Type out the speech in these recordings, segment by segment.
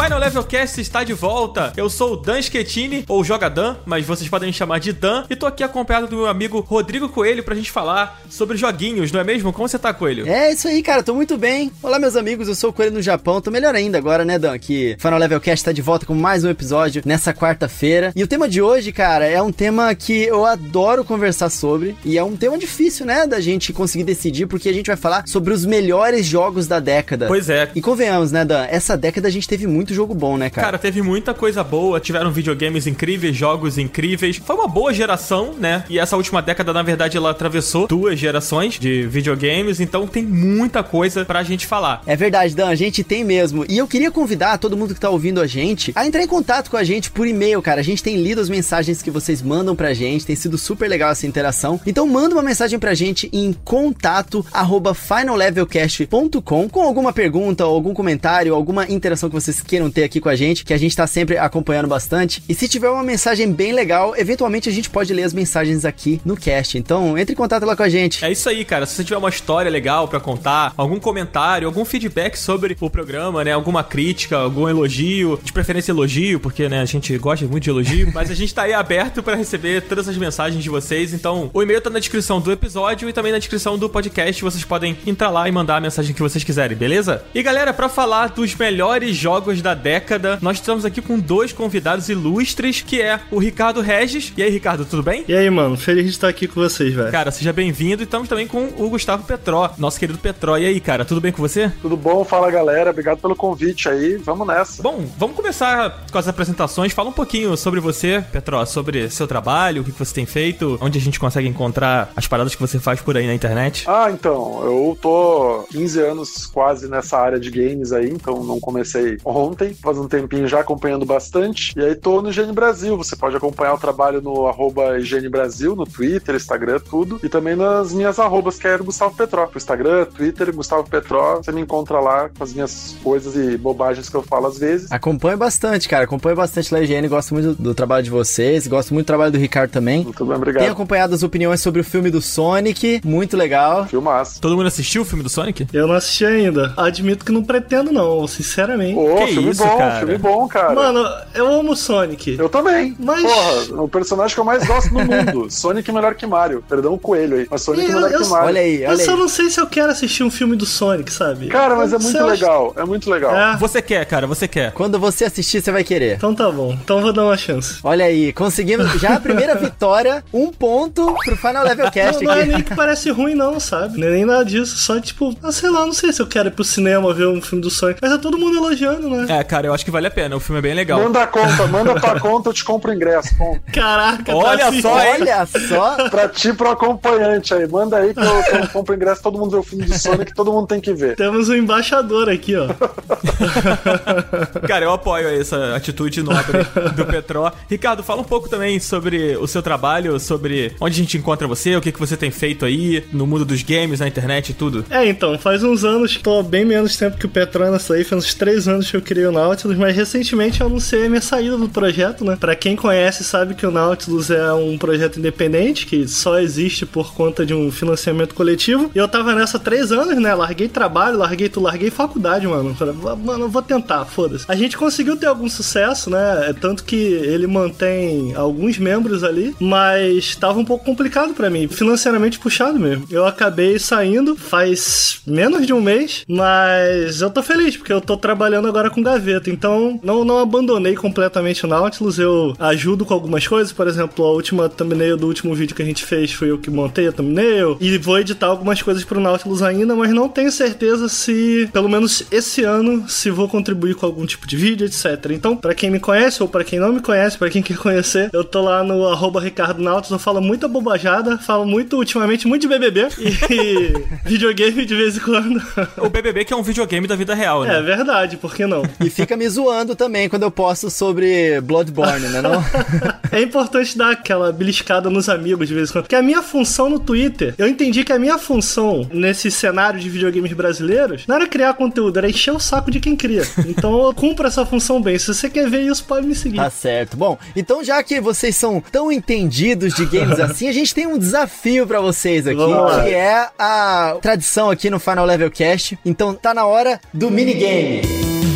Final Level Cast está de volta. Eu sou o Dan Schettini, ou Joga Dan, mas vocês podem me chamar de Dan, e tô aqui acompanhado do meu amigo Rodrigo Coelho pra gente falar sobre joguinhos, não é mesmo? Como você tá, Coelho? É isso aí, cara, tô muito bem. Olá, meus amigos, eu sou o Coelho no Japão, tô melhor ainda agora, né, Dan? Que Final Level Cast tá de volta com mais um episódio nessa quarta-feira. E o tema de hoje, cara, é um tema que eu adoro conversar sobre, e é um tema difícil, né, da gente conseguir decidir, porque a gente vai falar sobre os melhores jogos da década. Pois é. E convenhamos, né, Dan? Essa década a gente teve muito jogo bom, né, cara? Cara, teve muita coisa boa, tiveram videogames incríveis, jogos incríveis. Foi uma boa geração, né? E essa última década, na verdade, ela atravessou duas gerações de videogames, então tem muita coisa pra gente falar. É verdade, Dan, a gente tem mesmo. E eu queria convidar todo mundo que tá ouvindo a gente a entrar em contato com a gente por e-mail, cara. A gente tem lido as mensagens que vocês mandam pra gente, tem sido super legal essa interação. Então manda uma mensagem pra gente em contato arroba finallevelcast.com com alguma pergunta, algum comentário, alguma interação que vocês queiram ter aqui com a gente, que a gente tá sempre acompanhando bastante. E se tiver uma mensagem bem legal, eventualmente a gente pode ler as mensagens aqui no cast. Então entre em contato lá com a gente. É isso aí, cara. Se você tiver uma história legal pra contar, algum comentário, algum feedback sobre o programa, né? Alguma crítica, algum elogio, de preferência elogio, porque, né, a gente gosta muito de elogio, mas a gente tá aí aberto pra receber todas as mensagens de vocês. Então, o e-mail tá na descrição do episódio e também na descrição do podcast. Vocês podem entrar lá e mandar a mensagem que vocês quiserem, beleza? E galera, pra falar dos melhores jogos da década, nós estamos aqui com dois convidados ilustres, que é o Ricardo Regis. E aí, Ricardo, tudo bem? E aí, mano, feliz de estar aqui com vocês, velho. Cara, seja bem-vindo. E estamos também com o Gustavo Petró, nosso querido Petró. E aí, cara, tudo bem com você? Tudo bom? Fala galera, obrigado pelo convite aí. Vamos nessa. Bom, vamos começar com as apresentações. Fala um pouquinho sobre você, Petró, sobre seu trabalho, o que você tem feito, onde a gente consegue encontrar as paradas que você faz por aí na internet. Ah, então, eu tô 15 anos quase nessa área de games aí, então não comecei ontem, faz um tempinho já acompanhando bastante. E aí tô no Higiene Brasil, você pode acompanhar o trabalho no arroba Higiene Brasil, no Twitter, Instagram, tudo. E também nas minhas arrobas, que é Gustavo Petró. Instagram, Twitter, Gustavo Petró, você me encontra lá com as minhas coisas e bobagens que eu falo às vezes. Acompanho bastante, cara. Acompanho bastante lá a higiene. Gosto muito do trabalho de vocês. Gosto muito do trabalho do Ricardo também. Muito bem, obrigado. Tenho acompanhado as opiniões sobre o filme do Sonic. Muito legal. Filmaço. Todo mundo assistiu o filme do Sonic? Eu não assisti ainda. Admito que não pretendo, não, sinceramente. Pô, Que filme isso, bom, cara? filme bom, cara. Mano, eu amo Sonic. Eu também. Mas- Porra, o personagem que eu mais gosto no mundo. Sonic é melhor que Mario. Perdão o coelho aí. Mas Sonic é Eu- melhor eu- que Mario. Olha aí, Eu olha só aí. não sei se eu quero assistir um filme do Sonic, sabe? Cara, mas é Você muito acha- legal. É muito legal. É? Você quer, cara, você quer. Quando você assistir, você vai querer. Então tá bom. Então vou dar uma chance. Olha aí, conseguimos já a primeira vitória. Um ponto pro Final Level Não, Cast não é aqui. nem que parece ruim, não, sabe? Não é nem nada disso. Só tipo, ah, sei lá, não sei se eu quero ir pro cinema ver um filme do Sonic. Mas é todo mundo elogiando, né? É, cara, eu acho que vale a pena. O filme é bem legal. Manda a conta, manda tua conta, eu te compro o ingresso. Compro. Caraca, Olha tá assim. só? Olha só. Pra ti pro acompanhante aí. Manda aí que eu, que eu compro o ingresso, todo mundo vê o filme do Sonic, todo mundo tem que ver. Temos um embaixador aqui, ó. Cara, eu apoio essa atitude nobre do Petró. Ricardo, fala um pouco também sobre o seu trabalho, sobre onde a gente encontra você, o que, que você tem feito aí no mundo dos games, na internet e tudo. É, então, faz uns anos, tô bem menos tempo que o Petró nessa aí, faz uns três anos que eu criei o Nautilus, mas recentemente eu anunciei a minha saída do projeto, né? Pra quem conhece sabe que o Nautilus é um projeto independente, que só existe por conta de um financiamento coletivo. E eu tava nessa três anos, né? Larguei trabalho, larguei tudo, larguei faculdade, mano. Falei, Mano, vou tentar, foda-se. A gente conseguiu ter algum sucesso, né? É Tanto que ele mantém alguns membros ali, mas tava um pouco complicado pra mim, financeiramente puxado mesmo. Eu acabei saindo faz menos de um mês, mas eu tô feliz porque eu tô trabalhando agora com gaveta, então não, não abandonei completamente o Nautilus, eu ajudo com algumas coisas, por exemplo, a última thumbnail do último vídeo que a gente fez foi eu que montei a thumbnail, e vou editar algumas coisas pro Nautilus ainda, mas não tenho certeza se, pelo menos esse ano, se vou contribuir com algum tipo de vídeo, etc. Então, pra quem me conhece ou pra quem não me conhece, pra quem quer conhecer, eu tô lá no arroba Ricardo Nautilus, eu falo muita bobajada, falo muito, ultimamente, muito de BBB e videogame de vez em quando. O BBB que é um videogame da vida real, né? É verdade, por que não? E fica me zoando também quando eu posto sobre Bloodborne, né não? É importante dar aquela beliscada nos amigos de vez em quando. Porque a minha função no Twitter, eu entendi que a minha função nesse cenário de videogames brasileiros não era criar conteúdo, era encher o saco de quem cria. Então eu cumpro essa função bem. Se você quer ver isso, pode me seguir. Tá certo. Bom, então já que vocês são tão entendidos de games assim, a gente tem um desafio pra vocês aqui, que é a tradição aqui no Final Level Cast. Então tá na hora do minigame.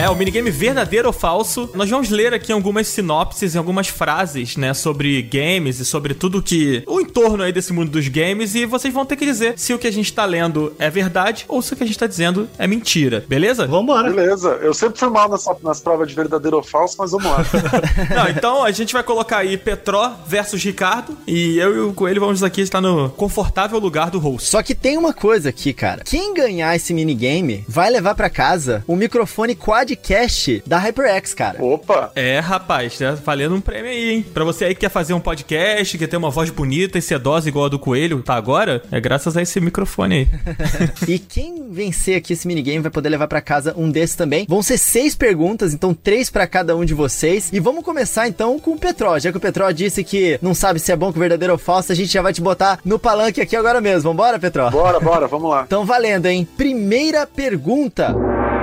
É, o minigame verdadeiro ou falso. Nós vamos ler aqui algumas sinopses e algumas frases, né, sobre games e sobre tudo que. o entorno aí desse mundo dos games. E vocês vão ter que dizer se o que a gente tá lendo é verdade ou se o que a gente tá dizendo é mentira, beleza? Vambora. Beleza, eu sempre fui mal nessa- nas provas de verdadeiro ou falso, mas vamos lá. Não, então a gente vai colocar aí Petró versus Ricardo. E eu e o Coelho vamos aqui estar no confortável lugar do host. Só que tem uma coisa aqui, cara. Quem ganhar esse minigame vai levar pra casa o microfone Quadcast da HyperX, cara. Opa! É, rapaz, tá valendo um prêmio aí, hein? Pra você aí que quer fazer um podcast, quer ter uma voz bonita e sedosa igual a do Coelho, tá agora? É graças a esse microfone aí. E quem vencer aqui esse minigame vai poder levar pra casa um desses também. Vão ser seis perguntas, então três pra cada um de vocês. E vamos começar então com o Petró. Já que o Petró disse que não sabe se é bom, que verdadeiro ou falso, a gente já vai te botar no palanque aqui agora mesmo. Vambora, Petró? Bora, bora, vamos lá. Então valendo, hein? Primeira pergunta.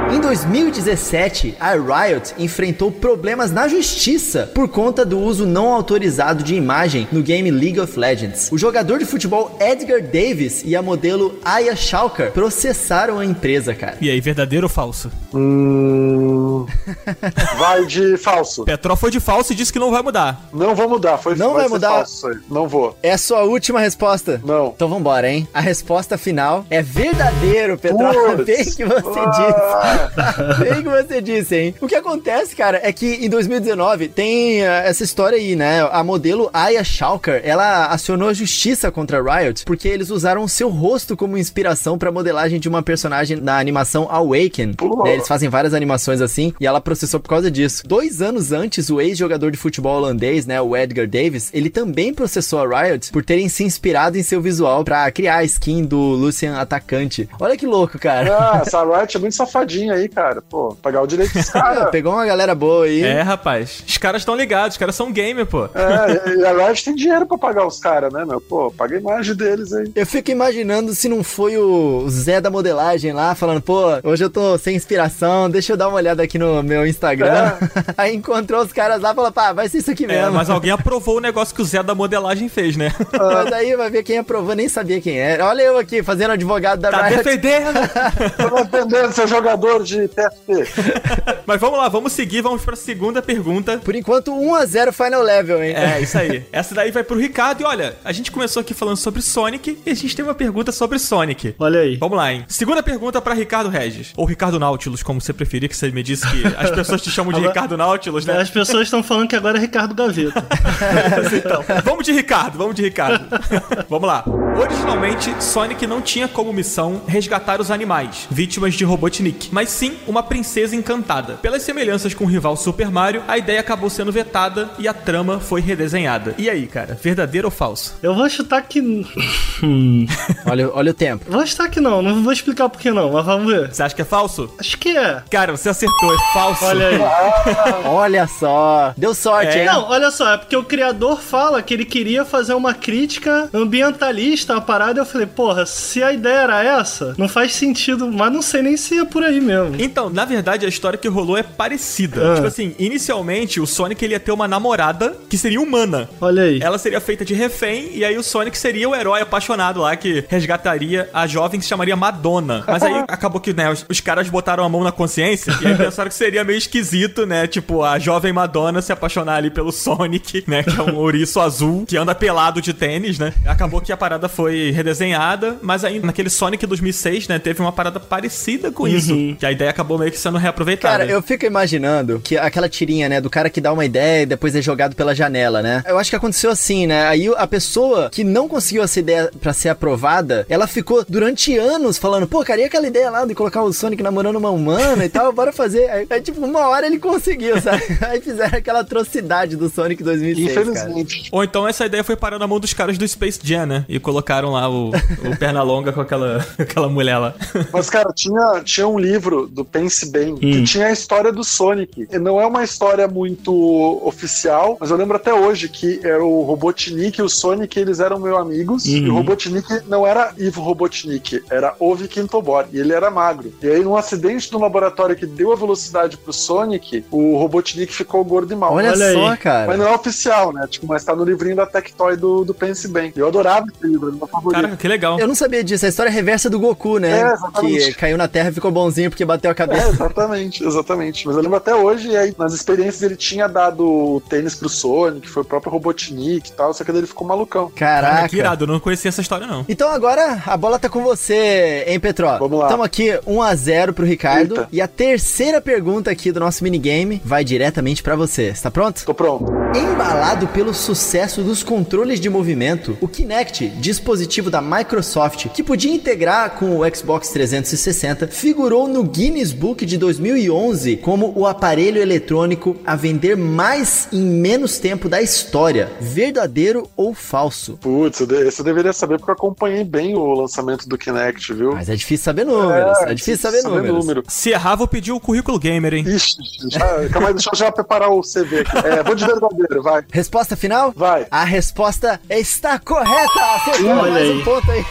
Em 2017, a Riot enfrentou problemas na justiça por conta do uso não autorizado de imagem no game League of Legends. O jogador de futebol Edgar Davis e a modelo Aya Schalker processaram a empresa, cara. E aí, verdadeiro ou falso? Hum... Vai de falso. Petró foi de falso e disse que não vai mudar. Não vou mudar, foi Não vai ser mudar? falso. Não vou. É a sua última resposta? Não. Então vambora, hein? A resposta final é verdadeiro, Petró. Bem que você disse. Bem que você disse, hein? O que acontece, cara, é que em 2019 tem ah, essa história aí, né? A modelo Aya Schalker, ela acionou a justiça contra a Riot porque eles usaram seu rosto como inspiração pra modelagem de uma personagem na animação Awaken. Né? Eles fazem várias animações assim e ela processou por causa disso. Dois anos antes, o ex-jogador de futebol holandês, né, o Edgar Davis, ele também processou a Riot por terem se inspirado em seu visual pra criar a skin do Lucian Atacante. Olha que louco, cara. Ah, essa Riot é muito safadinha aí, cara. Pô, pagar o direito dos caras. Pegou uma galera boa aí. É, rapaz. Os caras estão ligados, os caras são gamer, pô. É, e a Riot tem dinheiro pra pagar os caras, né, meu? Pô, paga a imagem deles aí. Eu fico imaginando se não foi o Zé da modelagem lá falando, pô, hoje eu tô sem inspiração, deixa eu dar uma olhada aqui no meu Instagram. Aí encontrou os caras lá e falou, pá, vai ser isso aqui É, mesmo. mas alguém aprovou o negócio que o Zé da modelagem fez, né? Mas aí vai ver quem aprovou, nem sabia quem era. Olha eu aqui, fazendo advogado da Tá Riot. defendendo! Tô defendendo ser jogador de TFT. Mas vamos lá, vamos seguir, vamos pra segunda pergunta. Por enquanto, 1x0 Final Level, hein? É, isso aí. Essa daí vai pro Ricardo. E olha, a gente começou aqui falando sobre Sonic e a gente tem uma pergunta sobre Sonic. Olha aí. Vamos lá, hein? Segunda pergunta pra Ricardo Regis. Ou Ricardo Nautilus, como você preferir, que você me disse que as pessoas te chamam de Agora- Ricardo Nautilus, né? As pessoas estão falando que agora é Ricardo Gaveta. então, vamos de Ricardo, vamos de Ricardo. vamos lá. Originalmente, Sonic não tinha como missão resgatar os animais, vítimas de Robotnik, mas sim uma princesa encantada. Pelas semelhanças com o rival Super Mario, a ideia acabou sendo vetada e a trama foi redesenhada. E aí, cara, verdadeiro ou falso? Eu vou chutar que. Olha, olha o tempo. Vou chutar que não, não vou explicar por que não, mas vamos ver. Você acha que é falso? Acho que é. Cara, você acertou, é falso. Olha aí. Olha só. Deu sorte, É. hein? Não, olha só, é porque o criador fala que ele queria fazer uma crítica ambientalista à parada. Eu falei, porra, se a ideia era essa, não faz sentido, mas não sei nem se é por aí mesmo. Então, na verdade, a história que rolou é parecida. Ah. Tipo assim, inicialmente, o Sonic ele ia ter uma namorada que seria humana. Olha aí. Ela seria feita de refém, e aí o Sonic seria o herói apaixonado lá que resgataria a jovem que se chamaria Madonna. Mas aí acabou que, né, os, os caras botaram a mão na consciência e aí pensaram que seria meio esquisito, né? Tipo, a jovem Madonna se apaixonar ali pelo Sonic, né? Que é um ouriço azul que anda pelado de tênis, né? Acabou que a parada foi redesenhada, mas aí naquele Sonic 2006, né? Teve uma parada parecida com isso. Que a ideia acabou meio que sendo reaproveitada. Cara, eu fico imaginando que aquela tirinha, né, do cara que dá uma ideia e depois é jogado pela janela, né? Eu acho que aconteceu assim, né? Aí a pessoa que não conseguiu essa ideia pra ser aprovada, ela ficou durante anos falando, pô, cara, e aquela ideia lá de colocar o Sonic namorando uma humana e tal, bora fazer. Aí, aí, tipo, uma hora ele conseguiu, sabe? Aí fizeram aquela atrocidade do Sonic 2006, cara. Infelizmente. Ou então essa ideia foi parar na mão dos caras do Space Jam, né? E colocaram lá o, o Pernalonga com aquela, aquela mulher lá. Mas, cara, tinha, tinha um livro do Pense Bem que tinha a história do Sonic. E não é uma história muito oficial, mas eu lembro até hoje que era o Robotnik e o Sonic, eles eram meus amigos. E o Robotnik não era Ivo Robotnik, era Ovi Quintobor. E ele era magro. E aí, num acidente no laboratório que deu a velocidade pro Sonic, o Robotnik ficou gordo e mal. Olha, Olha só, aí. cara. Mas não é oficial, né? Tipo, mas tá no livrinho da Tectoy do, do Pense Bem. Eu adorava esse livro, meu favorito. Caraca, que legal. Eu não sabia disso, a história reversa do Goku, né? É, exatamente. que caiu na terra e ficou bonzinho porque bateu a É, cabeça. exatamente, exatamente. Mas eu lembro até hoje, aí nas experiências ele tinha dado o tênis pro Sonic, foi o próprio Robotnik e tal, só que daí ele ficou malucão. Cara, Caraca. que irado, eu não conhecia essa história, não. Então agora a bola tá com você, hein, Petró? Vamos lá. Estamos aqui 1 a 0 pro Ricardo. Eita. E a terceira pergunta aqui do nosso minigame vai diretamente pra você. Está pronto? Tô pronto. Embalado pelo sucesso dos controles de movimento, o Kinect, dispositivo da Microsoft que podia integrar com o Xbox 360, figurou no Guinness Book de 2011 como o aparelho eletrônico a vender mais em menos tempo da história. Verdadeiro ou falso? Putz, eu deveria saber porque eu acompanhei bem o lançamento do Kinect, viu? Mas é difícil saber números. É, difícil saber, números. número. Se errar, vou pedir o currículo gamer, hein? Ixi, já, calma aí, deixa eu já preparar o CV aqui. É, vou de verdadeiro, vai. Resposta final? Vai. A resposta está correta! Acertou Olha mais aí. um ponto aí.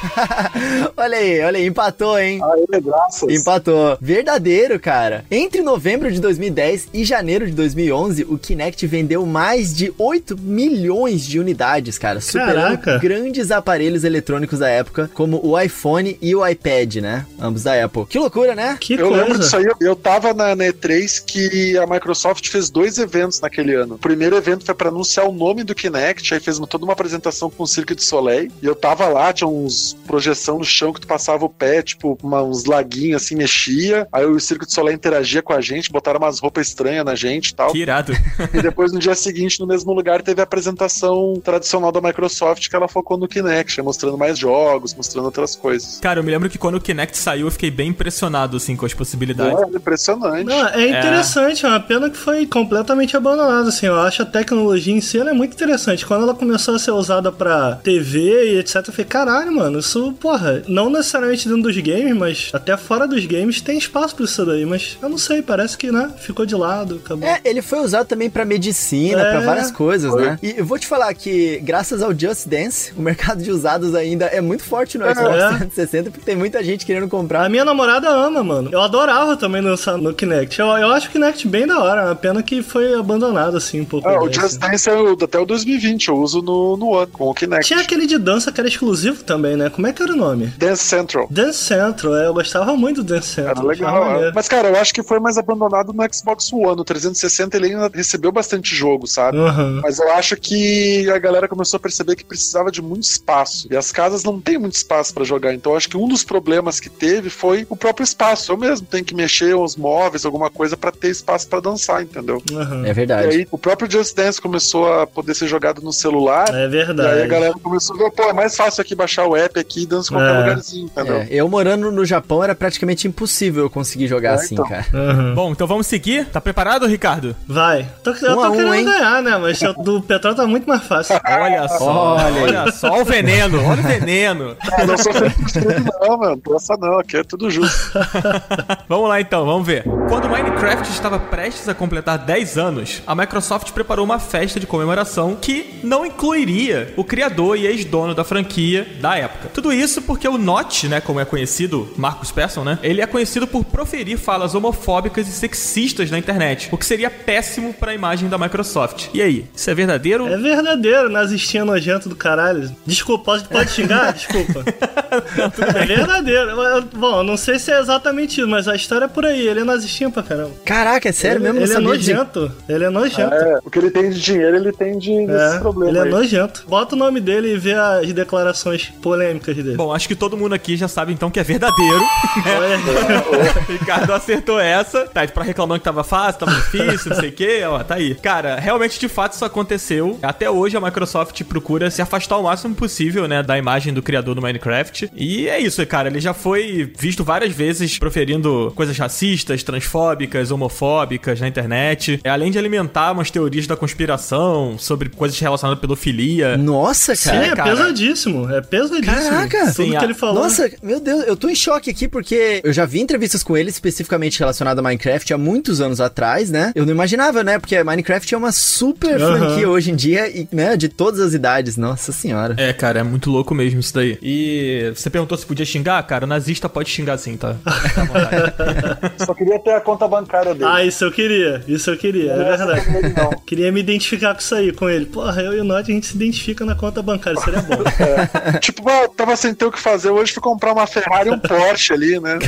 olha aí, olha aí, empatou, hein? Aê, graças. Empatou. Verdadeiro, cara. Entre novembro de 2010 e janeiro de 2011, o Kinect vendeu mais de 8 milhões de unidades, cara. Superando Caraca. grandes aparelhos eletrônicos da época, como o iPhone e o iPad, né? Ambos da Apple. Que loucura, né? Que Eu lembro disso coisa. aí, eu tava na, na E3 que a Microsoft fez dois eventos naquele ano. O primeiro evento foi pra anunciar o nome do Kinect, aí fez uma- toda uma apresentação com o Cirque du Soleil, e eu tava lá, tinha uns projeção no chão que tu passava o pé, tipo, uma- uns laguinhos assim, mexia, aí o Cirque du Soleil interagia com a gente, botaram umas roupas estranhas na gente e tal. Que irado. E depois, no dia seguinte, no mesmo lugar, teve a apresentação tradicional da Microsoft, que ela focou no Kinect, mostrando mais jogos, mostrando outras coisas. Cara, eu me lembro que quando o Kinect saiu, eu fiquei bem impressionado, assim, com as possibilidades. É, impressionante. Não, é interessante, é uma pena que foi completamente abandonada, assim, eu acho a tecnologia em si ela é muito interessante. Quando ela começou a ser usada pra TV e etc, eu falei, caralho, mano, isso, porra, não necessariamente dentro dos games, mas até fora dos games tem espaço pra isso daí, mas eu não sei, parece que, né, ficou de lado, acabou. É, ele foi usado também pra medicina, É, pra várias coisas, foi. né? E eu vou te falar que, graças ao Just Dance, o mercado de usados ainda é muito forte no É. Xbox 360, porque tem muita gente querendo comprar. A minha namorada ama, mano. Eu adorava também dançar no Kinect. Eu, eu acho o Kinect bem da hora. É uma pena que foi abandonado, assim, um pouco. Ah, o. Just Dance é o- até o 2020, eu uso no, no One, com o Kinect. Tinha aquele de dança que era exclusivo também, né? Como é que era o nome? Dance Central. Dance Central, é, eu gostava muito do Dance Central. Era legal. é. Mas, cara, eu acho que foi mais abandonado no Xbox One. No 360 ele ainda recebeu bastante jogo, sabe? Aham. Mas eu acho que a galera começou a perceber que precisava de muito espaço. E as casas não têm muito espaço pra jogar. Então eu acho que um dos problemas que teve foi o próprio espaço. Eu mesmo tenho que mexer os móveis, alguma coisa, pra ter espaço pra dançar, entendeu? aham. É E verdade. aí o próprio Just Dance começou a poder ser jogado no celular. É E aí a verdade. galera começou a ver, pô, é mais fácil aqui baixar o app aqui e dança em qualquer É. lugarzinho, entendeu? É, eu morando no Japão era praticamente impossível eu conseguir jogar É, assim, então. cara. Aham. Bom, então vamos seguir. Tá preparado, Ricardo? Vai. Tô, eu Um tô um, querendo hein? ganhar, né? Mas o do Petrol tá muito mais fácil. Olha só, Olha olha só o veneno, olha o veneno. Eu não sou feito por tudo, não, mano. Essa não, aqui é tudo justo. Vamos lá então, vamos ver. Quando Minecraft estava prestes a completar 10 anos, a Microsoft preparou uma festa de comemoração que não incluiria o criador e ex-dono da franquia da época. Tudo isso porque o Notch, né, como é conhecido, Marcus Persson, né, ele é conhecido por proferir falas homofóbicas e sexistas na internet, o que seria péssimo para a imagem da Microsoft. E aí, isso é verdadeiro? É verdadeiro, nazistinha nojento do caralho. Desculpa, pode, pode xingar? Desculpa. é verdadeiro. Bom, eu não sei se é exatamente isso, mas a história é por aí. Ele é nazistinha pra caramba. Caraca, é sério ele, mesmo? Ele é Não sabia de- nojento. Ele é nojento. É, o que ele tem de dinheiro, ele tem de É, desses problemas. ele é aí. nojento. Bota o nome dele e vê as declarações polêmicas dele. Bom, acho que todo mundo aqui já sabe então que é verdadeiro. Olha, Ricardo acertou essa. Tá, pra reclamando que tava fácil, tava difícil, não sei o que, ó, tá aí. Cara, realmente de fato isso aconteceu. Até hoje a Microsoft procura se afastar o máximo possível, né, da imagem do criador do Minecraft. E é isso, cara. Ele já foi visto várias vezes proferindo coisas racistas, transfóbicas, homofóbicas na internet. É, Além de alimentar umas teorias da conspiração sobre coisas relacionadas à pedofilia. Nossa, Sim, cara. é cara. pesadíssimo. É pesadíssimo. Caraca! Tudo Sim, que ele falou. Nossa, meu Deus, eu tô em choque aqui porque eu já vi entrevistas com ele especificamente relacionadas a Minecraft há muitos anos atrás, né? Eu não imaginava, né? Porque Minecraft é uma super Aham. franquia hoje em dia e, né, de todas as idades. Nossa senhora. É, cara, é muito louco mesmo isso daí. E você perguntou se podia xingar? Cara, nazista pode xingar sim, tá? Vontade. Só queria ter a conta bancária dele. Ah, isso eu queria. Isso eu queria, é Essa verdade. Queria me identificar com isso aí, com ele. Porra, eu e o Nod a gente se identifica na conta bancária, seria bom. É. tipo, ah, tava sem ter o que fazer hoje, fui comprar uma Ferrari e um Porsche ali, né?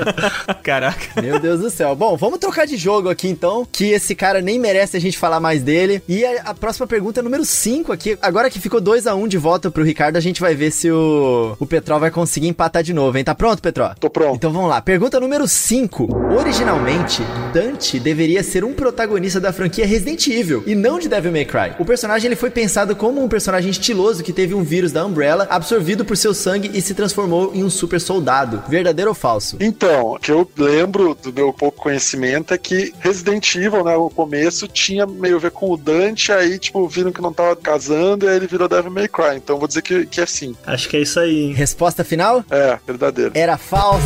Caraca. Meu Deus do céu. Bom, vamos trocar de jogo aqui então, que esse cara nem merece a gente falar mais dele. E a, a próxima pergunta é número 5 aqui. Agora que ficou 2 a 1 um de volta pro Ricardo, a gente vai ver se o, o Petrol vai conseguir empatar de novo, hein? Tá pronto, Petrol? Tô pronto. Então vamos lá. Pergunta número 5. Originalmente, Dante deveria ser um protagonista da franquia Resident Evil e não de Devil May Cry. O personagem ele foi pensado como um personagem estiloso que teve um vírus da Umbrella absorvido por seu sangue e se transformou em um super soldado. Verdadeiro ou falso? Então, o que eu lembro do meu pouco conhecimento é que Resident Evil, né, no começo tinha meio a ver com o Dante, aí, tipo, viram que não tava casando e aí ele virou Devil May Cry. Então vou dizer que, que é sim. Acho que é isso aí. hein? Resposta final? É, verdadeiro. Era falso.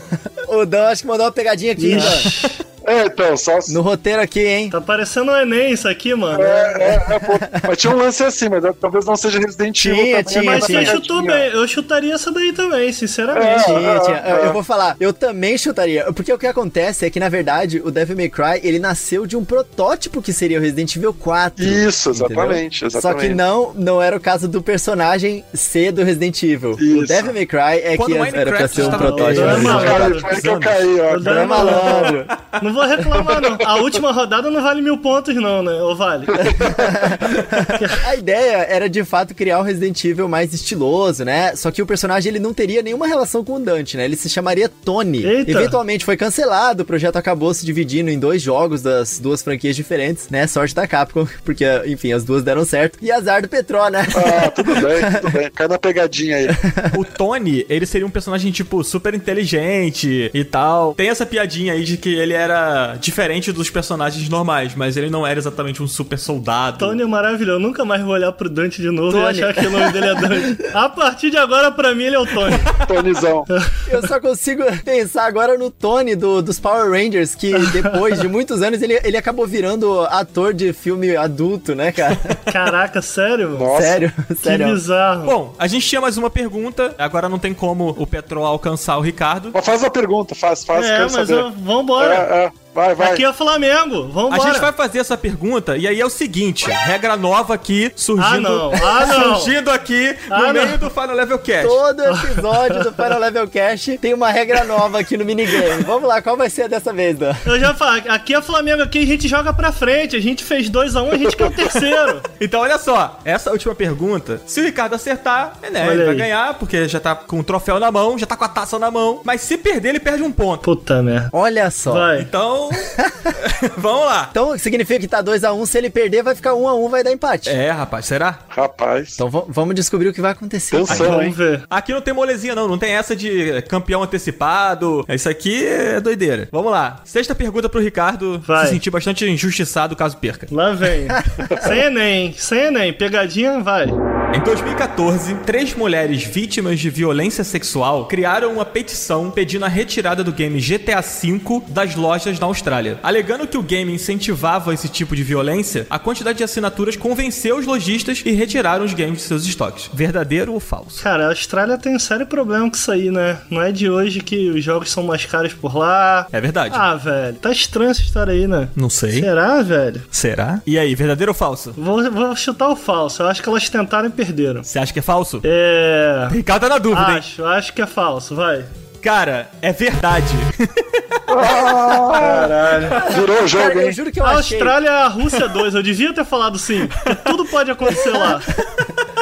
o Dan acho que mandou uma pegadinha aqui, Dan? É, então, só. No roteiro aqui, hein? tá parecendo um Enem isso aqui, mano. É, é, é, pô, mas tinha um lance assim, mas talvez não seja Resident Evil. Tinha, também, tinha, Mas mas você tinha. chutou bem. Eu chutaria essa daí também, sinceramente. Tinha, tinha. Eu, é. eu vou falar, eu também chutaria. Porque o que acontece é que, na verdade, o Devil May Cry, ele nasceu de um protótipo que seria o Resident Evil 4. Isso, exatamente, exatamente. Só que não, não era o caso do personagem ser do Resident Evil. O Isso. Devil May Cry é Quando que era pra ser um protótipo. do não, Evil. Foi que eu caí, ó. O É malandro. Não vou reclamar, não. A última rodada não vale mil pontos, não, né? Ou vale? A ideia era de fato criar um Resident Evil mais estiloso, né? Só que o personagem ele não teria nenhuma relação com o Dante, né? Ele se chamaria Tony. Eita. Eventualmente foi cancelado, o projeto acabou se dividindo em dois jogos das duas franquias diferentes, né? Sorte da Capcom, porque, enfim, as duas deram certo. E azar do Petro, né? Ah, tudo bem, tudo bem. Cai na pegadinha aí. O Tony, ele seria um personagem, tipo, super inteligente e tal. Tem essa piadinha aí de que ele era diferente dos personagens normais, mas ele não era exatamente um super soldado. Tony é maravilhoso. Eu nunca mais vou olhar pro Dante de novo Tony. e achar que o nome dele é Dante. A partir de agora, pra mim, ele é o Tony. Tonizão. Eu só consigo pensar agora no Tony do, dos Power Rangers, que depois de muitos anos ele, ele acabou virando ator de filme adulto, né, cara? Caraca, sério? Nossa. Sério, Que sério. bizarro. Bom, a gente tinha mais uma pergunta. Agora não tem como o Petrol alcançar o Ricardo. Mas faz a pergunta, faz, faz, é, mas saber. eu, vambora. É, é. 감사합니다. Vai, vai. Aqui é Flamengo. A Vambora. gente vai fazer essa pergunta e aí é o seguinte: regra nova aqui surgindo, Ah, não. Ah, não. surgindo aqui no Ah, meio não. do Final Level Cast. Todo episódio do Final Level Cast tem uma regra nova aqui no minigame. Vamos lá, qual vai ser dessa vez, Dan? Eu já falo, aqui é Flamengo, aqui a gente joga pra frente. A gente fez 2x1, a gente quer o terceiro. Então, olha só, essa última pergunta, se o Ricardo acertar, é, né, Olha ele vai ganhar, porque já tá com o troféu na mão, já tá com a taça na mão. Mas se perder, ele perde um ponto. Puta merda. Olha só. Vai. Então, vamos lá. Então significa que tá 2x1, se ele perder vai ficar 1x1, vai dar empate. É, rapaz, será? Rapaz. Então vamos descobrir o que vai acontecer. Pensando. São, hein? Vamos ver. Aqui não tem molezinha, não. Não tem essa de campeão antecipado. Isso aqui é doideira. Vamos lá. Sexta pergunta pro Ricardo Vai. se sentir bastante injustiçado caso perca. Lá vem. sem Enem, sem Enem. Pegadinha, vai. Em 2014, três mulheres vítimas de violência sexual criaram uma petição pedindo a retirada do game GTA V das lojas na Austrália. Alegando que o game incentivava esse tipo de violência, a quantidade de assinaturas convenceu os lojistas e retiraram os games de seus estoques. Verdadeiro ou falso? Cara, a Austrália tem um sério problema com isso aí, né? Não é de hoje que os jogos são mais caros por lá. É verdade. Ah, velho. Tá estranha essa história aí, né? Não sei. Será, velho? Será? E aí, verdadeiro ou falso? Vou, vou chutar o falso. Eu acho que elas tentaram perderam. Você acha que é falso? É. Ricardo tá na dúvida, hein? Acho, acho que é falso, vai. Cara, é verdade. Caralho. Virou o jogo, Cara, eu hein? juro que eu A achei. Austrália é a Rússia 2, eu devia ter falado sim. tudo pode acontecer lá.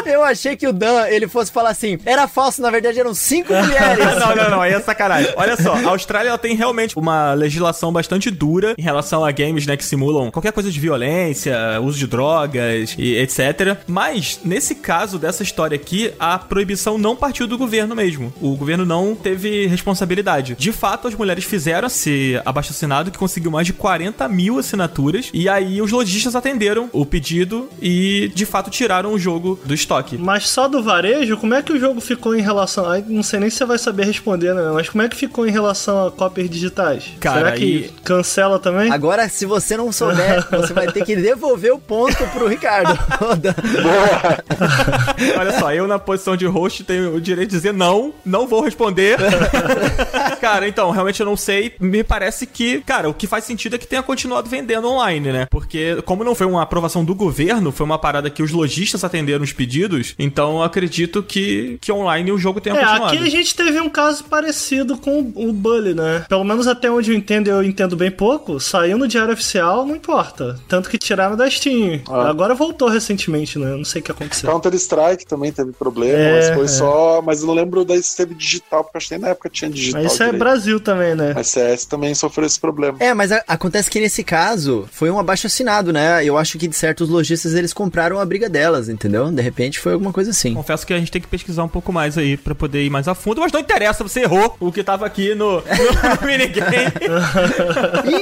Eu achei que o Dan ele fosse falar assim: era falso, na verdade eram cinco mulheres. não, não, não, aí é sacanagem. Olha só, a Austrália ela tem realmente uma legislação bastante dura em relação a games, né, que simulam qualquer coisa de violência, uso de drogas e etc. Mas, nesse caso dessa história aqui, a proibição não partiu do governo mesmo. O governo não teve responsabilidade. De fato, as mulheres fizeram esse abaixo-assinado que conseguiu mais de 40 mil assinaturas e aí os lojistas atenderam o pedido e, de fato, tiraram o jogo do estoque. Mas só do varejo, como é que o jogo ficou em relação. Ai, não sei nem se você vai saber responder, né? Mas como é que ficou em relação a cópias digitais? Cara, Será que aí- cancela também? Agora, se você não souber, você vai ter que devolver o ponto pro Ricardo. Olha só, eu na posição de host tenho o direito de dizer não, não vou responder. cara, então, realmente eu não sei. Me parece que, cara, o que faz sentido é que tenha continuado vendendo online, né? Porque, como não foi uma aprovação do governo, foi uma parada que os lojistas atenderam os pedidos, Unidos, então acredito que, que online o jogo tenha é, continuado. aqui a gente teve um caso parecido com o Bully, né? Pelo menos até onde eu entendo, eu entendo bem pouco, saiu no diário oficial, não importa. Tanto que tiraram da Steam. Ah. Agora voltou recentemente, né? Eu não sei o que aconteceu. Counter-Strike também teve problema, é, mas foi é. só. Mas eu não lembro daí se teve digital, porque acho que na época tinha digital. Mas isso é direito. é Brasil também, né? Mas CS também sofreu esse problema. É, mas a, acontece que nesse caso foi um abaixo assinado, né? Eu acho que de certos lojistas eles compraram a briga delas, entendeu? De repente foi alguma coisa assim. Confesso que a gente tem que pesquisar um pouco mais aí para poder ir mais a fundo, mas não interessa, você errou o que tava aqui no, no, no minigame.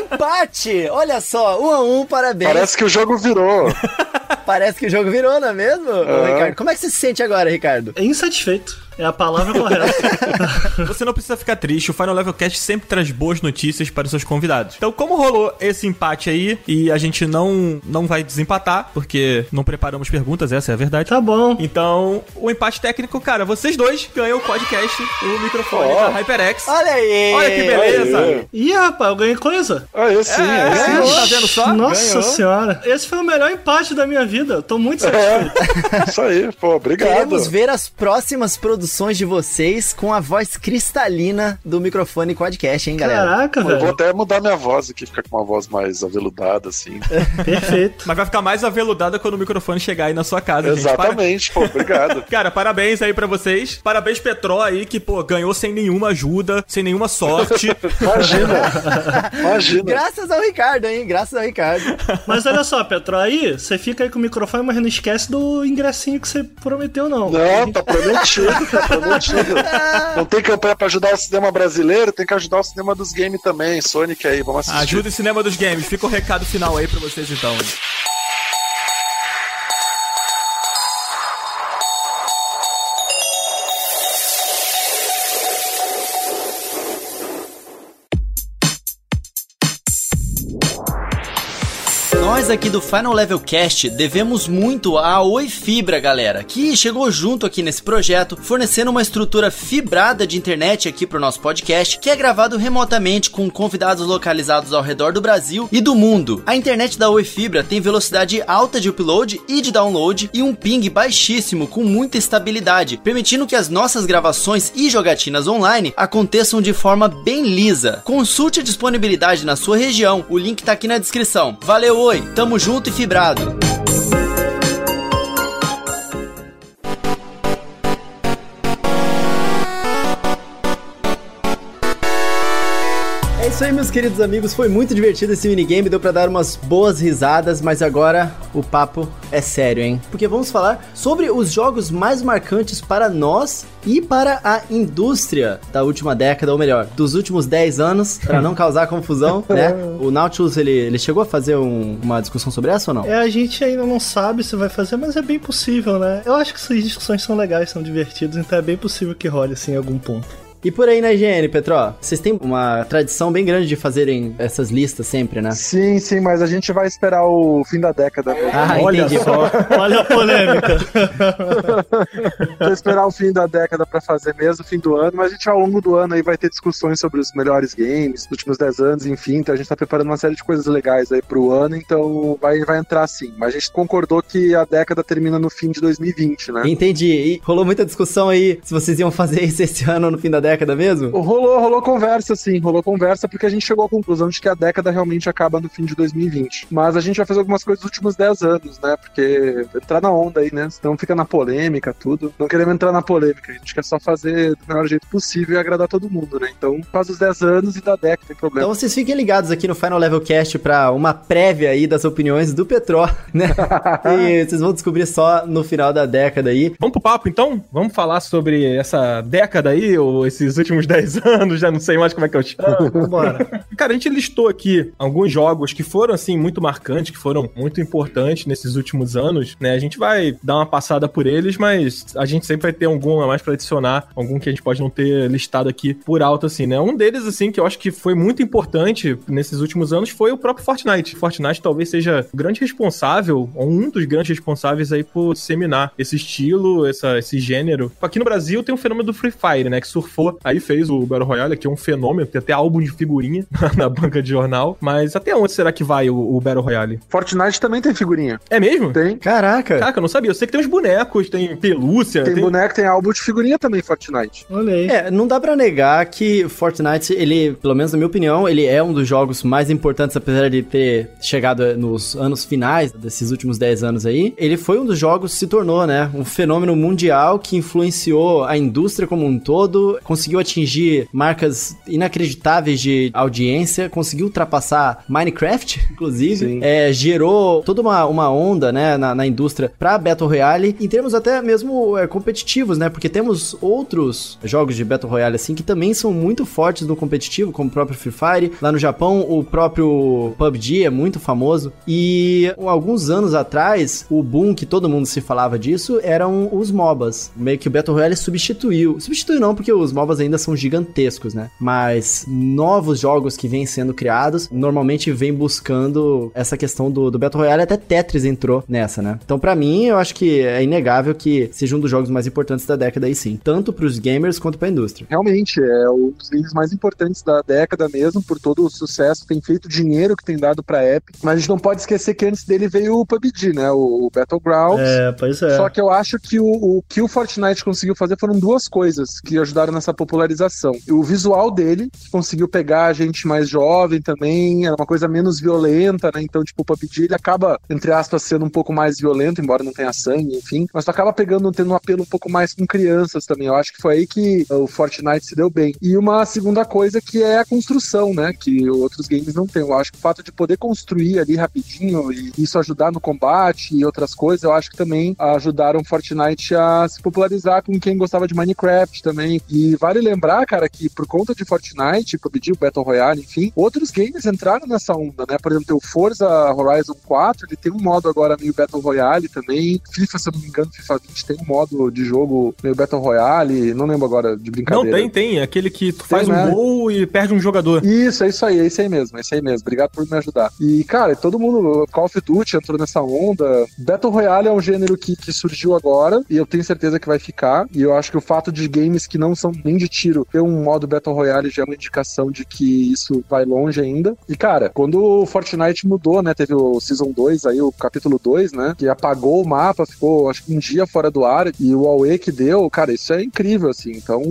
Empate! Olha só, um a um, parabéns. Parece que o jogo virou. Parece que o jogo virou, não é mesmo, uhum. Ricardo? Como é que você se sente agora, Ricardo? Insatisfeito. É a palavra correta. Você não precisa ficar triste, o Final Level Cast sempre traz boas notícias para os seus convidados. Então, como rolou esse empate aí e a gente não, não vai desempatar, porque não preparamos perguntas, essa é a verdade. Tá bom. Então, o empate técnico, cara, vocês dois ganham o podcast, o microfone oh. da HyperX. Olha aí! Olha que beleza! Aí. Ih, rapaz, eu ganhei coisa. Ah, eu sim, é, eu sim. Tá vendo só? Nossa ganhou. senhora. Esse foi o melhor empate da minha vida. Tô muito satisfeito. É. Isso aí, pô, obrigado. Queremos ver as próximas produções produções de vocês com a voz cristalina do microfone Quadcast, hein, galera? Caraca, velho. Eu vou até mudar minha voz aqui, ficar com uma voz mais aveludada, assim. Perfeito. Mas vai ficar mais aveludada quando o microfone chegar aí na sua casa, Exatamente, gente. pô, obrigado. Cara, parabéns aí pra vocês. Parabéns, Petró aí, que, pô, ganhou sem nenhuma ajuda, sem nenhuma sorte. Imagina. Imagina. Graças ao Ricardo, hein? Graças ao Ricardo. Mas olha só, Petró, aí você fica aí com o microfone, mas não esquece do ingressinho que você prometeu, não. Não, tá prometido. Não tem campanha pra ajudar o cinema brasileiro, tem que ajudar o cinema dos games também. Sonic aí, vamos assistir. Ajuda o cinema dos games. Fica o recado final aí pra vocês então. Nós aqui do Final Level Cast devemos muito à Oi Fibra, galera, que chegou junto aqui nesse projeto, fornecendo uma estrutura fibrada de internet aqui pro nosso podcast, que é gravado remotamente com convidados localizados ao redor do Brasil e do mundo. A internet da Oi Fibra tem velocidade alta de upload e de download e um ping baixíssimo com muita estabilidade, permitindo que as nossas gravações e jogatinas online aconteçam de forma bem lisa. Consulte a disponibilidade na sua região, o link tá aqui na descrição. Valeu, Oi! Tamo junto e fibrado. Isso aí, meus queridos amigos. Foi muito divertido esse minigame. Deu para dar umas boas risadas, mas agora o papo é sério, hein? Porque vamos falar sobre os jogos mais marcantes para nós e para a indústria da última década, ou melhor, dos últimos 10 anos, para não causar confusão, né? O Nautilus, ele, ele chegou a fazer um, uma discussão sobre essa ou não? É, a gente ainda não sabe se vai fazer, mas é bem possível, né? Eu acho que essas discussões são legais, são divertidas, então é bem possível que role, assim, em algum ponto. E por aí na IGN, Petró, vocês têm uma tradição bem grande de fazerem essas listas sempre, né? Sim, sim, mas a gente vai esperar o fim da década. Ah, Olha entendi. Só. Olha a polêmica. vai esperar o fim da década para fazer mesmo, o fim do ano, mas a gente ao longo do ano aí vai ter discussões sobre os melhores games, dos últimos 10 anos, enfim, então a gente tá preparando uma série de coisas legais aí pro ano, então vai, vai entrar sim. Mas a gente concordou que a década termina no fim de 2020, né? Entendi. E rolou muita discussão aí se vocês iam fazer isso esse ano no fim da década década mesmo? Rolou, rolou conversa, sim. Rolou conversa porque a gente chegou à conclusão de que a década realmente acaba no fim de 2020. Mas a gente vai fazer algumas coisas nos últimos 10 anos, né? Porque entrar na onda aí, né? Senão fica na polêmica, tudo. Não queremos entrar na polêmica. A gente quer só fazer do melhor jeito possível e agradar todo mundo, né? Então faz os 10 anos e da década, tem problema. Então vocês fiquem ligados aqui no Final Level Cast pra uma prévia aí das opiniões do Petró, né? e vocês vão descobrir só no final da década aí. Vamos pro papo então? Vamos falar sobre essa década aí, ou esse esses últimos 10 anos, já não sei mais como é que eu chamo. Ah, bora. Cara, a gente listou aqui alguns jogos que foram, assim, muito marcantes, que foram muito importantes nesses últimos anos, né? A gente vai dar uma passada por eles, mas a gente sempre vai ter algum a mais pra adicionar, algum que a gente pode não ter listado aqui por alto, assim, né? Um deles, assim, que eu acho que foi muito importante nesses últimos anos foi o próprio Fortnite. Fortnite talvez seja o grande responsável, ou um dos grandes responsáveis aí por disseminar esse estilo, essa, esse gênero. Aqui no Brasil tem o fenômeno do Free Fire, né? Que surfou boa. Aí fez o Battle Royale, que é um fenômeno, tem até álbum de figurinha na banca de jornal. Mas até onde será que vai o, o Battle Royale? Fortnite também tem figurinha. É mesmo? Tem. Caraca. Caraca, eu não sabia. Eu sei que tem uns bonecos, tem pelúcia. Tem, boneco, tem álbum de figurinha também, Fortnite. Olha aí. É, não dá pra negar que Fortnite, ele, pelo menos na minha opinião, ele é um dos jogos mais importantes, apesar de ter chegado nos anos finais desses últimos 10 anos aí. Ele foi um dos jogos que se tornou, né, um fenômeno mundial que influenciou a indústria como um todo, conseguiu atingir marcas inacreditáveis de audiência, conseguiu ultrapassar Minecraft, inclusive, é, gerou toda uma, uma onda, né, na, na indústria pra Battle Royale, em termos até mesmo é, competitivos, né, porque temos outros jogos de Battle Royale, assim, que também são muito fortes no competitivo, como o próprio Free Fire. Lá no Japão, o próprio PUBG é muito famoso. E alguns anos atrás, o boom que todo mundo se falava disso eram os MOBAs. Meio que o Battle Royale substituiu. Substituiu não, porque os MOBAs ainda são gigantescos, né? Mas novos jogos que vêm sendo criados normalmente vêm buscando essa questão do, do Battle Royale. Até Tetris entrou nessa, né? Então, para mim, eu acho que é inegável que seja um dos jogos mais importantes da década aí sim. Tanto pros gamers quanto pra indústria. Realmente, é um dos games mais importantes da década mesmo, por todo o sucesso, tem feito dinheiro que tem dado pra Epic. Mas a gente não pode esquecer que antes dele veio o PUBG, né? O Battlegrounds. É, pois é. Só que eu acho que o, o que o Fortnite conseguiu fazer foram duas coisas que ajudaram nessa popularização. O visual dele, que conseguiu pegar a gente mais jovem também, era uma coisa menos violenta, né? Então, tipo, o PUBG ele acaba, entre aspas, sendo um pouco mais violento, embora não tenha sangue, enfim. Mas tu acaba pegando, tendo um apelo um pouco mais com crianças também. Eu acho que foi aí que o Fortnite se deu bem. E uma segunda coisa que é a construção, né? Que outros games não têm. Eu acho que o fato de poder construir ali rapidinho e isso ajudar no combate e outras coisas, eu acho que também ajudaram o Fortnite a se popularizar com quem gostava de Minecraft também. E vale lembrar, cara, que por conta de Fortnite, PUBG, Battle Royale, enfim, outros games entraram nessa onda, né? Por exemplo, o Forza Horizon 4, ele tem um modo agora meio Battle Royale também. FIFA, se eu não me engano, FIFA 20 tem um modo de jogo meio Battle Royale, não lembro agora de brincadeira. Não, tem, tem. Aquele que tu faz né? um gol e perde um jogador. Isso, é isso aí, é isso aí mesmo, é isso aí mesmo. Obrigado por me ajudar. E, cara, todo mundo, Call of Duty entrou nessa onda. Battle Royale é um gênero que, que surgiu agora e eu tenho certeza que vai ficar. E eu acho que o fato de games que não são nem de tiro ter um modo Battle Royale já é uma indicação de que isso vai longe ainda. E, cara, quando o Fortnite mudou, né, teve o Season 2 aí, o capítulo 2, né, que apagou o mapa, ficou, acho que um dia fora do ar e o Huawei que deu, cara, isso é incrível, assim. Então,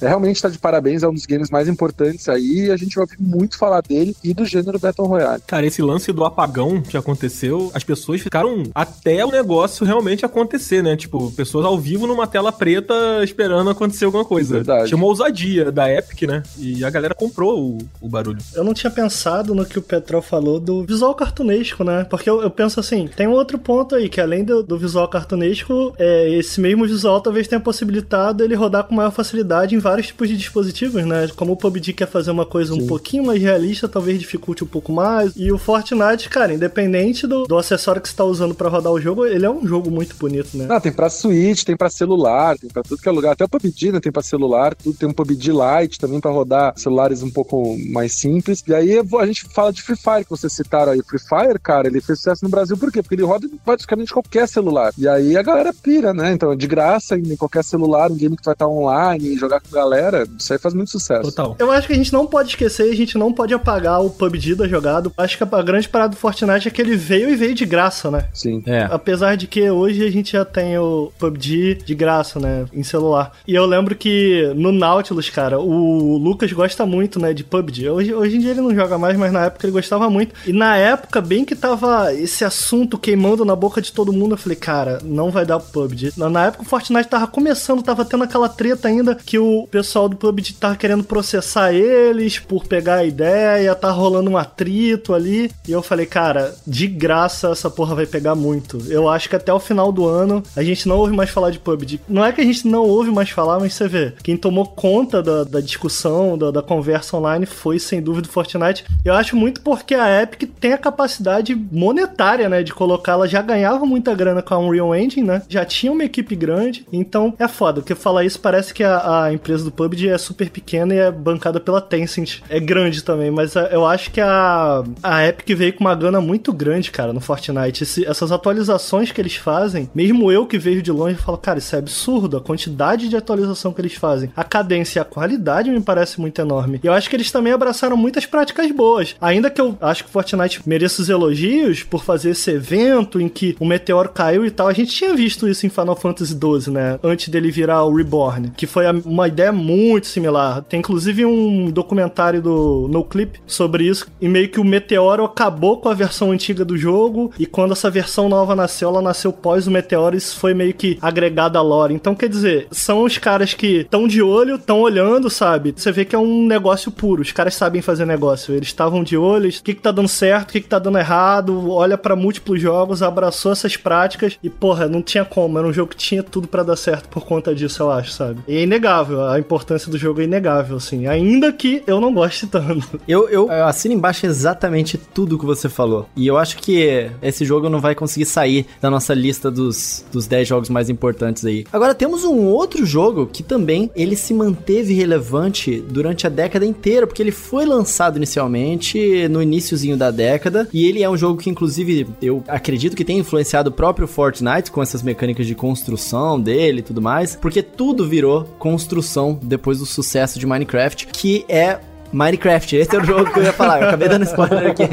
é, realmente tá de parabéns, é um dos games mais importantes aí e a gente vai ouvir muito falar dele e do gênero Battle Royale. Cara, esse lance do apagão que aconteceu, as pessoas ficaram até o negócio realmente acontecer, né? Tipo, pessoas ao vivo numa tela preta esperando acontecer alguma coisa. Verdade. Tinha uma ousadia da Epic, né? E a galera comprou o, o barulho. Eu não tinha pensado no que o Petrol falou do visual cartunesco, né? Porque eu, eu penso assim, tem um outro ponto aí, que além do, do visual cartunesco, é, esse mesmo visual talvez tenha possibilitado ele rodar com maior facilidade em vários tipos de dispositivos, né? Como o PUBG quer fazer uma coisa um pouquinho mais realista, talvez dificulte um pouco mais. E o Fortnite, cara, independente do, do acessório que você tá usando para rodar o jogo, ele é um jogo muito bonito, né? Ah, tem pra Switch, tem pra celular, tem pra tudo que é lugar. Até o PUBG, né, tem pra celular, tudo tem um PUBG Lite também pra rodar celulares um pouco mais simples. E aí a gente fala de Free Fire, que vocês citaram aí. O Free Fire, cara, ele fez sucesso no Brasil por quê? Porque ele roda praticamente qualquer celular. E aí a galera pira, né? Então, de graça, em qualquer celular, um game que vai estar online, jogar com a galera, isso aí faz muito sucesso. Total. Eu acho que a gente não pode esquecer, a gente não pode apagar o PUBG da jogada. Acho que a grande parada do Fortnite é que ele veio e veio de graça, né? Sim. É. Apesar de que hoje a gente já tem o PUBG de graça, né? Em celular. E eu lembro que no Nautilus, cara, o Lucas gosta muito, né? De PUBG. Hoje, hoje em dia ele não joga mais, mas na época ele gostava muito. E na época, bem que tava esse assunto queimando na boca de todo mundo, eu falei, cara, não vai dar pro PUBG. Na, na época o Fortnite tava começando, tava tendo aquela treta ainda que o pessoal do PUBG tava querendo processar eles por pegar a ideia, tá rolando um atrito ali. E eu falei, cara, de graça essa porra vai pegar muito. Eu acho que até o final do ano a gente não ouve mais falar de PUBG. Não é que a gente não ouve mais falar, mas você vê, quem tomou conta da, da discussão, da, da conversa online foi sem dúvida o Fortnite. Eu acho muito porque a Epic tem a capacidade monetária, né, de colocar. Ela já ganhava muita grana com a Unreal Engine, né? Já tinha uma equipe grande, então é foda. Porque falar isso parece que a, a empresa do PUBG é super pequena e é bancada pela Tencent. É grande também, mas a- eu acho que a, a Epic veio com uma gana muito grande, cara, no Fortnite. Esse- essas atualizações que eles fazem, mesmo eu que vejo de longe, falo, cara, isso é absurdo, a quantidade de atualização que eles fazem. A cadência e a qualidade me parece muito enorme. E eu acho que eles também abraçaram muitas práticas boas. Ainda que eu acho que Fortnite mereça os elogios por fazer esse evento em que o meteoro caiu e tal. A gente tinha visto isso em Final Fantasy XII, né? Antes dele virar o Reborn, que foi uma ideia muito similar. Tem inclusive um documentário do No Clip sobre isso. E meio que o meteoro acabou com a versão antiga do jogo. E quando essa versão nova nasceu, ela nasceu pós o meteoro. Isso foi meio que agregado à lore. Então, quer dizer, são os caras que estão de olho, estão olhando, sabe? Você vê que é um negócio puro. Os caras sabem fazer negócio. Eles estavam de olho, o que, que tá dando certo, o que, que tá dando errado. Olha para múltiplos jogos, abraçou essas práticas. E, porra, não tinha como. Era um jogo que tinha tudo para dar certo por conta disso, eu acho, sabe? E é inegável. A importância do jogo é inegável, assim. Ainda que eu não goste tanto. Eu, eu, eu assino embaixo exatamente tudo que você falou. E eu acho que esse jogo não vai conseguir sair da nossa lista dos, dos 10 jogos mais importantes aí. Agora, temos um outro jogo que também ele se manteve relevante durante a década inteira, porque ele foi lançado inicialmente no iníciozinho da década, e ele é um jogo que, inclusive, eu acredito que tem influenciado o próprio Fortnite com essas mecânicas de construção dele e tudo mais, porque tudo virou construção depois do sucesso de Minecraft, que é Minecraft, esse é o jogo que eu ia falar, eu acabei dando spoiler aqui.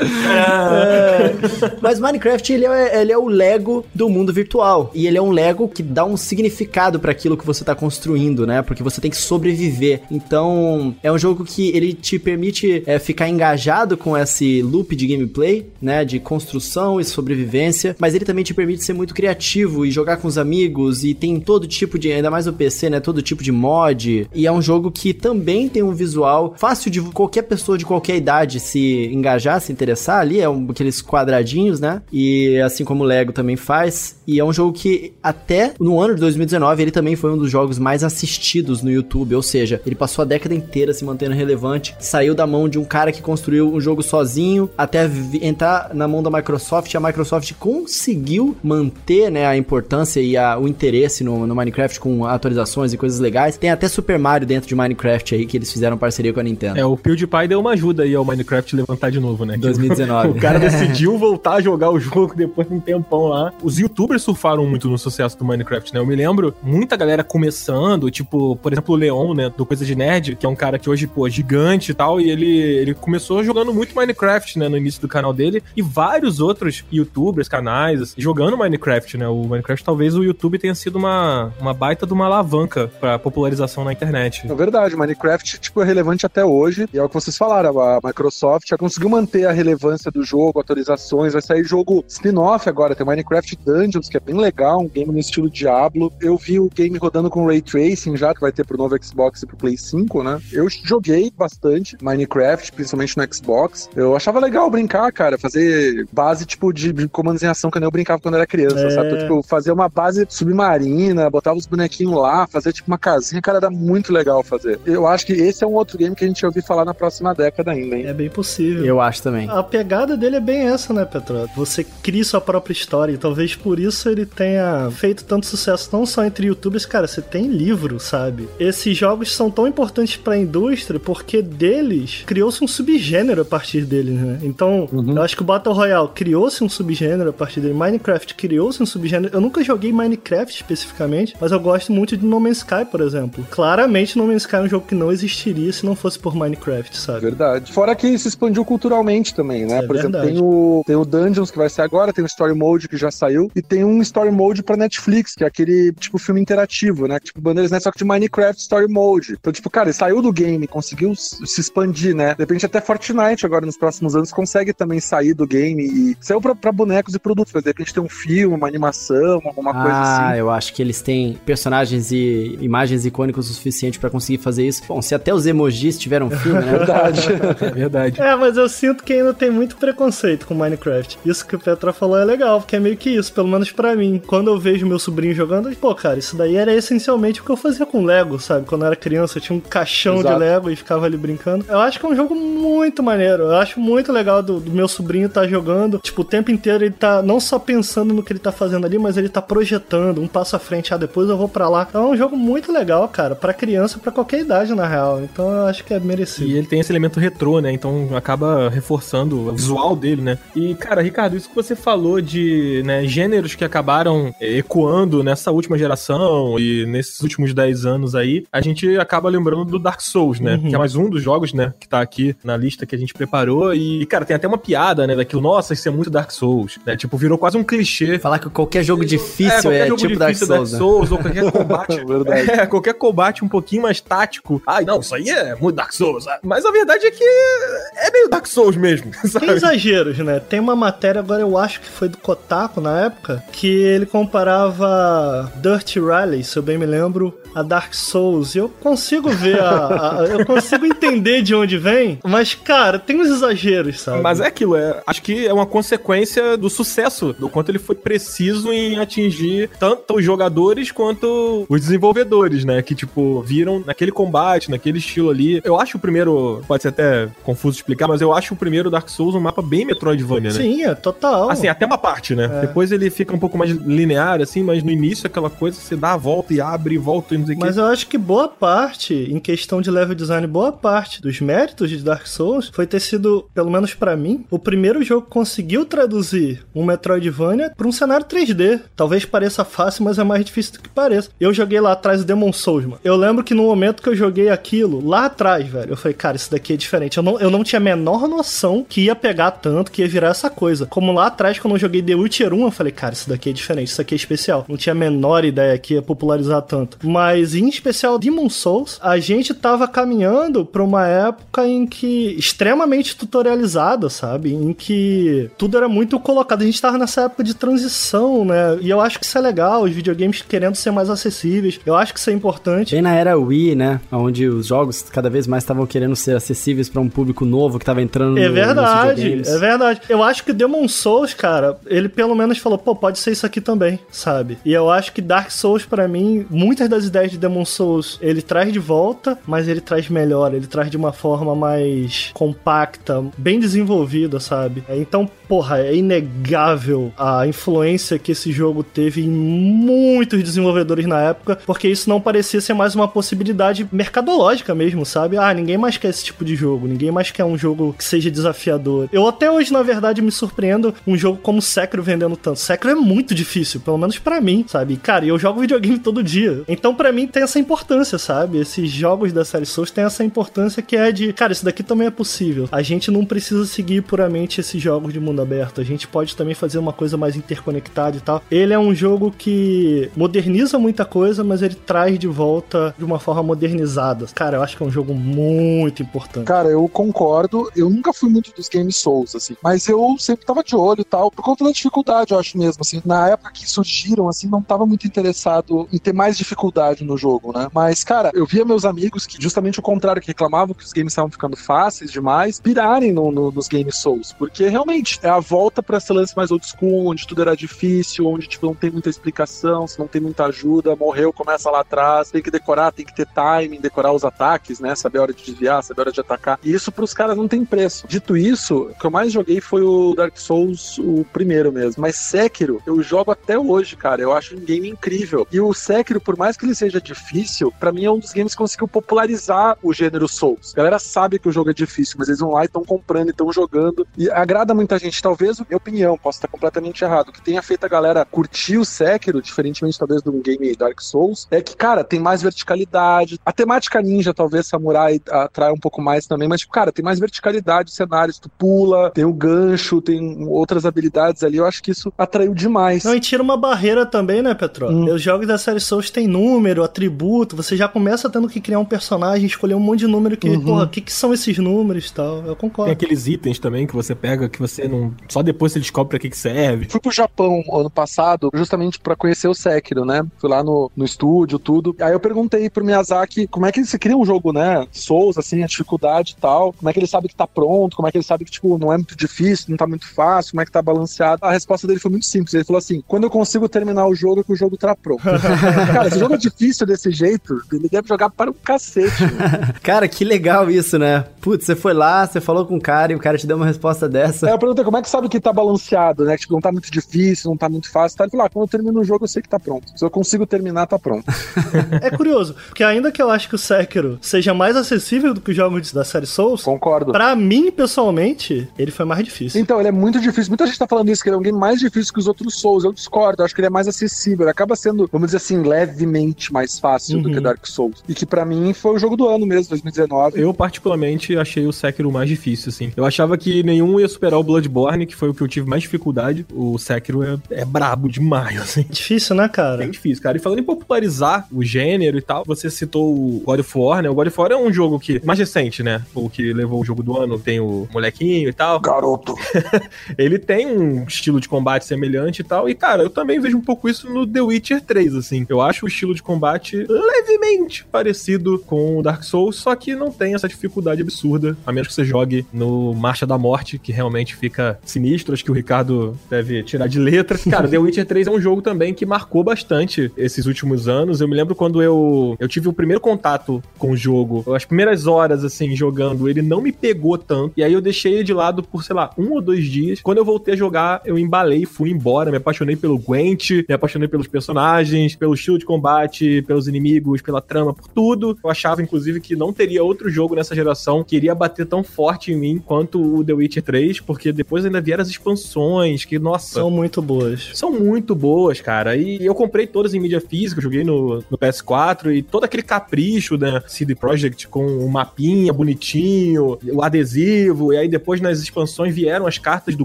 é, mas Minecraft, ele é, ele é o Lego do mundo virtual. E ele é um Lego que dá um significado para aquilo que você tá construindo, né? Porque você tem que sobreviver. Então, é um jogo que ele te permite é, ficar engajado com esse loop de gameplay, né? De construção e sobrevivência. Mas ele também te permite ser muito criativo e jogar com os amigos. E tem todo tipo de, ainda mais no PC, né? Todo tipo de mod. E é um jogo que também também tem um visual fácil de qualquer pessoa de qualquer idade se engajar, se interessar ali. É um, aqueles quadradinhos, né? E assim como o Lego também faz. E é um jogo que até no ano de 2019 ele também foi um dos jogos mais assistidos no YouTube. Ou seja, ele passou a década inteira se mantendo relevante. Saiu da mão de um cara que construiu um jogo sozinho até entrar na mão da Microsoft. E a Microsoft conseguiu manter né, a importância e a, o interesse no, no Minecraft com atualizações e coisas legais. Tem até Super Mario dentro de Minecraft Minecraft aí que eles fizeram parceria com a Nintendo. É, o PewDiePie deu uma ajuda aí ao Minecraft levantar de novo, né? 2019. o cara decidiu voltar a jogar o jogo depois de um tempão lá. Os youtubers surfaram muito no sucesso do Minecraft, né? Eu me lembro muita galera começando, tipo, por exemplo, o Leon, né, do Coisa de Nerd, que é um cara que hoje, pô, é gigante e tal, e ele, ele começou jogando muito Minecraft, né, no início do canal dele, e vários outros youtubers, canais, assim, jogando Minecraft, né? O Minecraft, talvez o YouTube tenha sido uma, uma baita de uma alavanca pra popularização na internet. É verdade, Minecraft Minecraft tipo, é relevante até hoje, e é o que vocês falaram, a Microsoft já conseguiu manter a relevância do jogo, atualizações, vai sair jogo spin-off agora, tem Minecraft Dungeons, que é bem legal, um game no estilo Diablo. Eu vi o game rodando com Ray Tracing já, que vai ter pro novo Xbox e pro Play 5, né? Eu joguei bastante Minecraft, principalmente no Xbox. Eu achava legal brincar, cara, fazer base tipo de comandos em ação que eu brincava quando era criança, é. sabe? Então, tipo, fazer uma base submarina, botava os bonequinhos lá, fazer tipo uma casinha, cara, era muito legal fazer. Eu acho que esse é um outro game que a gente ouvi falar na próxima década ainda, hein? É bem possível. Eu acho também. A pegada dele é bem essa, né, Petro? Você cria sua própria história e talvez por isso ele tenha feito tanto sucesso não só entre youtubers, cara, você tem livro, sabe? Esses jogos são tão importantes para a indústria porque deles criou-se um subgênero a partir deles, né? Então, uhum. eu acho que o Battle Royale criou-se um subgênero a partir dele, Minecraft criou-se um subgênero. Eu nunca joguei Minecraft especificamente, mas eu gosto muito de No Man's Sky, por exemplo. Claramente No Man's Sky é um jogo que não existiria se não fosse por Minecraft, sabe? Verdade. Fora que se expandiu culturalmente também, né? É por verdade. exemplo, tem o, tem o Dungeons que vai ser agora, tem o Story Mode que já saiu, e tem um Story Mode pra Netflix, que é aquele tipo filme interativo, né? Tipo Bandeiras Net, só que de Minecraft Story Mode. Então, tipo, cara, ele saiu do game, conseguiu se expandir, né? De repente até Fortnite agora nos próximos anos consegue também sair do game e saiu pra, pra bonecos e produtos. Mas de repente tem um filme, uma animação, alguma ah, coisa assim. Ah, eu acho que eles têm personagens e imagens icônicas o suficiente para conseguir fazer isso. Bom, se até os emojis tiveram filme, né? verdade. é verdade. É, mas eu sinto que ainda tem muito preconceito com Minecraft. Isso que o Petra falou é legal, porque é meio que isso, pelo menos para mim. Quando eu vejo meu sobrinho jogando, pô, cara, isso daí era essencialmente o que eu fazia com Lego, sabe? Quando eu era criança, eu tinha um caixão Exato. de Lego e ficava ali brincando. Eu acho que é um jogo muito maneiro. Eu acho muito legal do, do meu sobrinho estar tá jogando. Tipo, o tempo inteiro ele tá não só pensando no que ele tá fazendo ali, mas ele tá projetando um passo à frente. Ah, depois eu vou para lá. Então é um jogo muito legal, cara, para criança, para qualquer idade personagem, na real. Então eu acho que é merecido. E ele tem esse elemento retrô, né? Então acaba reforçando o visual dele, né? E, cara, Ricardo, isso que você falou de né, gêneros que acabaram é, ecoando nessa última geração e nesses últimos 10 anos aí, a gente acaba lembrando do Dark Souls, né? Uhum. Que é mais um dos jogos, né? Que tá aqui na lista que a gente preparou. E, cara, tem até uma piada, né? Daquilo, nossa, isso é muito Dark Souls, né? Tipo, virou quase um clichê. Falar que qualquer jogo difícil é, é jogo tipo Dark Souls, Dark Souls né? ou qualquer combate. é, qualquer combate um pouquinho mais tático. Ai, não, isso aí é muito Dark Souls. Mas a verdade é que é meio Dark Souls mesmo. Sabe? Tem exageros, né? Tem uma matéria, agora eu acho que foi do Kotaku na época, que ele comparava Dirty Rally, se eu bem me lembro, a Dark Souls. E eu consigo ver a, a, Eu consigo entender de onde vem, mas, cara, tem uns exageros, sabe? Mas é aquilo, é, acho que é uma consequência do sucesso, do quanto ele foi preciso em atingir tanto os jogadores quanto os desenvolvedores, né? Que, tipo, viram naquele combate, naquele estilo ali. Eu acho o primeiro, pode ser até confuso explicar, mas eu acho o primeiro Dark Souls um mapa bem Metroidvania, né? Sim, é total. Assim, até uma parte, né? É. Depois ele fica um pouco mais linear, assim, mas no início aquela coisa, você dá a volta e abre e volta e não sei o Mas eu acho que boa parte, em questão de level design, boa parte dos méritos de Dark Souls foi ter sido, pelo menos para mim, o primeiro jogo que conseguiu traduzir um Metroidvania para um cenário 3D. Talvez pareça fácil, mas é mais difícil do que pareça. Eu joguei lá atrás o Demon Souls, mano. Eu lembro que no momento que eu joguei aquilo, lá atrás, velho, eu falei, cara, isso daqui é diferente. Eu não, eu não tinha a menor noção que ia pegar tanto, que ia virar essa coisa. Como lá atrás, quando eu joguei The Witcher 1, eu falei, cara, isso daqui é diferente, isso aqui é especial. Não tinha a menor ideia que ia popularizar tanto. Mas, em especial, Demon Souls, a gente tava caminhando pra uma época em que extremamente tutorializada, sabe? Em que tudo era muito colocado. A gente tava nessa época de transição, né? E eu acho que isso é legal, os videogames querendo ser mais acessíveis. Eu acho que isso é importante. Bem na era Wii, né? Onde os jogos cada vez mais estavam querendo ser acessíveis para um público novo que tava entrando é no, verdade, É verdade. Eu acho que Demon Souls, cara, ele pelo menos falou, pô, pode ser isso aqui também, sabe? E eu acho que Dark Souls, para mim, muitas das ideias de Demon Souls, ele traz de volta, mas ele traz melhor, ele traz de uma forma mais compacta, bem desenvolvida, sabe? Então, porra, é inegável a influência que esse jogo teve em muitos desenvolvedores na época, porque isso não parecia ser mais uma possibilidade mercadológica mesmo, sabe? Ah, ninguém mais quer esse tipo de jogo, ninguém mais quer um jogo que seja desafiador. Eu até hoje, na verdade, me surpreendo um jogo como Sekiro vendendo tanto. Sekiro é muito difícil, pelo menos para mim, sabe? Cara, eu jogo videogame todo dia. Então, para mim, tem essa importância, sabe? Esses jogos da série Souls têm essa importância que é de, cara, isso daqui também é possível. A gente não precisa seguir puramente esses jogos de mundo aberto. A gente pode também fazer uma coisa mais interconectada e tal. Ele é um jogo que moderniza muita coisa, mas ele traz de volta de uma forma modernizada. Cara, eu acho que é um jogo muito importante. Cara, eu concordo. Eu nunca fui muito dos Game Souls, assim, mas eu sempre tava de olho e tal, por conta da dificuldade, eu acho mesmo, assim. Na época que surgiram, assim, não tava muito interessado em ter mais dificuldade no jogo, né? Mas, cara, eu via meus amigos que justamente o contrário, que reclamavam que os games estavam ficando fáceis demais, pirarem no, no, nos Game Souls, porque realmente é a volta para esse lance mais old school, onde tudo era difícil, onde tipo, não tem muita explicação, se não tem muita ajuda, morreu, começa lá atrás, tem que decorar, tem que ter timing, decorar os ataques, né? Saber a hora de desviar, saber a hora de atacar. E isso pros caras não tem preço. Dito isso, o que eu mais joguei foi o Dark Souls, o primeiro mesmo. Mas Sekiro, eu jogo até hoje, cara. Eu acho um game incrível. E o Sekiro, por mais que ele seja difícil, para mim é um dos games que conseguiu popularizar o gênero Souls. A galera sabe que o jogo é difícil, mas eles vão lá e estão comprando e estão jogando. E agrada muita gente talvez, minha opinião, posso estar completamente errado, que tenha feito a galera curtir o Sekiro, diferentemente talvez do game Dark Souls, é que, cara, tem mais verticalidade. A temática ninja, talvez, samurai atrai um pouco mais também, mas, tipo, cara, tem mais verticalidade, cenários, tu pula, tem o gancho, tem outras habilidades ali, eu acho que isso atraiu demais. Não, e tira uma barreira também, né, Petro? Hum. Os jogos da série Souls tem número, atributo, você já começa tendo que criar um personagem, escolher um monte de número que, uhum. porra, o que, que são esses números e tal, eu concordo. Tem aqueles itens também que você pega que você não só depois você descobre pra que, que serve. Fui pro Japão ano passado, justamente para conhecer o Sekiro, né? Fui lá no, no estúdio, tudo. Aí eu perguntei pro Miyazaki como é que você cria um jogo, né? Souls, assim, a dificuldade e tal. Como é que ele sabe que tá pronto? Como é que ele sabe que, tipo, não é muito difícil, não tá muito fácil? Como é que tá balanceado? A resposta dele foi muito simples. Ele falou assim: quando eu consigo terminar o jogo, é que o jogo tá pronto. Cara, se o jogo é difícil desse jeito, ele deve jogar para um cacete. Cara, que legal isso, né? Putz, você foi lá, você falou com o cara e o cara te deu uma resposta dessa. É, eu perguntei como é que sabe que tá balanceado, né? Tipo, não tá muito difícil, não tá muito fácil. Tá? Ele falou, ah, quando eu termino o jogo, eu sei que tá pronto. Se eu consigo terminar, tá pronto. é curioso, porque ainda que eu acho que o Sekiro seja mais acessível do que os jogos da série Souls, concordo. Pra mim, pessoalmente, ele foi mais difícil. Então, ele é muito difícil. Muita gente tá falando isso, que ele é um game mais difícil que os outros Souls. Eu discordo, eu acho que ele é mais acessível. Ele acaba sendo, vamos dizer assim, levemente mais fácil uhum. do que uhum. Dark Souls. E que para mim foi o jogo do ano mesmo, 2019. Eu, particularmente, achei o Sekiro mais difícil, assim. Eu achava que nenhum ia superar o Bloodborne, que foi o que eu tive mais dificuldade. O Sekiro é, é brabo demais, assim. Difícil, né, cara? Bem difícil, cara. E falando em popularizar o gênero e tal, você citou o God of War, né? O God of War é um jogo que, mais recente, né? O que levou o jogo do ano, tem o molequinho e tal. Garoto. ele tem um estilo de combate semelhante e tal. E, cara, eu também vejo um pouco isso no The Witcher 3, assim. Eu acho o estilo de combate levemente parecido com o Dark Souls, só que não tem essa dificuldade absurda, a menos que você jogue no Marcha da Morte, que realmente fica sinistro. Acho que o Ricardo deve tirar de letra. Cara, The Witcher 3 é um jogo também que marcou bastante esses últimos anos. Eu me lembro quando eu, eu tive o primeiro contato com o jogo, as primeiras horas, assim, jogando, ele não me pegou tanto. E aí eu deixei ele de lado por, sei lá, um ou dois dias. Quando eu voltei a jogar, eu embalei, fui embora, me apaixonei pelo Gwent, me apaixonei pelos personagens, pelo estilo de combate, pelos inimigos, pela trama, por tudo. Eu achava, inclusive, que não teria outro jogo nessa geração que iria bater tão forte em mim quanto o The Witcher 3, porque depois ainda vieram as expansões, que, nossa... São muito boas. São muito boas, cara. E eu comprei todas em mídia física, joguei no, no PS4, e todo aquele capricho da CD Projekt com o mapinha bonitinho, o adesivo, e aí depois nas expansões vieram as cartas do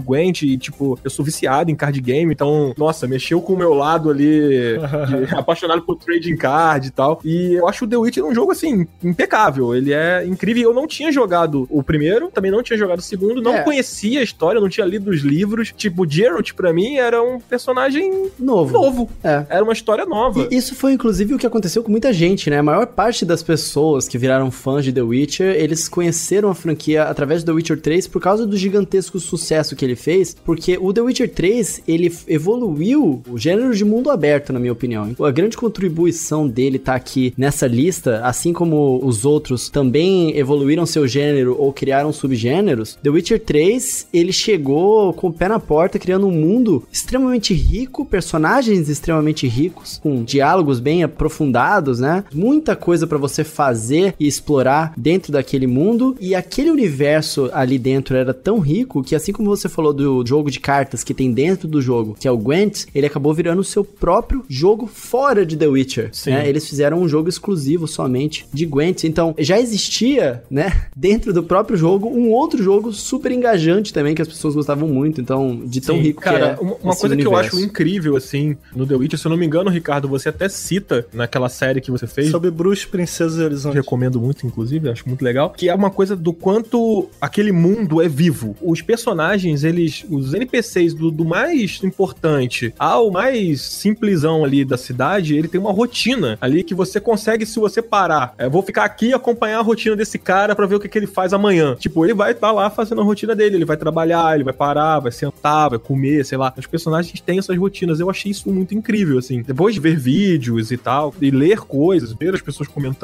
Gwent, e tipo, eu sou viciado em card game, então, nossa, mexeu com o meu lado ali, de, apaixonado por trading card e tal. E eu acho o The Witcher um jogo, assim, impecável. Ele é incrível. Eu não tinha jogado o primeiro, também não tinha jogado o segundo, não é. conhecia a história, não tinha lido os livros. Tipo, Geralt, pra mim, era um personagem novo. Novo. É. Era uma história nova. E isso foi, inclusive, o que aconteceu com muita gente, né? A maior parte das pessoas que viraram fãs de The Witcher, eles conheceram a franquia através do The Witcher 3 por causa do gigantesco sucesso que ele fez, porque o The Witcher 3, ele evoluiu o gênero de mundo aberto, na minha opinião. A grande contribuição dele tá aqui nessa lista, assim como os outros também evoluíram seu gênero ou criaram subgêneros, The Witcher 3, ele chegou com o pé na porta, criando um mundo extremamente rico, personagens extremamente ricos, com diálogos bem aprofundados, né? Muita coisa para você fazer e explorar dentro daquele mundo, e aquele universo ali dentro era tão rico que assim como você falou do jogo de cartas que tem dentro do jogo, que é o Gwent, ele acabou virando o seu próprio jogo fora de The Witcher. Né? Eles fizeram um jogo exclusivo somente de Gwent. Então, já existia, né, dentro do próprio jogo, um outro jogo super engajante também, que as pessoas gostavam muito. Então, de tão Sim, rico cara, que é. Uma, uma coisa universo. que eu acho incrível, assim, no The Witcher, se eu não me engano, Ricardo, você até cita naquela série que você fez. Sobre Bruxos, Princesas Horizonte. Recomendo muito, inclusive, acho muito legal. Que é uma coisa do quanto aquele mundo é vivo. Os personagens, eles. Os NPCs do, do mais importante ao mais simplesão ali da cidade, ele tem uma rotina ali que você consegue, se você parar. É, vou ficar aqui e acompanhar a rotina desse cara para ver o que, que ele faz amanhã. Tipo, ele vai estar tá lá fazendo a rotina dele, ele vai trabalhar, ele vai parar, vai sentar, vai comer, sei lá. Os personagens têm essas rotinas. Eu achei isso muito incrível, assim. Depois de ver vídeos e tal, e ler coisas, ver as pessoas comentando,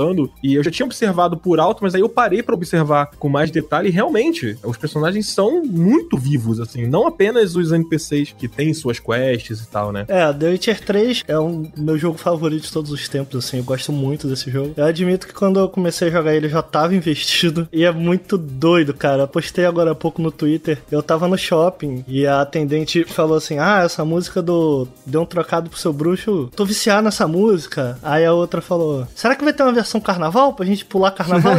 e eu já tinha observado por alto, mas aí eu parei para observar com mais detalhe, e realmente, os personagens são muito vivos, assim. Não apenas os NPCs que têm suas quests e tal, né? É, The Witcher 3 é um meu jogo favorito de todos os tempos, assim. Eu gosto muito desse jogo. Eu admito que quando eu comecei a jogar ele, eu já tava investido. E é muito doido, cara. Eu postei agora há pouco no Twitter. Eu tava no shopping e a atendente falou assim: Ah, essa música do Deu um trocado pro seu bruxo. Tô viciado nessa música. Aí a outra falou: Será que vai ter uma versão carnaval pra gente pular carnaval?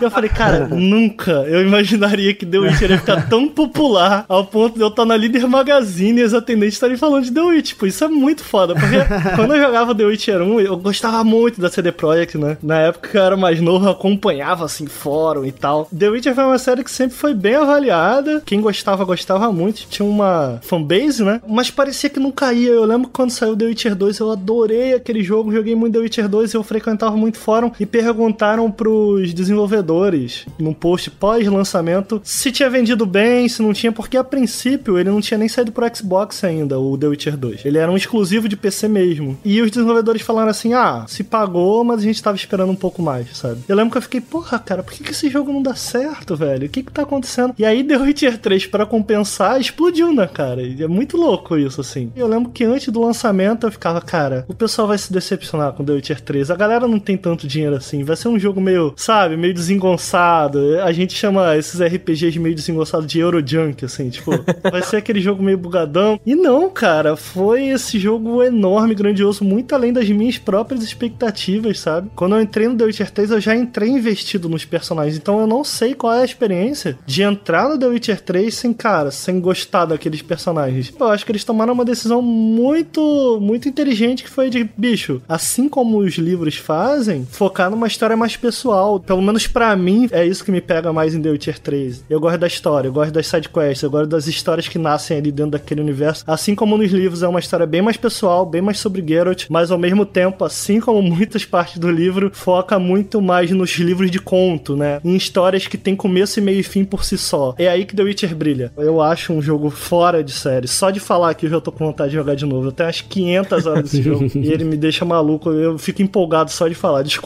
e eu falei, cara, nunca eu imaginaria que The Witcher ia ficar tão popular ao ponto de eu estar na Líder Magazine e as atendentes estarem falando de The Witch. Tipo, isso é muito foda. Porque quando eu jogava The Witcher 1, eu gostava muito da CD Projekt, né? Na época que eu era mais novo, eu acompanhava assim, fórum e tal. The Witcher foi uma série que sempre foi bem avaliada. Quem gostava, gostava muito. Tinha uma fanbase, né? Mas parecia que não caía. Eu lembro que quando saiu The Witcher 2, eu adorei aquele jogo, joguei muito The Witcher 2 e eu frequentava muito fórum e perguntaram pros desenvolvedores num post pós-lançamento se tinha vendido bem, se não tinha, porque a princípio ele não tinha nem saído pro Xbox ainda, o The Witcher 2. Ele era um exclusivo de PC mesmo. E os desenvolvedores falaram assim: ah, se pagou, mas a gente tava esperando um pouco mais, sabe? Eu lembro que eu fiquei, porra, cara, por que, que esse jogo não dá certo, velho? O que que tá acontecendo? E aí The Witcher 3, para compensar, explodiu, né, cara? E é muito louco isso, assim. Eu lembro que antes do lançamento eu ficava, cara, o pessoal vai se decepcionar com The Witcher 3. A galera não tem tanto dinheiro assim. Vai ser um jogo meio, sabe, meio desengonçado. A gente chama esses RPGs meio desengonçados de Eurojunk, assim, tipo, vai ser aquele jogo meio bugadão. E não, cara, foi esse jogo enorme, grandioso, muito além das minhas próprias expectativas, sabe? Quando eu entrei no The Witcher 3, eu já entrei investido nos personagens, então eu não sei qual é a experiência de entrar no The Witcher 3 sem, cara, sem gostar daqueles personagens. Eu acho que eles tomaram uma decisão muito, muito inteligente que foi de, bicho, assim como os livros fazem, focar numa história mais pessoal. Pelo menos para mim, é isso que me pega mais em The Witcher 3. Eu gosto da história, eu gosto das sidequests, eu gosto das histórias que nascem ali dentro daquele universo. Assim como nos livros é uma história bem mais pessoal, bem mais sobre Geralt, mas ao mesmo tempo, assim como muitas partes do livro, foca muito mais nos livros de conto, né? Em histórias que tem começo e meio e fim por si só. É aí que The Witcher brilha. Eu acho um jogo fora de série. Só de falar que eu já tô com vontade de jogar de novo. Eu tenho umas 500 horas desse jogo e ele me deixa maluco. Eu fico empolgado só de falar. Desculpa.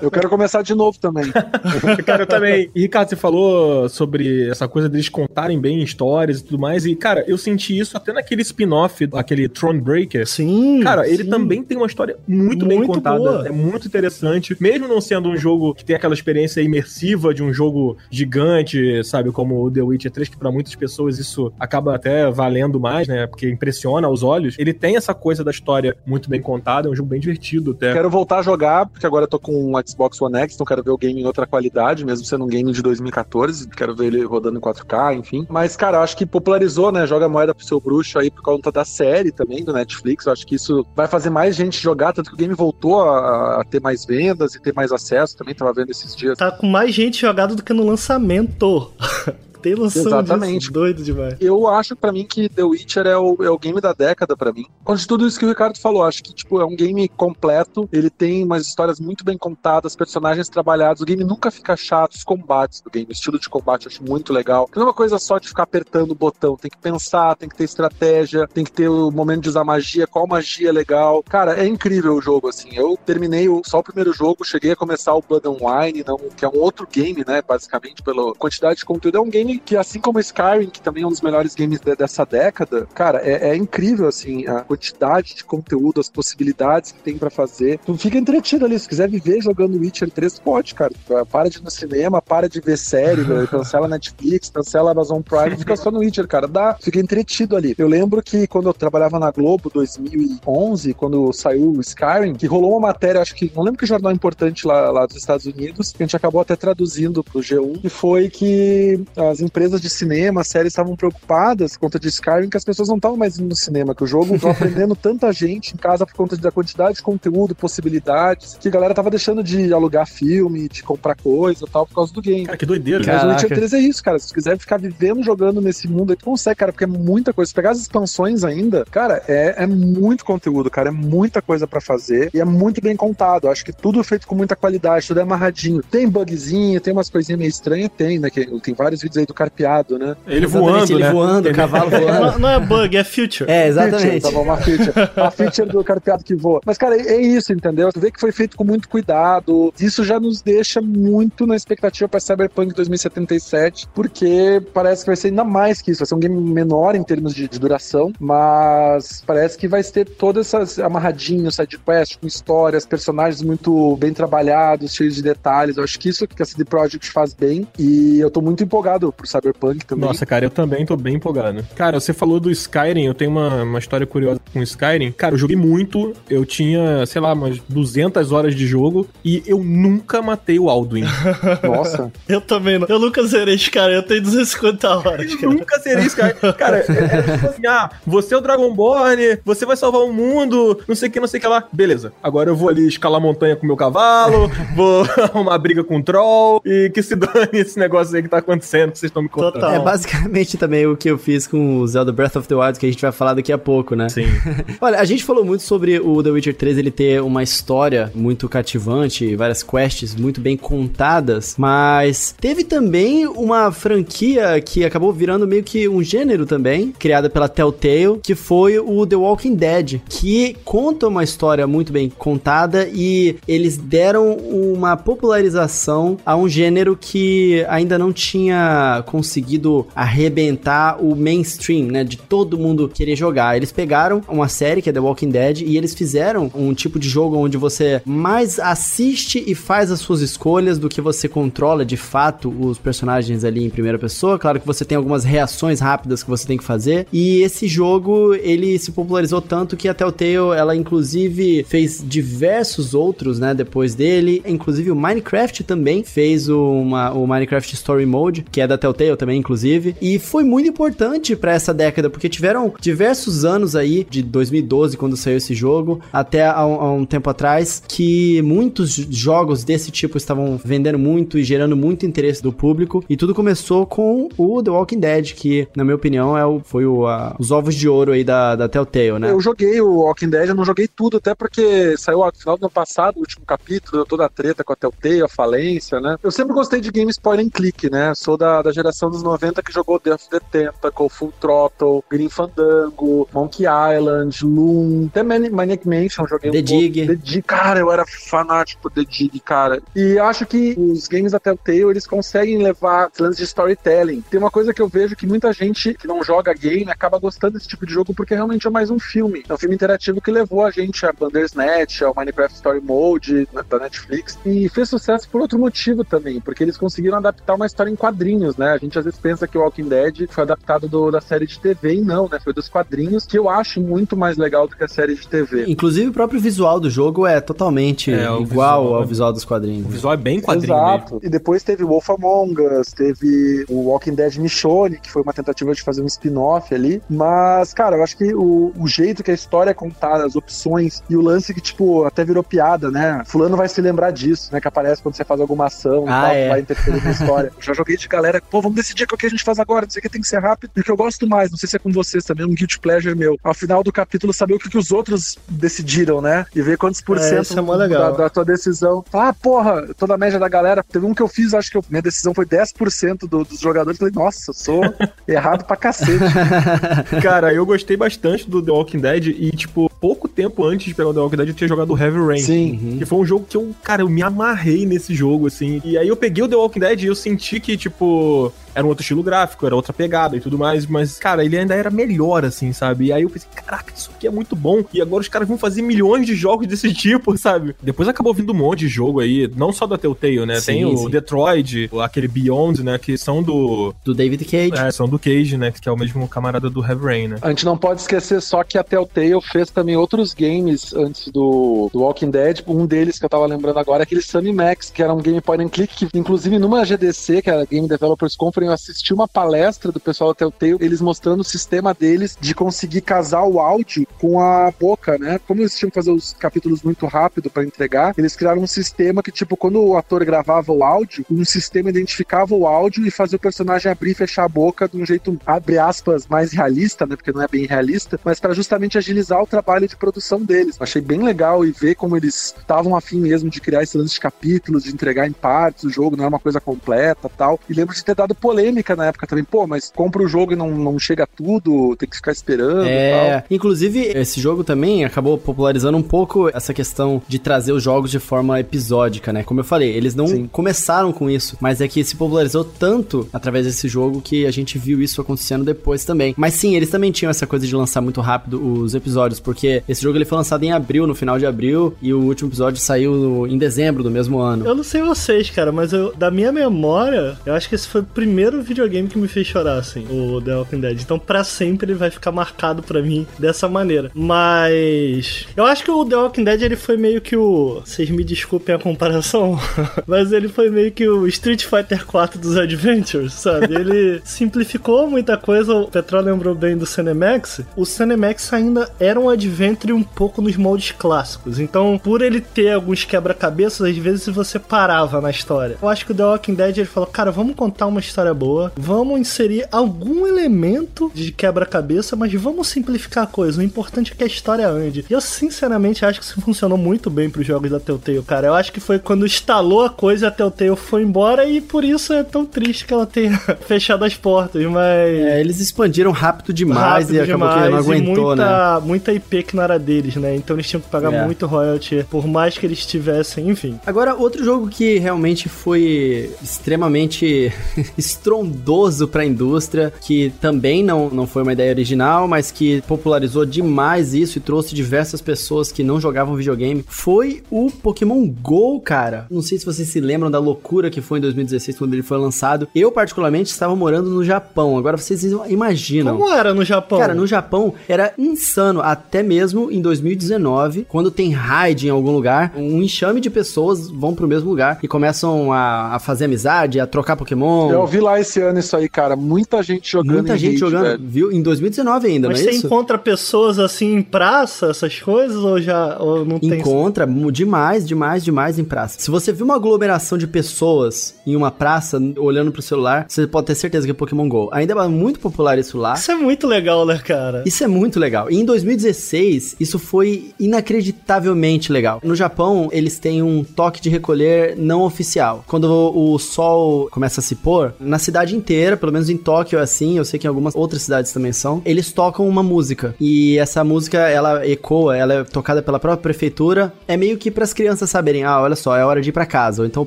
Eu quero começar de novo também. cara, eu também. E, Ricardo, você falou sobre essa coisa deles contarem bem histórias e tudo mais. E, cara, eu senti isso até naquele spin-off, aquele Thronebreaker. Sim. Cara, ele sim. também tem uma história muito, bem Muito contada. boa. É muito interessante. Mesmo não sendo um jogo que tem aquela experiência imersiva de um jogo gigante, sabe? Como o The Witcher 3, que pra muitas pessoas isso acaba até valendo mais, né? Porque impressiona aos olhos. Ele tem essa coisa da história muito bem contada. É um jogo bem divertido até. Quero voltar a jogar, porque agora eu tô com um Xbox One X, então quero ver o game em outra qualidade, mesmo sendo um game de 2014. Quero ver ele rodando em 4K, enfim. Mas, cara, acho que popularizou, né? Joga moeda pro seu bruxo aí por conta da série também, do Netflix. Eu acho que isso vai fazer mais gente jogar, tanto que o game voltou a, a ter mais vendas e ter mais acesso. Também tava vendo esses dias. Tá com mais gente jogado do que no lançamento. Tem noção Exatamente. disso? Doido demais. Eu acho pra mim que The Witcher é o, é o game da década pra mim. Onde tudo isso que o Ricardo falou, acho que tipo é um game completo. Ele tem umas histórias muito bem contadas, personagens trabalhados. O game nunca fica chato. Os combates do game, o estilo de combate eu acho muito legal. Não é uma coisa só de ficar apertando o botão. Tem que pensar, tem que ter estratégia, tem que ter o momento de usar magia. Qual magia é legal? Cara, é incrível o jogo assim. Eu terminei o, só o primeiro jogo, cheguei a começar o Blood and Wine, não, que é um outro game, né? Basicamente pela quantidade de conteúdo. É um game que, assim como Skyrim, que também é um dos melhores games de- dessa década, cara, é, é incrível, assim, a quantidade de conteúdo, as possibilidades que tem pra fazer. Tu fica entretido ali, se quiser viver jogando Witcher 3, pode, cara. Para de ir no cinema, para de ver série, velho, cancela Netflix, cancela Amazon Prime, fica só no Witcher, cara. Dá, fica entretido ali. Eu lembro que quando eu trabalhava na Globo, 2011, quando saiu o Skyrim, que rolou uma matéria, acho que, não lembro que jornal importante lá, lá dos Estados Unidos, que a gente acabou até traduzindo pro G1, que foi que as empresas de cinema, séries estavam preocupadas por conta de Skyrim, que as pessoas não estavam mais indo no cinema, que o jogo tava prendendo tanta gente em casa por conta da quantidade de conteúdo, possibilidades, que a galera tava deixando de alugar filme, de comprar coisa e tal, por causa do game. Cara, que doideira. Mas o. Witcher 3 é isso, cara. Se tu quiser ficar vivendo, jogando nesse mundo aí, tu consegue, cara, porque é muita coisa. Se pegar as expansões ainda, cara, é, é muito conteúdo, cara. É muita coisa pra fazer e é muito bem contado. Acho que tudo feito com muita qualidade, tudo é amarradinho. Tem bugzinho, tem umas coisinhas meio estranhas, tem, né? Que, tem vários vídeos aí do carpeado, né? Ele Exatamente, voando, ele né? voando, o cavalo voando. Não, não é bug, é future. É, Feature, exatamente. tá bom, uma feature. A feature do carpeado que voa. Mas, cara, é isso, entendeu? Tu vê que foi feito com muito cuidado. Isso já nos deixa muito na expectativa pra Cyberpunk 2077, porque parece que vai ser ainda mais que isso. Vai ser um game menor em termos de, de duração, mas parece que vai ter todas essas amarradinhos, side quest, com histórias, personagens muito bem trabalhados, cheios de detalhes. Eu acho que isso que a CD Projekt faz bem. E eu tô muito empolgado pro Cyberpunk também. Nossa, cara, eu também tô bem empolgado. Cara, você falou do Skyrim, eu tenho uma, uma história curiosa com Skyrim. Cara, eu joguei muito, eu tinha, sei lá, umas 200 horas de jogo e eu nunca matei o Alduin. Nossa. Eu também não. Eu nunca zerei esse cara, eu tenho 250 horas, Eu cara. nunca serei Skyrim. Cara, é, é tipo assim, ah, você é o Dragonborn, você vai salvar o mundo, não sei o que, não sei o que lá. Beleza, agora eu vou ali escalar a montanha com meu cavalo, vou arrumar briga com o troll e que se dane esse negócio aí que tá acontecendo. Vocês estão me contando. Total. É basicamente também o que eu fiz com o Zelda Breath of the Wild, que a gente vai falar daqui a pouco, né? Sim. Olha, a gente falou muito sobre o The Witcher 3 ele ter uma história muito cativante, várias quests muito bem contadas, mas teve também uma franquia que acabou virando meio que um gênero também, criada pela Telltale, que foi o The Walking Dead, que conta uma história muito bem contada e eles deram uma popularização a um gênero que ainda não tinha conseguido arrebentar o mainstream, né, de todo mundo querer jogar. Eles pegaram uma série que é The Walking Dead e eles fizeram um tipo de jogo onde você mais assiste e faz as suas escolhas do que você controla de fato os personagens ali em primeira pessoa. Claro que você tem algumas reações rápidas que você tem que fazer. E esse jogo, ele se popularizou tanto que a Telltale, ela inclusive fez diversos outros, né, depois dele. Inclusive o Minecraft também fez uma, o Minecraft Story Mode, que é da Telltale também, inclusive. E foi muito importante para essa década, porque tiveram diversos anos aí, de 2012, quando saiu esse jogo, até há um, há um tempo atrás, que muitos jogos desse tipo estavam vendendo muito e gerando muito interesse do público. E tudo começou com o The Walking Dead, que, na minha opinião, é o, foi o, a, os ovos de ouro aí da, da Telltale, né? Eu joguei o Walking Dead, eu não joguei tudo, até porque saiu no final do ano passado, o último capítulo, toda a treta com a Telltale, a falência, né? Eu sempre gostei de games point and click, né? Sou da, da geração dos 90 que jogou Death the Tentacle, Full Throttle, Green Fandango, Monkey Island, Loom, até Mani- Maniac Mansion joguei The um. Dig. The Dig, cara, eu era fanático por The Dig, cara. E acho que os games da Telltale, eles conseguem levar esse lance de storytelling. Tem uma coisa que eu vejo que muita gente que não joga game acaba gostando desse tipo de jogo porque realmente é mais um filme. É um filme interativo que levou a gente a Bandersnatch, ao Minecraft Story Mode né, da Netflix e fez sucesso por outro motivo também, porque eles conseguiram adaptar uma história em quadrinhos, né? A gente às vezes pensa que o Walking Dead foi adaptado do- da série de TV e não, né? Foi dos quadrinhos, que eu acho muito mais legal do que a série de TV. Inclusive, o próprio visual do jogo é totalmente É, igual visual- ao visual dos quadrinhos. O visual é bem quadrinho mesmo. Exato. E depois teve Wolf Among Us, teve o Walking Dead Michonne, que foi uma tentativa de fazer um spin-off ali. Mas, cara, eu acho que o, o jeito que a história é contada, as opções e o lance que, tipo, até virou piada, né? Fulano vai se lembrar disso, né? Que aparece quando você faz alguma ação e Ah, tal, é. que vai interferir na história. Eu já joguei de galera, pô, vamos decidir o que a gente faz agora, não sei o que tem que ser rápido. E o que eu gosto mais, não sei se é com vocês também, um guilty pleasure meu. Ao final do capítulo, saber o que, que os outros decidiram, né? E ver quantos por É, cento é legal. da, da tua decisão. Ah, porra, eu tô na média da galera. Teve um que eu fiz, acho que eu- minha decisão foi 10% do, dos jogadores. Falei, nossa, eu sou errado pra cacete. Cara, eu gostei bastante do The Walking Dead e, tipo, pouco tempo antes de pegar o The Walking Dead, eu tinha jogado o Heavy Rain. Sim. Que foi um jogo que eu, cara, eu me amarrei nesse jogo, assim. E aí eu peguei o The Walking Dead e eu senti que, tipo, era um outro estilo gráfico, era outra pegada e tudo mais, mas, cara, ele ainda era melhor, assim, sabe? E aí eu pensei, caraca, isso aqui é muito bom. E agora os caras vão fazer milhões de jogos desse tipo, sabe? Depois acabou vindo um monte de jogo aí, não só da Telltale, né? Sim, Tem o sim. Detroit, aquele Beyond, né? Que são do. Do David Cage. É, são do Cage, né? Que é o mesmo camarada do Heavy Rain, né? A gente não pode esquecer só que a Telltale fez também outros games antes do, do Walking Dead. Um deles que eu tava lembrando agora é aquele Sunny Max, que era um game point and click, que inclusive numa GDC, que era a Game Developers Conference, eu assisti uma palestra do pessoal da Telltale, eles mostrando o sistema deles de conseguir casar o áudio com a boca, né? Como eles tinham que fazer os capítulos muito rápido pra entregar, eles criaram um sistema que, tipo, quando o ator gravava o áudio, um sistema identificava o áudio e fazia o personagem abrir e fechar a boca de um jeito, abre aspas, mais realista, né? Porque não é bem realista, mas para justamente agilizar o trabalho de produção deles. Achei bem legal e ver como eles estavam afim mesmo de criar esse lance de capítulos, de entregar em partes o jogo, não era uma coisa completa tal. E lembro de ter dado polêmica na época também. Pô, mas compra o jogo e não, não chega tudo, tem que ficar esperando e tal. É, inclusive esse jogo também acabou popularizando um pouco essa questão de trazer os jogos de forma episódica, né? Como eu falei, eles não Sim. começaram com isso, mas é que se popularizou tanto através desse jogo que a gente viu isso acontecendo depois também. Mas sim, eles também tinham essa coisa de lançar muito rápido os episódios, porque esse jogo ele foi lançado em abril, no final de abril, e o último episódio saiu em dezembro do mesmo ano. Eu não sei vocês, cara, mas eu, da minha memória, eu acho que esse foi o primeiro videogame que me fez chorar, assim, o The Walking Dead. Então, pra sempre, ele vai ficar marcado pra mim dessa maneira. Mas. Eu acho que o The Walking Dead ele foi meio que o. Vocês me desculpem a comparação, mas ele foi meio que o Street Fighter 4 dos Adventures, sabe? Ele simplificou muita coisa. O Petrol lembrou bem do Cinemax. O Cinemax ainda era um adventure Adventure um pouco nos moldes clássicos. Então, por ele ter alguns quebra-cabeças, às vezes você parava na história. Eu acho que o The Walking Dead ele falou: cara, vamos contar uma história boa, vamos inserir algum elemento de quebra-cabeça, mas vamos simplificar a coisa. O importante é que a história ande. E eu, sinceramente, acho que isso funcionou muito bem pros jogos da Telltale, cara. Eu acho que foi quando instalou a coisa, a Telltale foi embora e por isso é tão triste que ela tenha fechado as portas, mas. É, eles expandiram rápido demais rápido e acabou demais, que não aguentou, muita, né? Muita IP que não era deles, né? Então eles tinham que pagar É. muito royalty, por mais que eles tivessem, enfim. Agora, outro jogo que realmente foi extremamente estrondoso pra indústria, que também não, não foi uma ideia original, mas que popularizou demais isso e trouxe diversas pessoas que não jogavam videogame, foi o Pokémon GO, cara. Não sei se vocês se lembram da loucura que foi em 2016 quando ele foi lançado. Eu, particularmente, estava morando no Japão. Agora vocês imaginam. Como era no Japão? Cara, no Japão era insano, até mesmo em 2019, quando tem raid em algum lugar, um enxame de pessoas vão pro mesmo lugar e começam a, a fazer amizade, a trocar Pokémon. Eu vi lá esse ano isso aí, cara. Muita gente jogando Muita em gente jogando, velho. viu? Em 2019 ainda, Mas não é você isso? encontra pessoas assim em praça, essas coisas, ou já ou não tem? Encontra demais, demais, demais em praça. Se você viu uma aglomeração de pessoas em uma praça olhando pro celular, você pode ter certeza que é Pokémon GO. Ainda é muito popular isso lá. Isso é muito legal, né, cara? Isso é muito legal. E em 2016, isso foi inacreditavelmente legal. No Japão, eles têm um toque de recolher não oficial. Quando o sol começa a se pôr, na cidade inteira, pelo menos em Tóquio é assim, eu sei que em algumas outras cidades também são, eles tocam uma música. E essa música, ela ecoa, ela é tocada pela própria prefeitura. É meio que para as crianças saberem, ah, olha só, é hora de ir para casa. Ou então o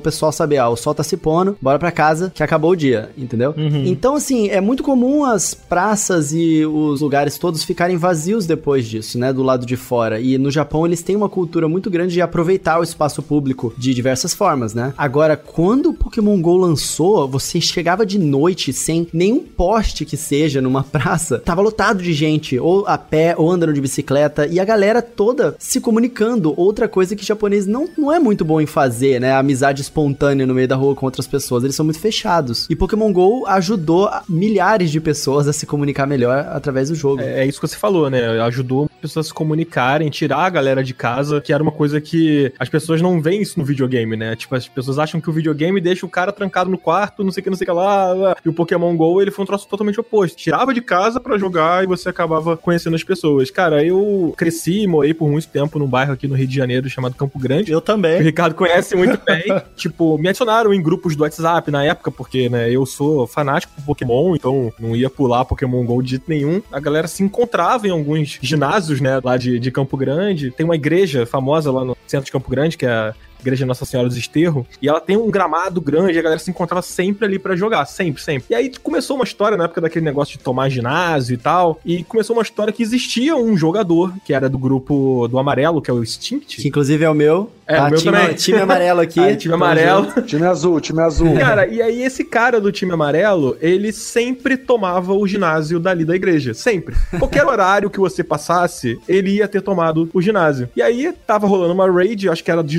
pessoal saber, ah, o sol tá se pondo, bora para casa, que acabou o dia, entendeu? Então, assim, é muito comum as praças e os lugares todos ficarem vazios depois disso, né? Do lado de fora. E no Japão eles têm uma cultura muito grande de aproveitar o espaço público de diversas formas, né? Agora, quando o Pokémon GO lançou, você chegava de noite sem nenhum poste que seja numa praça, tava lotado de gente, ou a pé, ou andando de bicicleta, e a galera toda se comunicando. Outra coisa que japonês não, não é muito bom em fazer, né? A amizade espontânea no meio da rua com outras pessoas. Eles são muito fechados. E Pokémon GO ajudou milhares de pessoas a se comunicar melhor através do jogo. É, é isso que você falou, né? Ajudou as pessoas a se comunicarem, tirar a galera de casa, que era uma coisa que as pessoas não veem isso no videogame, né? Tipo, as pessoas acham que o videogame deixa o cara trancado no quarto, não sei o que, não sei o que lá, lá. E o Pokémon GO, ele foi um troço totalmente oposto. Tirava de casa pra jogar e você acabava conhecendo as pessoas. Cara, eu cresci e morei por muito tempo num bairro aqui no Rio de Janeiro chamado Campo Grande. Eu O também. Ricardo conhece muito bem. tipo, me adicionaram em grupos do WhatsApp na época, porque, né, eu sou fanático por Pokémon, então não ia pular Pokémon GO de jeito nenhum. A galera se encontrava em alguns ginásios, né, lá de, de Campo Grande. Tem uma igreja famosa lá no centro de Campo Grande, que é a Igreja Nossa Senhora dos Esterro, e ela tem um gramado grande, e a galera se encontrava sempre ali pra jogar, sempre, sempre. E aí começou uma história na época daquele negócio de tomar ginásio e tal, e começou uma história que existia um jogador, que era do grupo do Amarelo, que é o Extinct, Que inclusive é o meu. É, o meu time, também. time amarelo aqui. Aí, time amarelo. Time azul, time azul. Cara, e aí esse cara do time amarelo, ele sempre tomava o ginásio dali da igreja. Sempre. Qualquer horário que você passasse, ele ia ter tomado o ginásio. E aí tava rolando uma raid, acho que era de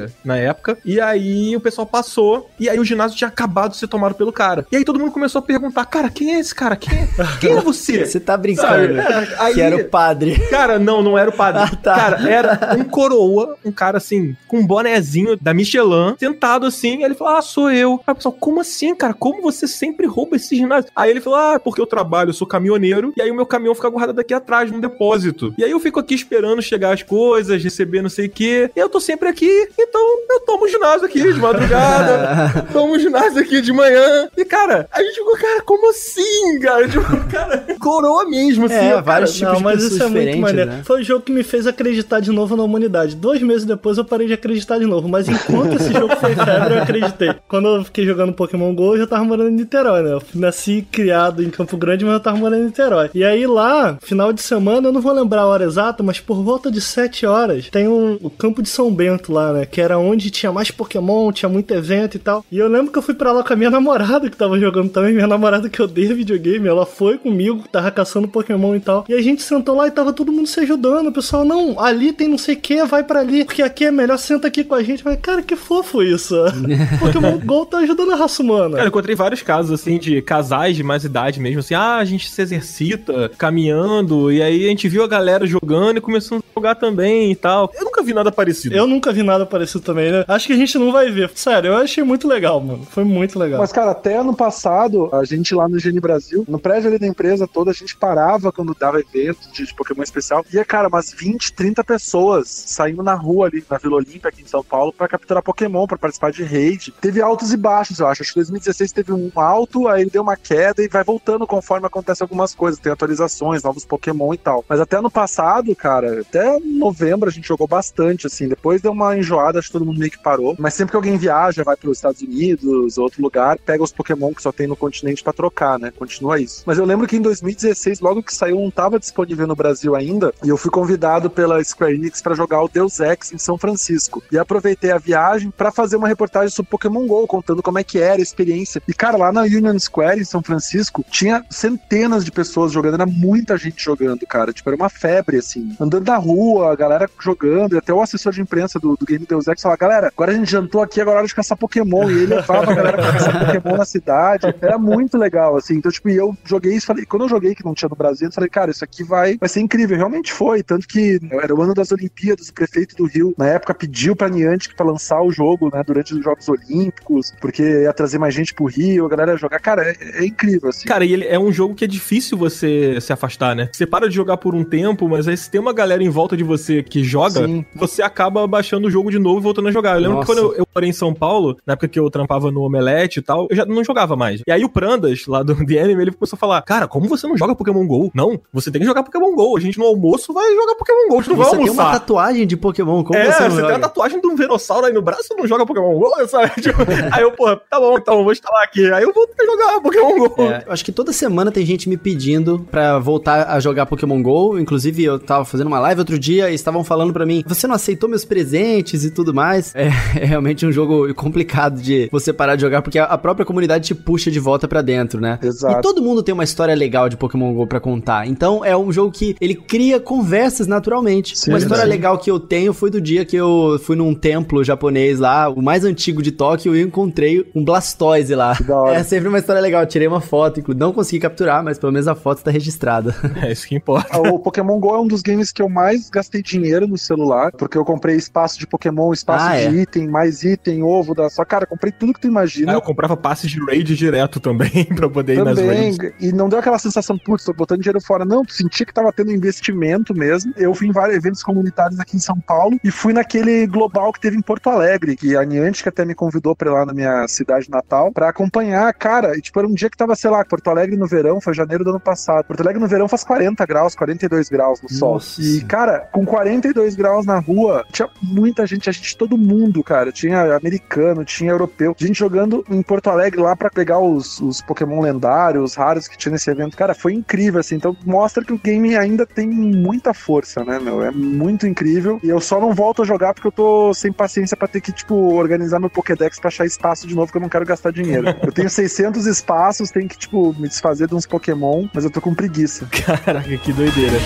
Lugia na época. E aí o pessoal passou. E aí o ginásio tinha acabado de ser tomado pelo cara. E aí todo mundo começou a perguntar: Cara, quem é esse cara? Quem é, quem é você? Você tá Sabe? brincando. É, aí- Que era o padre. Cara, não, não era o padre. Ah, tá. Cara, era um coroa, um cara assim, com um bonezinho da Michelin, sentado assim, e ele falou: Ah, sou eu. Aí o pessoal, como assim, cara? Como você sempre rouba esse ginásio? Aí ele falou: Ah, porque eu trabalho, eu sou caminhoneiro, e aí o meu caminhão fica guardado aqui atrás, num depósito. E aí eu fico aqui esperando chegar as coisas, receber não sei o quê. E eu tô sempre aqui, então eu tomo ginásio aqui de madrugada, tomo ginásio aqui de manhã. E, cara, a gente ficou, cara, como assim, cara? Tipo, cara, coroa mesmo, assim. É, cara, vários tipos Não, de mas isso é muito diferentes, maneiro. né? Foi o jogo que me fez acreditar de novo na humanidade. Dois meses depois eu parei de acreditar de novo. Mas enquanto esse jogo foi febre, eu acreditei. Quando eu fiquei jogando Pokémon GO, eu já tava morando em Niterói, né? Eu nasci criado em Campo Grande, mas eu tava morando em Niterói. E aí lá, final de semana, eu não vou lembrar a hora exata, mas por volta de 7 horas, tem um, o campo de São Bento lá, né? Que era onde tinha mais Pokémon, tinha muito evento e tal. E eu lembro que eu fui pra lá com a minha namorada que tava jogando também, minha namorada que odeia videogame, ela foi comigo, tava caçando Pokémon e tal. E a gente sentou lá e tava todo mundo se ajudando. O pessoal, não, ali tem não sei o que, vai para ali, porque aqui é melhor, senta aqui com a gente. Mas, cara, que fofo isso. Pokémon GO tá ajudando a raça humana. Cara, eu encontrei vários casos, assim, de casais de mais idade mesmo, assim, ah, a gente se exercita caminhando, e aí a gente viu a galera jogando e começou a jogar também e tal. Eu nunca vi nada parecido. Eu nunca vi nada parecido também, né? Acho que a gente não vai ver. Sério, eu achei muito legal, mano. Foi muito legal. Mas, cara, até ano passado, a gente lá no Gene Brasil, no prédio ali da empresa toda, a gente parava quando dava evento de, de Pokémon especial. E, cara, umas 20, 30 pessoas saindo na rua ali, na Vila Olímpia, aqui em São Paulo, para capturar Pokémon, para participar de raid. Teve altos e baixos, eu acho. Acho que 2016 teve um alto, aí deu uma queda e vai voltando conforme acontece algumas coisas. Tem atualizações, novos Pokémon e tal. Mas até ano passado, cara, até novembro a gente jogou bastante, assim. Depois deu uma enjoada, acho que todo mundo meio que parou. Mas sempre que alguém viaja, vai para os Estados Unidos, outro lugar, pega os Pokémon que só tem no continente para trocar, né? Continua isso. Mas eu lembro que em 2016, logo que saiu, não tava disponível no Brasil ainda, e eu fui convidado pela Square Enix para jogar o Deus Ex em São Francisco. E aproveitei a viagem para fazer uma reportagem sobre Pokémon GO, contando como é que era a experiência. E, cara, lá na Union Square, em São Francisco, tinha centenas de pessoas jogando, era muita gente jogando, cara. Tipo, era uma febre, assim. Andando na rua, a galera jogando, e até o assessor de imprensa do, do Game Deus Ex falava, galera, agora a gente jantou aqui, agora é hora de caçar Pokémon. E ele levava a galera pra caçar Pokémon na cidade. Era muito legal, assim. Então, tipo, eu joguei isso, falei, quando eu joguei que não tinha no Brasil, eu falei, cara, isso aqui vai, vai ser incrível. Realmente foi, tanto que era o ano das Olimpíadas, o prefeito do Rio, na época, pediu pra Niantic pra lançar o jogo, né, durante os Jogos Olímpicos, porque ia trazer mais gente pro Rio, a galera ia jogar. Cara, é, é incrível, assim. Cara, e ele é um jogo que é difícil você se afastar, né? Você para de jogar por um tempo, mas aí se tem uma galera em volta de você que joga, Sim. você acaba baixando o jogo de novo e voltando a jogar. Eu lembro Nossa. que quando eu, eu morei em São Paulo, na época que eu trampava no Omelete e tal, eu já não jogava mais. E aí o Prandas, lá do The Anime, ele começou a falar: Cara, como você não joga Pokémon GO? Não, você tem que jogar Pokémon GO. A gente no almoço vai jogar Pokémon GO. A gente não você vai almoçar. tem uma tatuagem de Pokémon, como é, você não você joga? tem a tatuagem de um Verossauro aí no braço e não joga Pokémon GO, sabe? Tipo, aí eu, pô, tá bom, então, vou instalar aqui. Aí eu vou jogar Pokémon GO. É, acho que toda semana tem gente me pedindo pra voltar a jogar Pokémon GO. Inclusive, eu tava fazendo uma live outro dia e estavam falando pra mim: você não aceitou meus presentes e tudo mais. É, é realmente um jogo complicado de você parar de jogar, porque a própria comunidade te puxa de volta para dentro, né? Exato. E todo mundo tem uma história legal de Pokémon GO pra contar. Então é um jogo que ele cria conversas naturalmente. Sim, uma história sim. legal que eu tenho foi do dia que eu fui num templo japonês lá, o mais antigo de Tóquio, e eu encontrei um Blastoise lá. É sempre uma história legal. Eu tirei uma foto, não consegui capturar, mas pelo menos a foto está registrada. É isso que importa. Ah, o Pokémon GO é um dos games que eu mais gastei dinheiro no celular, porque eu comprei espaço de Pokémon, espaço ah, de é? item, mais item, ovo da sua cara, comprei tudo que tu imagina. É, eu comprava passes de raid direto também pra poder também, ir nas raids. E não deu aquela sensação, putz, tô botando dinheiro fora. Não, senti que tava tendo investimento mesmo. Eu fui em vários eventos comunitários aqui em São Paulo e fui naquele global que teve em Porto Alegre, que a Niantic até me convidou pra ir lá na minha cidade natal pra acompanhar, cara. E tipo, era um dia que tava, sei lá, Porto Alegre no verão, foi janeiro do ano passado. Porto Alegre no verão faz 40 graus, 42 graus no sol. Nossa. E, cara, com 42 graus na rua, tinha muita gente, gente, todo mundo, cara. Tinha americano, tinha europeu. Gente jogando em Porto Alegre lá para pegar os, os Pokémon lendários, raros que tinha nesse evento. Cara, foi incrível, assim. Então mostra que o game ainda tem muita força, né, meu? É muito incrível. E eu só não volto a jogar porque eu tô sem paciência para ter que, tipo, organizar meu Pokédex pra achar espaço de novo, que eu não quero gastar dinheiro. eu tenho 600 espaços, tenho que, tipo, me desfazer de uns Pokémon, mas eu tô com preguiça. Caraca, que doideira.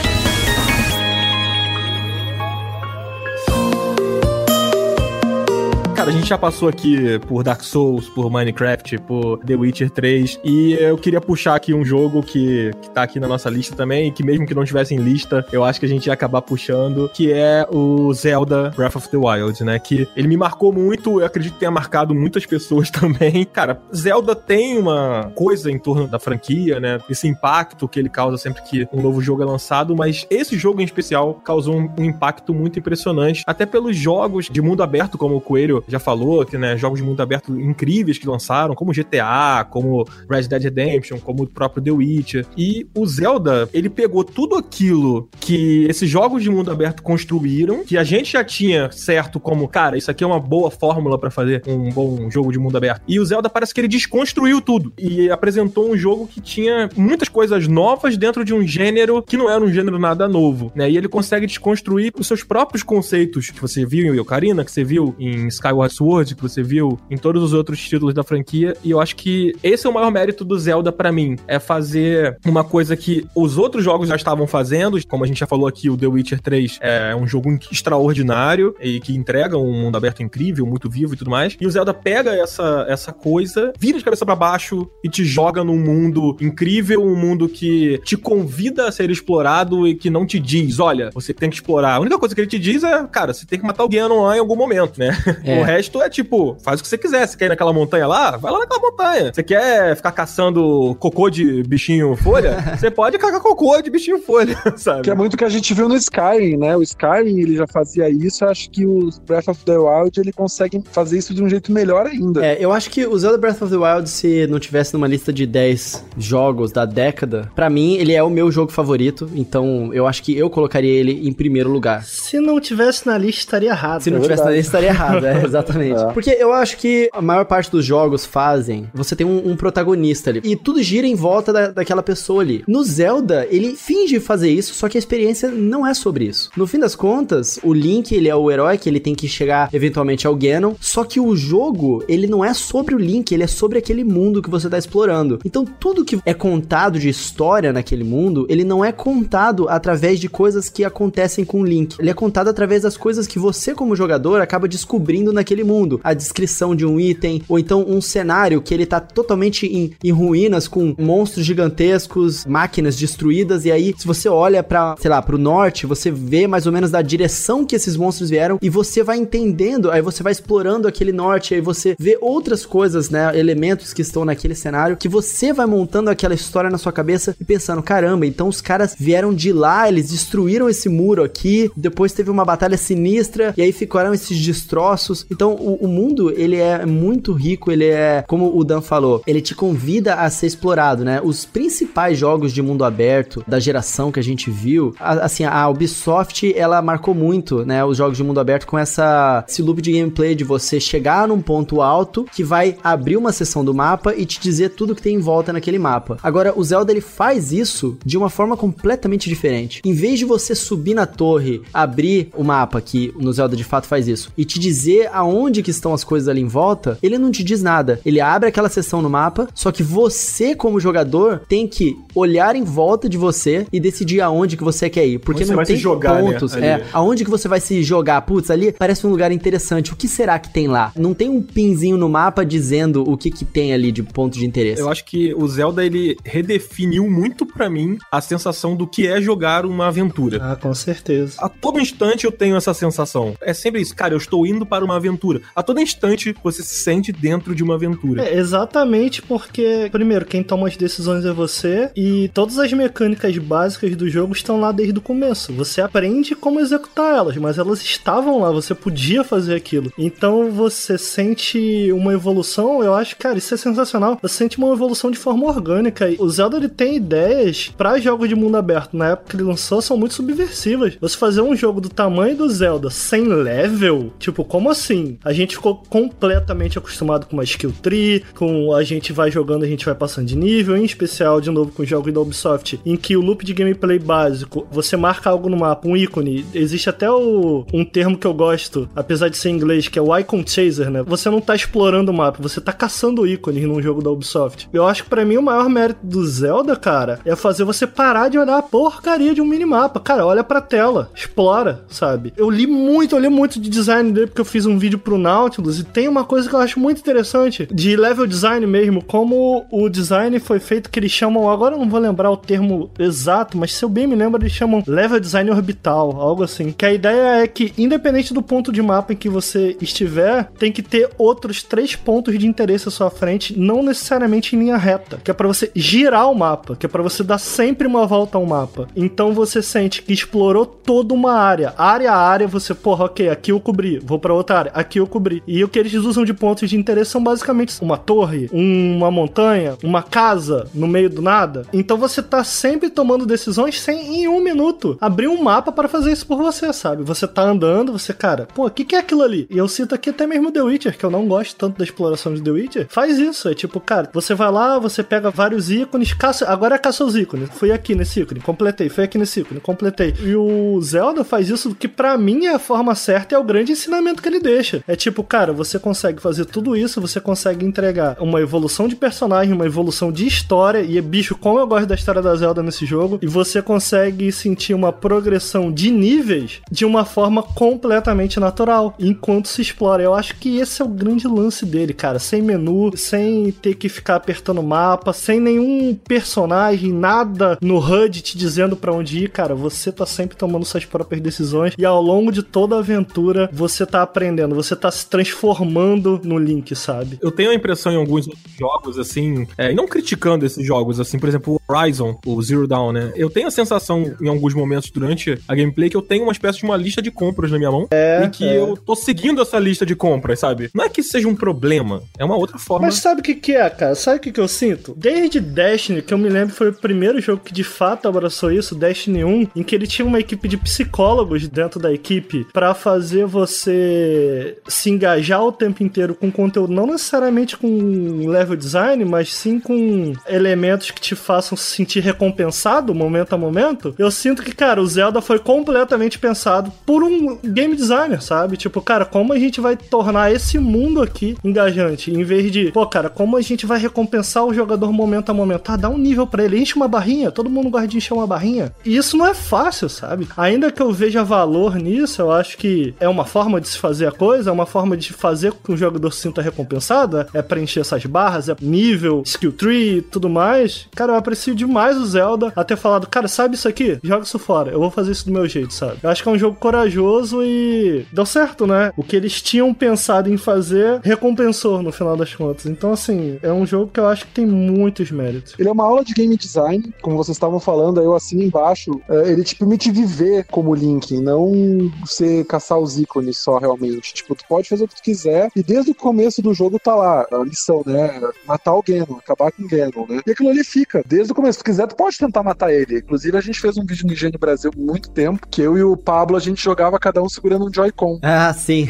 Cara, a gente já passou aqui por Dark Souls, por Minecraft, por The Witcher 3, e eu queria puxar aqui um jogo que, que tá aqui na nossa lista também, que mesmo que não tivesse em lista, eu acho que a gente ia acabar puxando, que é o Zelda Breath of the Wild, né? Que ele me marcou muito, eu acredito que tenha marcado muitas pessoas também. Cara, Zelda tem uma coisa em torno da franquia, né? Esse impacto que ele causa sempre que um novo jogo é lançado, mas esse jogo em especial causou um, um impacto muito impressionante, até pelos jogos de mundo aberto, como o Coelho já falou, que né, jogos de mundo aberto incríveis que lançaram, como GTA, como Red Dead Redemption, como o próprio The Witcher. E o Zelda, ele pegou tudo aquilo que esses jogos de mundo aberto construíram, que a gente já tinha certo como, cara, isso aqui é uma boa fórmula para fazer um bom jogo de mundo aberto. E o Zelda parece que ele desconstruiu tudo e apresentou um jogo que tinha muitas coisas novas dentro de um gênero que não era um gênero nada novo, né? E ele consegue desconstruir os seus próprios conceitos que você viu em Ocarina, que você viu em Skyward Sword, que você viu em todos os outros títulos da franquia. E eu acho que esse é o maior mérito do Zelda para mim, é fazer uma coisa que os outros jogos já estavam fazendo, como a gente já falou aqui, o The Witcher 3 é um jogo extraordinário e que entrega um mundo aberto incrível, muito vivo e tudo mais. E o Zelda pega essa, essa coisa, vira de cabeça para baixo e te joga num mundo incrível, um mundo que te convida a ser explorado e que não te diz, olha, você tem que explorar. A única coisa que ele te diz é, cara, você tem que matar o Ganon lá em algum momento, né? É. O resto é tipo, faz o que você quiser. Você quer ir naquela montanha lá? Vai lá naquela montanha. Você quer ficar caçando cocô de bichinho folha? você pode cagar cocô de bichinho folha, sabe? Que é muito o que a gente viu no Skyrim, né? O Skyrim, ele já fazia isso. Eu acho que o Breath of the Wild, ele consegue fazer isso de um jeito melhor ainda. É, eu acho que o Zelda Breath of the Wild, se não tivesse numa lista de 10 jogos da década, para mim, ele é o meu jogo favorito. Então, eu acho que eu colocaria ele em primeiro lugar. Se não tivesse na lista, estaria errado. Se não é tivesse na lista, estaria errado, é, exatamente. É. Porque eu acho que a maior parte dos jogos fazem, você tem um, um protagonista ali. E tudo gira em volta da, daquela pessoa ali. No Zelda, ele finge fazer isso, só que a experiência não é sobre isso. No fim das contas, o Link, ele é o herói que ele tem que chegar eventualmente ao Ganon, só que o jogo, ele não é sobre o Link, ele é sobre aquele mundo que você tá explorando. Então, tudo que é contado de história naquele mundo, ele não é contado através de coisas que acontecem com o Link. Ele é contado através das coisas que você, como jogador, acaba descobrindo naquele mundo. A descrição de um item, ou então um cenário que ele tá totalmente em, em ruínas, com monstros gigantescos, máquinas destruídas, e aí, se você olha para, sei lá, pro norte, você vê mais ou menos da direção que esses monstros vieram, e você vai entendendo, aí você vai explorando aquele norte, aí você vê outras coisas, né, elementos que estão naquele cenário, que você vai montando aquela história na sua cabeça e pensando, caramba, então os caras vieram de lá, eles destruíram esse muro aqui, depois teve uma batalha sinistra, e aí ficaram esses destroços. Então, o, o mundo, ele é muito rico, ele é, como o Dan falou, ele te convida a ser explorado, né? Os principais jogos de mundo aberto da geração que a gente viu, a, assim, a Ubisoft, ela marcou muito, né, os jogos de mundo aberto com essa esse loop de gameplay de você chegar num ponto alto que vai abrir uma seção do mapa e te dizer tudo que tem em volta naquele mapa. Agora, o Zelda ele faz isso de uma forma completamente diferente. Em vez de você subir na torre, abrir o mapa, que no Zelda de fato faz isso, e te dizer aonde que estão as coisas ali em volta, ele não te diz nada. Ele abre aquela seção no mapa, só que você, como jogador, tem que olhar em volta de você e decidir aonde que você quer ir. Porque não tem jogar, né, pontos. Né, é, aonde que você vai se jogar? Putz, ali parece um lugar interessante. O que será que tem lá? Não tem um pinzinho no mapa dizendo o que que tem ali de ponto de interesse. Eu acho que o Zelda, ele redefiniu muito para mim a sensação do que é jogar uma aventura. Ah, com certeza. A todo instante eu tenho essa sensação. É sempre isso, cara, eu estou indo para uma aventura. A todo instante você se sente dentro de uma aventura. É, exatamente porque, primeiro, quem toma as decisões é você e todas as mecânicas básicas do jogo estão lá desde o começo. Você aprende como executar elas, mas elas estavam lá, você podia fazer aquilo. Então você sente uma evolução, eu acho, cara, isso é sensacional. Você sente uma evolução de forma orgânica. O Zelda ele tem ideias para jogos de mundo aberto. Na época que ele lançou, são muito subversivas. Você fazer um jogo do tamanho do Zelda sem level, tipo, como assim? A gente ficou completamente acostumado com uma skill tree, com a gente vai jogando, a gente vai passando de nível, em especial, de novo, com jogos da Ubisoft, em que o loop de gameplay básico, você marca algo no mapa, um ícone, existe até o, um termo que eu gosto, apesar de ser em inglês, que é o Icon Chaser, né? Você não tá explorando o mapa, você tá caçando ícones num jogo da Ubisoft. Eu acho que para mim o maior mérito do Zelda, cara, é fazer você parar de olhar a porcaria de um minimapa. Cara, olha pra tela, explora, sabe? Eu li muito, eu li muito de design dele porque eu fiz um vídeo pro Nautilus e tem uma coisa que eu acho muito interessante de level design mesmo, como o design foi feito que eles chamam, agora eu não vou lembrar o termo exato, mas se eu bem me lembro, eles chamam level design orbital, algo assim. Que a ideia é que independente do ponto de mapa em que você estiver, tem que ter outros três pontos de interesse à sua frente, não necessariamente em linha reta, que é para você girar o mapa, que é para você dar sempre uma volta ao mapa. Então você sente que explorou toda uma área, área a área, você, porra, ok, aqui eu cobri, vou para outra área, aqui eu cobri. E o que eles usam de pontos de interesse são basicamente uma torre, uma montanha, uma casa no meio do nada. Então você tá sempre tomando decisões sem em um minuto abrir um mapa para fazer isso por você, sabe? Você tá andando, você, cara, pô, o que, que é aquilo ali? E eu cito aqui até mesmo The Witcher, que eu não gosto tanto da exploração de The Witcher. Faz isso, é tipo, cara, você vai lá, você pega vários ícones, caça, agora é caça os ícones. Fui aqui nesse ícone, completei, fui aqui nesse ícone, completei. E o Zelda faz isso que para mim é a forma certa e é o grande ensinamento que ele deixa. É tipo, cara, você consegue fazer tudo isso, você consegue entregar uma evolução de personagem, uma evolução de história, e é bicho, como eu gosto da história da Zelda nesse jogo, e você consegue sentir uma progressão de níveis de uma forma completamente natural, enquanto se explora. Eu acho que esse é o grande lance dele, cara, sem menu, sem ter que ficar apertando mapa, sem nenhum personagem, nada no HUD te dizendo para onde ir, cara, você tá sempre tomando suas próprias decisões e ao longo de toda a aventura você tá aprendendo, você tá se transformando no Link, sabe? Eu tenho a impressão em alguns jogos, assim, é, não criticando esses jogos, assim, por exemplo, o Horizon, o Zero Dawn, né? Eu tenho a sensação em alguns momentos durante a gameplay que eu tenho uma espécie de uma lista de compras na minha mão é, e que é. eu tô seguindo essa lista de compras, sabe? Não é que seja um problema, é uma outra forma. Mas sabe o que, que é, cara? Sabe o que, que eu sinto? Desde Destiny, que eu me lembro foi o primeiro jogo que de fato abraçou isso, Destiny 1, em que ele tinha uma equipe de psicólogos dentro da equipe para fazer você se engajar o tempo inteiro com conteúdo, não necessariamente com level design, mas sim com elementos que te façam se sentir recompensado momento a momento. Eu sinto que, cara, o Zelda foi completamente pensado por um game designer, sabe? Tipo, cara, como a gente vai tornar esse mundo aqui engajante, em vez de, pô, cara, como a gente vai recompensar o jogador momento a momento? Ah, dá um nível para ele, enche uma barrinha, todo mundo gosta de encher uma barrinha. E isso não é fácil, sabe? Ainda que eu veja valor nisso, eu acho que é uma forma de se fazer a coisa, é uma forma de fazer com que o jogador se sinta recompensado, é preencher essas barras, é nível, skill tree, tudo mais. Cara, eu aprecio demais o Zelda a ter falado, cara, sabe isso aqui? Joga isso fora, eu vou fazer isso do meu jeito, sabe? Eu acho que é um jogo corajoso e deu certo, né? O que eles tinham pensado em fazer recompensou no final das contas. Então, assim, é um jogo que eu acho que tem muitos méritos. Ele é uma aula de game design, como vocês estavam falando, aí eu assino embaixo. é, ele te permite viver como Link, não você caçar os ícones só realmente. Tipo, tu pode fazer o que tu quiser e desde o começo do jogo tá lá a lição, né? Matar o Ganon, acabar com o Ganon, né? E aquilo ali fica. Desde o começo, se tu quiser, tu pode tentar matar ele. Inclusive, a gente fez um vídeo no Engenho Brasil muito tempo, que eu e o Pablo, a gente jogava cada um segurando um Joy-Con. Ah, sim.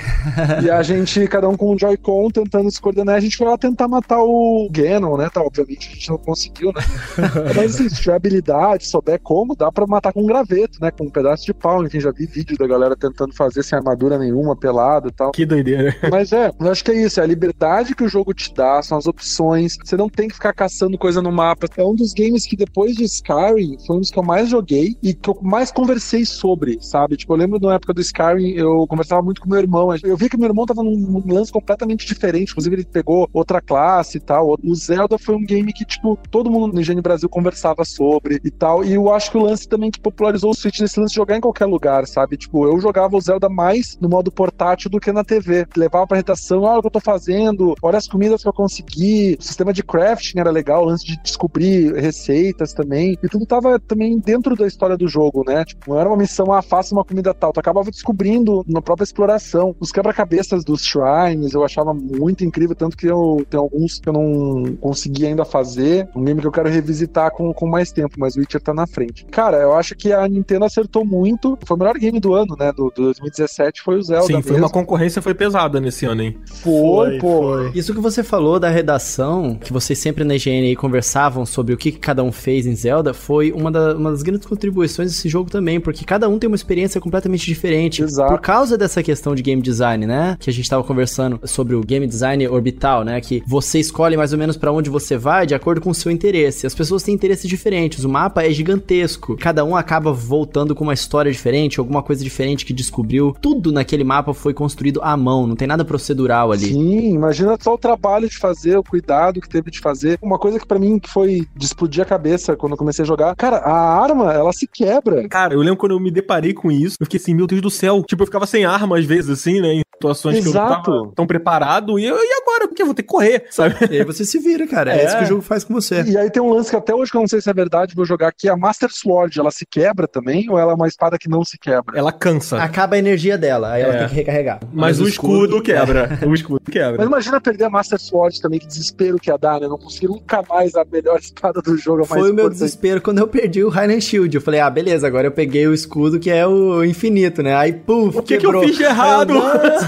e a gente, cada um com um Joy-Con, tentando se coordenar, a gente foi lá tentar matar o Ganon, né? Tá, obviamente a gente não conseguiu, né? Mas assim, se tiver habilidade, souber como, dá pra matar com um graveto, né? Com um pedaço de pau. Enfim, já vi vídeo da galera tentando fazer sem armadura nenhuma, pelado tal. Que doideira. Mas é, eu acho que é isso, é a liberdade que o jogo te dá, são as opções. Você não tem que ficar caçando coisa no mapa. É um dos games que depois de Skyrim foi um dos que eu mais joguei e que eu mais conversei sobre, sabe? Tipo, eu lembro na época do Skyrim, eu conversava muito com meu irmão. Eu vi que meu irmão tava num lance completamente diferente. Inclusive, ele pegou outra classe e tal. O Zelda foi um game que, tipo, todo mundo no Higiene Brasil conversava sobre e tal. E eu acho que o lance também que popularizou o Switch nesse lance de jogar em qualquer lugar, sabe? Tipo, eu jogava o Zelda mais no modo portátil do que na TV. Levava pra redação, olha o que eu tô fazendo, olha as comidas que eu consegui. O sistema de crafting era legal, o lance de descobrir receitas também. E tudo tava também dentro da história do jogo, né? Tipo, não era uma missão, ah, faça uma comida tal. Tu acabava descobrindo na própria exploração. Os quebra-cabeças dos shrines eu achava muito incrível, tanto que eu tenho alguns que eu não consegui ainda fazer. Um game que eu quero revisitar com, com mais tempo, mas o Witcher tá na frente. Cara, eu acho que a Nintendo acertou muito. Foi o melhor game do ano, né? Do, do 2017 foi o Zelda. Sim, foi mesmo. uma concorrência foi pesada nesse ano, hein? Foi, pô. foi. Isso que você falou da redação, que vocês sempre na IGN aí conversavam sobre o que cada um fez em Zelda, foi uma, da- uma das grandes contribuições desse jogo também, porque cada um tem uma experiência completamente diferente. Exato. Por causa dessa questão de game design, né? Que a gente tava conversando sobre o game design orbital, né? Que você escolhe mais ou menos pra onde você vai de acordo com o seu interesse. As pessoas têm interesses diferentes, o mapa é gigantesco. Cada um acaba voltando com uma história diferente, alguma coisa diferente que descobriu. Tudo naquele mapa foi construído à mão, não tem nada procedural ali. Sim, imagina só o trabalho de fazer, o cuidado que teve de fazer. Uma coisa que pra mim foi de explodir a cabeça quando eu comecei a jogar. Cara, a arma, ela se quebra. Cara, eu lembro quando eu me deparei com isso, eu fiquei assim, meu Deus do céu. Tipo, eu ficava sem arma às vezes, assim, né? Situações Exato. que eu não tava tão preparado, e, eu, e agora? Porque eu vou ter que correr, sabe? E aí você se vira, cara. É, é isso que o jogo faz com você. E aí tem um lance que até hoje que eu não sei se é verdade, vou jogar aqui, a Master Sword, ela se quebra também, ou ela é uma espada que não se quebra? Ela cansa. Acaba a energia dela, aí ela é. tem que recarregar. Mas, Mas o escudo, escudo quebra. o escudo quebra. Mas imagina perder a Master Sword também, que desespero que ia dar, né? Não conseguir nunca mais a melhor espada do jogo. Foi o meu desespero quando eu perdi o Highland Shield. Eu falei, ah, beleza, agora eu peguei o escudo que é o infinito, né? Aí, puf, O que, que eu fiz de errado?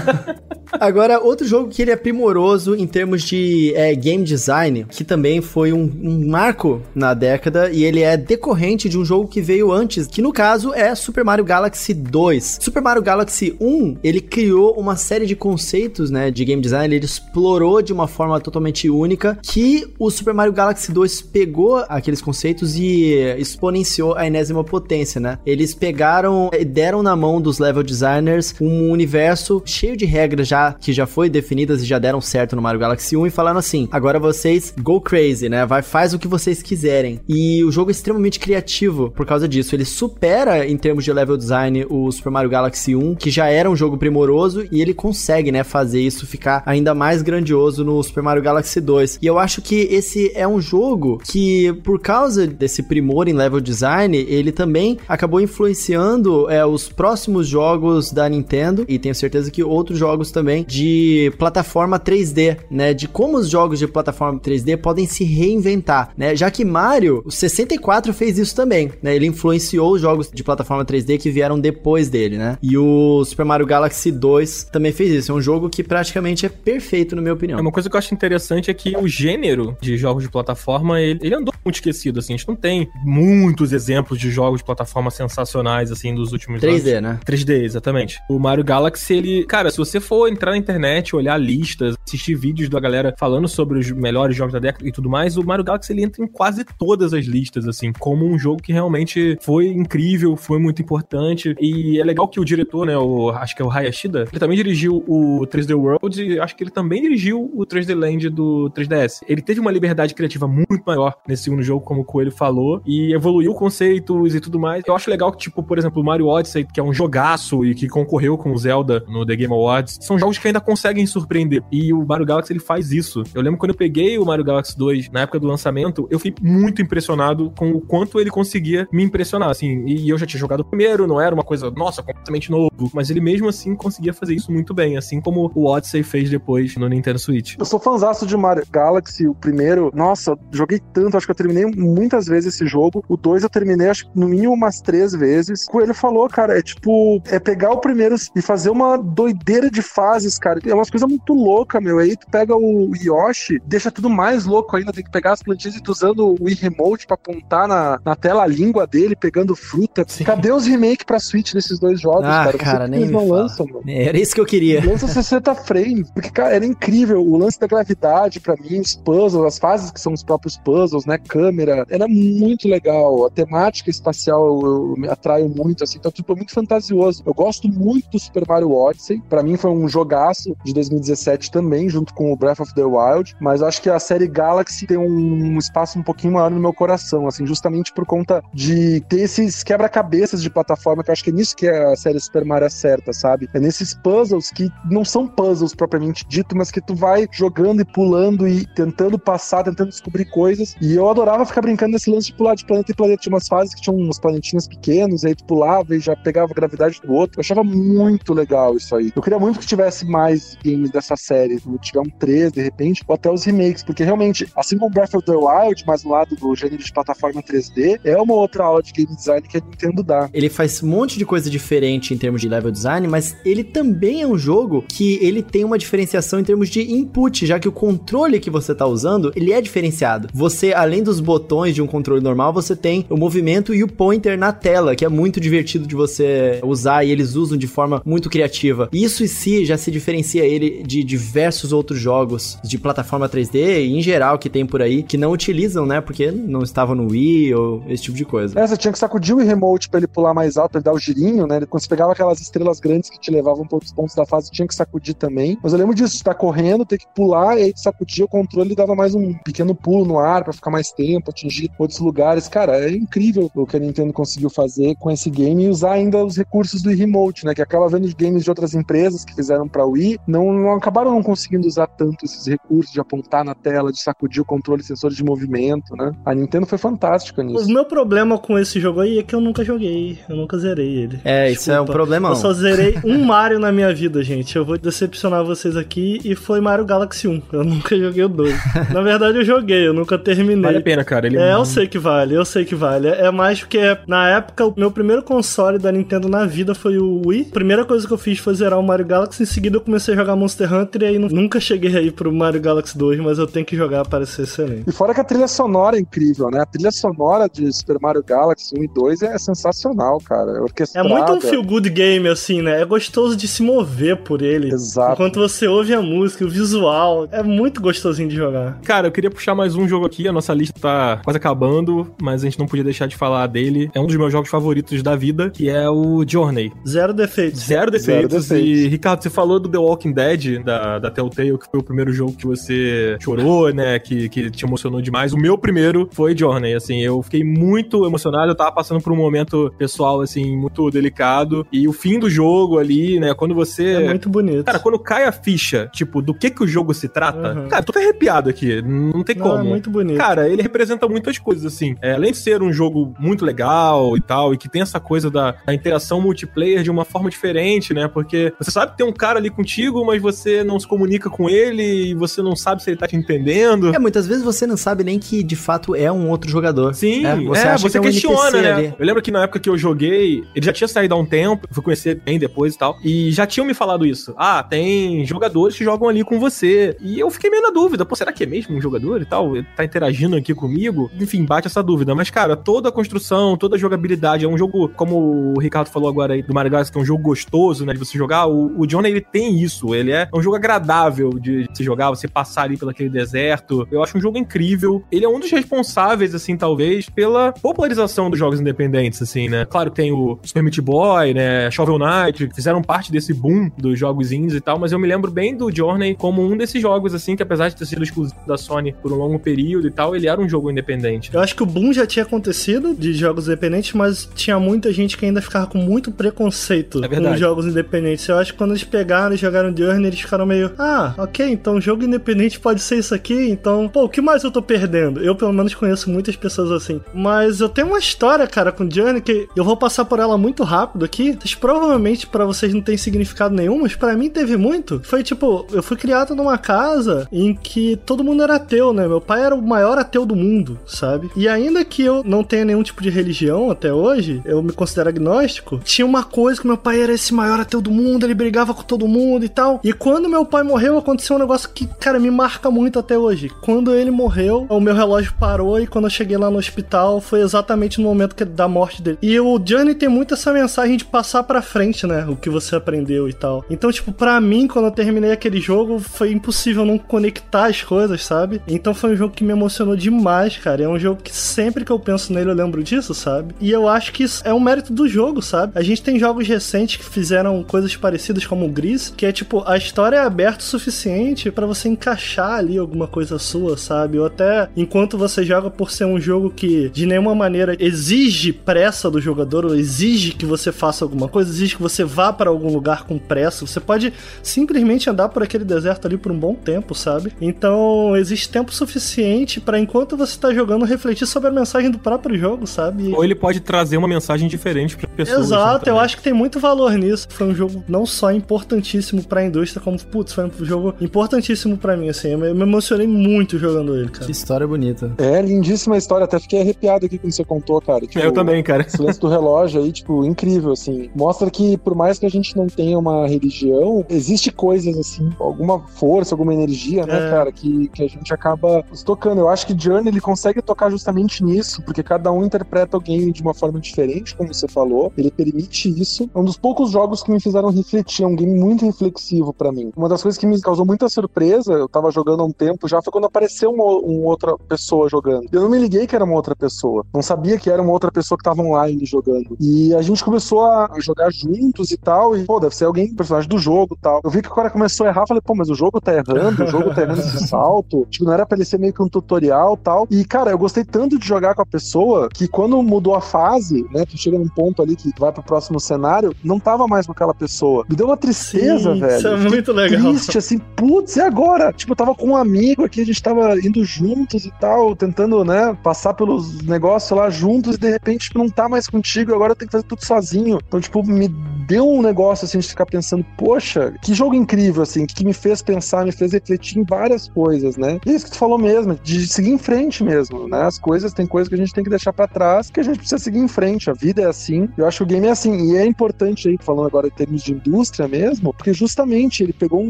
Agora, outro jogo que ele é primoroso em termos de é, game design, que também foi um, um, marco na década, e ele é decorrente de um jogo que veio antes, que no caso é Super Mario Galaxy 2. Super Mario Galaxy 1, ele criou uma série de conceitos, né, de game design, ele explorou de uma forma totalmente única, que o Super Mario Galaxy 2 pegou aqueles conceitos e exponenciou a enésima potência, né? Eles pegaram e deram na mão dos level designers um universo cheio de regras já que já foi definidas e já deram certo no Mario Galaxy 1 e falaram assim: agora vocês go crazy, né? Vai, faz o que vocês quiserem. E o jogo é extremamente criativo por causa disso. Ele supera em termos de level design o Super Mario Galaxy 1, que já era um jogo primoroso, e ele consegue, né, fazer isso ficar ainda mais grandioso no Super Mario Galaxy 2. E eu acho que esse é um jogo que, por causa desse primor em level design, ele também acabou influenciando é, os próximos jogos da Nintendo, e tenho certeza que outros jogos também de plataforma 3D, né? De como os jogos de plataforma 3D podem se reinventar, né? Já que Mario, o 64 fez isso também, né? Ele influenciou os jogos de plataforma 3D que vieram depois dele, né? E o Super Mario Galaxy 2 também fez isso. É um jogo que praticamente é perfeito, na minha opinião. Uma coisa que eu acho interessante é que o gênero de jogos de plataforma, ele, ele andou muito esquecido, assim. A gente não tem muitos exemplos de jogos de plataforma sensacionais, assim, dos últimos 3D, anos. 3D, né? 3D, exatamente. O Mario Galaxy, ele... Cara, se você for entrar na internet, olhar listas, assistir vídeos da galera falando sobre os melhores jogos da década e tudo mais, o Mario Galaxy ele entra em quase todas as listas, assim, como um jogo que realmente foi incrível, foi muito importante. E é legal que o diretor, né, o, acho que é o Hayashida, ele também dirigiu o 3D World e acho que ele também dirigiu o 3D Land do 3DS. Ele teve uma liberdade criativa muito maior nesse segundo jogo, como o Coelho falou, e evoluiu conceitos e tudo mais. Eu acho legal que, tipo, por exemplo, o Mario Odyssey, que é um jogaço e que concorreu com o Zelda no The Game Awards, são jogos que ainda conseguem surpreender. E o Mario Galaxy ele faz isso. Eu lembro quando eu peguei o Mario Galaxy 2 na época do lançamento, eu fiquei muito impressionado com o quanto ele conseguia me impressionar, assim. E eu já tinha jogado o primeiro, não era uma coisa, nossa, completamente novo, mas ele mesmo assim conseguia fazer isso muito bem, assim como o Odyssey fez depois no Nintendo Switch. Eu sou fãzaço de Mario Galaxy, o primeiro, nossa, joguei tanto, acho que eu terminei muitas vezes esse jogo. O 2 eu terminei, acho que no mínimo umas três vezes. Coelho falou, cara, é tipo, é pegar o primeiro e fazer uma doideira de fases, cara. É umas coisas muito loucas, meu. Aí tu pega o Yoshi, deixa tudo mais louco ainda. Tem que pegar as plantinhas e tu usando o Wii Remote pra apontar na, na tela a língua dele, pegando fruta. Sim. Cadê os remakes pra Switch desses dois jogos, ah, cara? cara nem não lançam, mano. Era isso que eu queria. Lança 60 frames. Porque, cara, era incrível. O lance da gravidade, pra mim, os puzzles, as fases que são os próprios puzzles, né? Câmera. Era muito legal. A temática espacial eu, eu me atraio muito, assim. Então, tipo, é muito fantasioso. Eu gosto muito do Super Mario Odyssey. Pra mim foi um jogaço de 2017 também, junto com o Breath of the Wild, mas acho que a série Galaxy tem um espaço um pouquinho maior no meu coração, assim, justamente por conta de ter esses quebra-cabeças de plataforma, que eu acho que é nisso que a série Super Mario acerta, sabe? É nesses puzzles que não são puzzles propriamente dito, mas que tu vai jogando e pulando e tentando passar, tentando descobrir coisas. E eu adorava ficar brincando nesse lance de pular de planeta em planeta. Tinha umas fases que tinham uns planetinhos pequenos, aí tu pulava e já pegava a gravidade do outro. Eu achava muito legal isso aí. Eu queria muito que tivesse mais games dessa série, se tiver um 3 de repente, ou até os remakes, porque realmente, assim como Breath of the Wild, mas no lado do gênero de plataforma 3D, é uma outra aula de game design que a Nintendo dá. Ele faz um monte de coisa diferente em termos de level design, mas ele também é um jogo que ele tem uma diferenciação em termos de input, já que o controle que você tá usando, ele é diferenciado. Você, além dos botões de um controle normal, você tem o movimento e o pointer na tela, que é muito divertido de você usar e eles usam de forma muito criativa. Isso em si já se diferencia ele de diversos outros jogos de plataforma 3D e em geral que tem por aí que não utilizam, né? Porque não estavam no Wii ou esse tipo de coisa. É, você tinha que sacudir o remote pra ele pular mais alto, pra ele dar o girinho, né? Quando você pegava aquelas estrelas grandes que te levavam para outros pontos da fase, tinha que sacudir também. Mas eu lembro disso, tá correndo, ter que pular, e aí sacudia o controle e dava mais um pequeno pulo no ar para ficar mais tempo, atingir outros lugares. Cara, é incrível o que a Nintendo conseguiu fazer com esse game e usar ainda os recursos do remote, né? Que acaba vendo games de outras empresas que fizeram pra Wii, não, não acabaram não conseguindo usar tanto esses recursos de apontar na tela, de sacudir o controle sensor de movimento, né? A Nintendo foi fantástica nisso. O meu problema com esse jogo aí é que eu nunca joguei, eu nunca zerei ele. É, isso é um problema. Eu só zerei um Mario na minha vida, gente. Eu vou decepcionar vocês aqui e foi Mario Galaxy 1. Eu nunca joguei o 2. na verdade, eu joguei, eu nunca terminei. Vale a pena, cara. Ele É, eu sei que vale, eu sei que vale. É mais porque na época o meu primeiro console da Nintendo na vida foi o Wii. A primeira coisa que eu fiz foi zerar o Mario Galaxy, em seguida eu comecei a jogar Monster Hunter e aí nu- nunca cheguei aí pro Mario Galaxy 2, mas eu tenho que jogar para ser excelente. E fora que a trilha sonora é incrível, né? A trilha sonora de Super Mario Galaxy 1 e 2 é sensacional, cara. É É muito um feel good game, assim, né? É gostoso de se mover por ele. Exato. Enquanto você ouve a música, o visual, é muito gostosinho de jogar. Cara, eu queria puxar mais um jogo aqui. A nossa lista tá quase acabando, mas a gente não podia deixar de falar dele. É um dos meus jogos favoritos da vida, que é o Journey. Zero defeitos. Zero defeitos. Zero defeitos. E, Ricardo, você falou do The Walking Dead, da, da Telltale, que foi o primeiro jogo que você chorou, né? Que, que te emocionou demais. O meu primeiro foi Journey, assim. Eu fiquei muito emocionado. Eu tava passando por um momento pessoal, assim, muito delicado. E o fim do jogo ali, né? Quando você. É muito bonito. Cara, quando cai a ficha, tipo, do que que o jogo se trata, Uhum. cara, tô até arrepiado aqui. Não tem Não, como. é muito bonito. Cara, ele representa muitas coisas, assim. É, além de ser um jogo muito legal e tal, e que tem essa coisa da, da interação multiplayer de uma forma diferente, né? Porque você sabe que tem um cara ali contigo, mas você não se comunica com ele e você não sabe se ele tá te entendendo. É, muitas vezes você não sabe nem que de fato é um outro jogador. Sim, É, é, você você, acha que é um questiona, né? ali. Eu lembro que na época que eu joguei, ele já tinha saído há um tempo, eu fui conhecer bem depois e tal, e já tinham me falado isso. Ah, tem jogadores que jogam ali com você. E eu fiquei meio na dúvida, pô, será que é mesmo um jogador e tal? Ele tá interagindo aqui comigo? Enfim, bate essa dúvida. Mas, cara, toda a construção, toda a jogabilidade, é um jogo, como o Ricardo falou agora aí do Mario Galaxy, que é um jogo gostoso, né, de você jogar. O, o Johnny, ele tem isso. Ele é um jogo agradável de, de se jogar, você passar ali pelo aquele deserto. Eu acho um jogo incrível. Ele é um dos responsáveis, assim, talvez, pela popularização dos jogos independentes, assim, né? Claro que tem o Super Meat Boy, né? Shovel Knight, que fizeram parte desse boom dos jogos indies e tal, mas eu me lembro bem do Journey como um desses jogos, assim, que apesar de ter sido exclusivo da Sony por um longo período e tal, ele era um jogo independente. Eu acho que o boom já tinha acontecido de jogos independentes, mas tinha muita gente que ainda ficava com muito preconceito É com jogos independentes. Eu acho que quando eles pegaram e jogaram Journey, eles ficaram meio, ah, ok, então jogo independente pode ser isso aqui, então, pô, o que mais eu tô perdendo? Eu, pelo menos, conheço muitas pessoas assim. Mas eu tenho uma história, cara, com Journey que eu vou passar por ela muito rápido aqui. Vocês provavelmente pra vocês não tem significado nenhum, mas pra mim teve muito. Foi tipo, eu fui criado numa casa em que todo mundo era ateu, né? Meu pai era o maior ateu do mundo, sabe? E ainda que eu não tenha nenhum tipo de religião até hoje, eu me considero agnóstico, tinha uma coisa que meu pai era esse maior ateu do mundo, ele brigava com todo mundo e tal. E quando meu pai morreu, aconteceu um negócio que, cara, me marca muito até hoje. Quando ele morreu, o meu relógio parou e quando eu cheguei lá no hospital, foi exatamente no momento que, da morte dele. E o Johnny tem muito essa mensagem de passar pra frente, né? O que você aprendeu e tal. Então, tipo, pra mim, quando eu terminei aquele jogo, foi impossível não conectar as coisas, sabe? Então foi um jogo que me emocionou demais, cara. É um jogo que sempre que eu penso nele eu lembro disso, sabe? E eu acho que isso é um mérito do jogo, sabe? A gente tem jogos recentes que fizeram coisas parecidas como Gris, que é tipo, a história é aberta o suficiente pra você encaixar ali alguma coisa sua, sabe? Ou até enquanto você joga por ser um jogo que de nenhuma maneira exige pressa do jogador, ou exige que você faça alguma coisa, exige que você vá pra algum lugar com pressa. Você pode simplesmente andar por aquele deserto ali por um bom tempo, sabe? Então existe tempo suficiente pra enquanto você tá jogando refletir sobre a mensagem do próprio jogo, sabe? Ou ele pode trazer uma mensagem diferente pra pessoas. Exato, eu acho que tem muito valor nisso. Foi um jogo não só importantíssimo pra indústria, como, putz, foi um jogo importantíssimo pra mim, assim. Eu me emocionei muito jogando ele, cara. Que história bonita. É, lindíssima história. Até fiquei arrepiado aqui quando você contou, cara. Tipo, Eu também, cara. Esse lance do relógio aí, tipo, incrível, assim. Mostra que, por mais que a gente não tenha uma religião, existe coisas, assim, alguma força, alguma energia, né, É. cara, que, que a gente acaba tocando. Eu acho que Journey, ele consegue tocar justamente nisso, porque cada um interpreta o game de uma forma diferente, como você falou. Ele permite isso. É um dos poucos jogos que me fizeram refletir. É um game muito reflexivo pra mim. Uma das coisas que me causou muita surpresa, eu tava jogando há um tempo já, foi quando apareceu uma, uma outra pessoa jogando. Eu não me liguei que era uma outra pessoa. Não sabia que era uma outra pessoa que tava online jogando. E a gente começou a jogar juntos e tal. E, pô, deve ser alguém, personagem do jogo e tal. Eu vi que o cara começou a errar, falei, pô, mas o jogo tá errando, o jogo tá errando esse salto. Tipo, não era pra ele ser meio que um tutorial e tal. E, cara, eu gostei tanto de jogar com a pessoa que quando mudou a fase, né, tu chega num ponto ali que vai pro próximo cenário, não tava mais com aquela pessoa. Me deu uma tristeza tristeza, velho. Isso é muito legal. Triste, assim, putz, e agora? Tipo, eu tava com um amigo aqui, a gente tava indo juntos e tal, tentando, né, passar pelos negócios lá juntos e de repente, tipo, não tá mais contigo, agora eu tenho que fazer tudo sozinho. Então, tipo, me deu um negócio assim de ficar pensando, poxa, que jogo incrível, assim, que me fez pensar, me fez refletir em várias coisas, né? E é isso que tu falou mesmo, de seguir em frente mesmo, né? As coisas, tem coisas que a gente tem que deixar para trás, que a gente precisa seguir em frente. A vida é assim. Eu acho que o game é assim. E é importante aí, falando agora em termos de indústria mesmo, porque justamente ele pegou um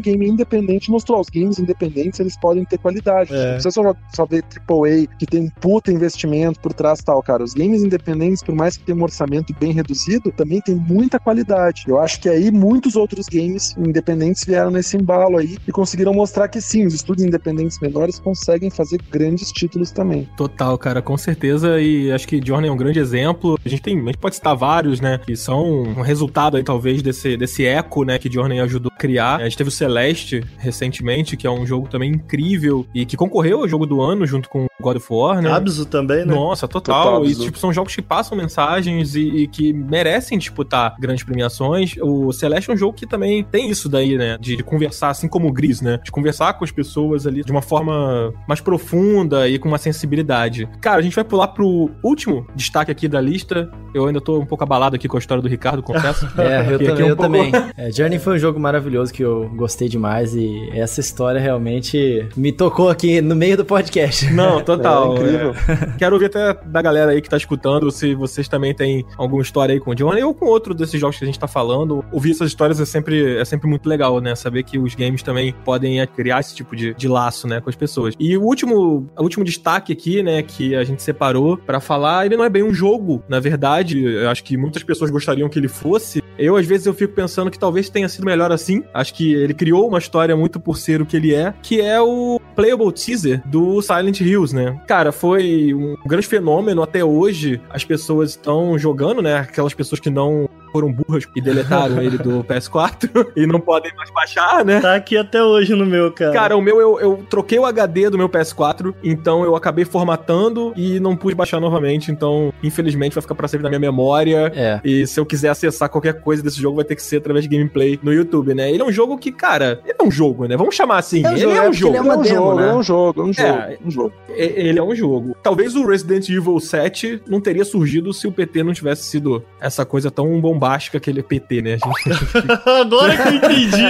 game independente e mostrou os games independentes, eles podem ter qualidade. É. Não precisa só, só ver AAA, que tem um puta investimento por trás e tal, cara. Os games independentes, por mais que tenham um orçamento bem reduzido, também tem muita qualidade. Eu acho que aí muitos outros games independentes vieram nesse embalo aí e conseguiram mostrar que sim, os estúdios independentes menores conseguem fazer grandes títulos também. Total, cara, com certeza. E acho que Journey é um grande exemplo. A gente tem, a gente pode citar vários, né, que são um resultado aí talvez desse, desse eco, né, que Journey ajudou a criar. A gente teve o Celeste recentemente, que é um jogo também incrível e que concorreu ao jogo do ano junto com God of War, né? Abzu também, né? Nossa, total. total e tipo, são jogos que passam mensagens e, e que merecem disputar grandes premiações o Celeste é um jogo que também tem isso daí, né? De, de, conversar, assim como o Gris, né? De conversar com as pessoas ali de uma forma mais profunda e com uma sensibilidade. Cara, a gente vai pular pro último destaque aqui da lista. Eu ainda tô um pouco abalado aqui com a história do Ricardo, confesso. é, eu, também, um eu pouco... também. É, Journey foi um jogo maravilhoso que eu gostei demais e essa história realmente me tocou aqui no meio do podcast. Não, total. É, incrível. É. Quero ouvir até da galera aí que tá escutando se vocês também têm alguma história aí com o Journey ou com outro desses jogos que a gente tá falando. Ouvir essas histórias é sempre, é sempre muito legal, né? Saber que os games também podem criar esse tipo de, de laço, né, com as pessoas. E o último, o último destaque aqui, né, que a gente separou para falar, ele não é bem um jogo, na verdade. Eu acho que muitas pessoas gostariam que ele fosse. Eu, às vezes, eu fico pensando que talvez tenha sido melhor assim. Acho que ele criou uma história muito por ser o que ele é, que é o playable teaser do Silent Hills, né? Cara, foi um grande fenômeno até hoje. As pessoas estão jogando, né? Aquelas pessoas que não foram burras e deletaram ele do PS4 e não podem mais baixar, né? Tá aqui até hoje no meu, cara. Cara, o meu eu, eu troquei o HD do meu PS4, então eu acabei formatando e não pude baixar novamente, então infelizmente vai ficar para sempre na minha memória. É. E se eu quiser acessar qualquer coisa desse jogo vai ter que ser através de gameplay no YouTube, né? Ele é um jogo que, cara, ele é um jogo, né? Vamos chamar assim. É um ele jogo, é um jogo. Ele é uma demo, né? É um jogo, é um jogo, é, um jogo. Ele é um jogo. Talvez o Resident Evil 7 não teria surgido se o PT não tivesse sido essa coisa tão bombástica bombástica que ele é PT, né? Gente... Agora que eu entendi.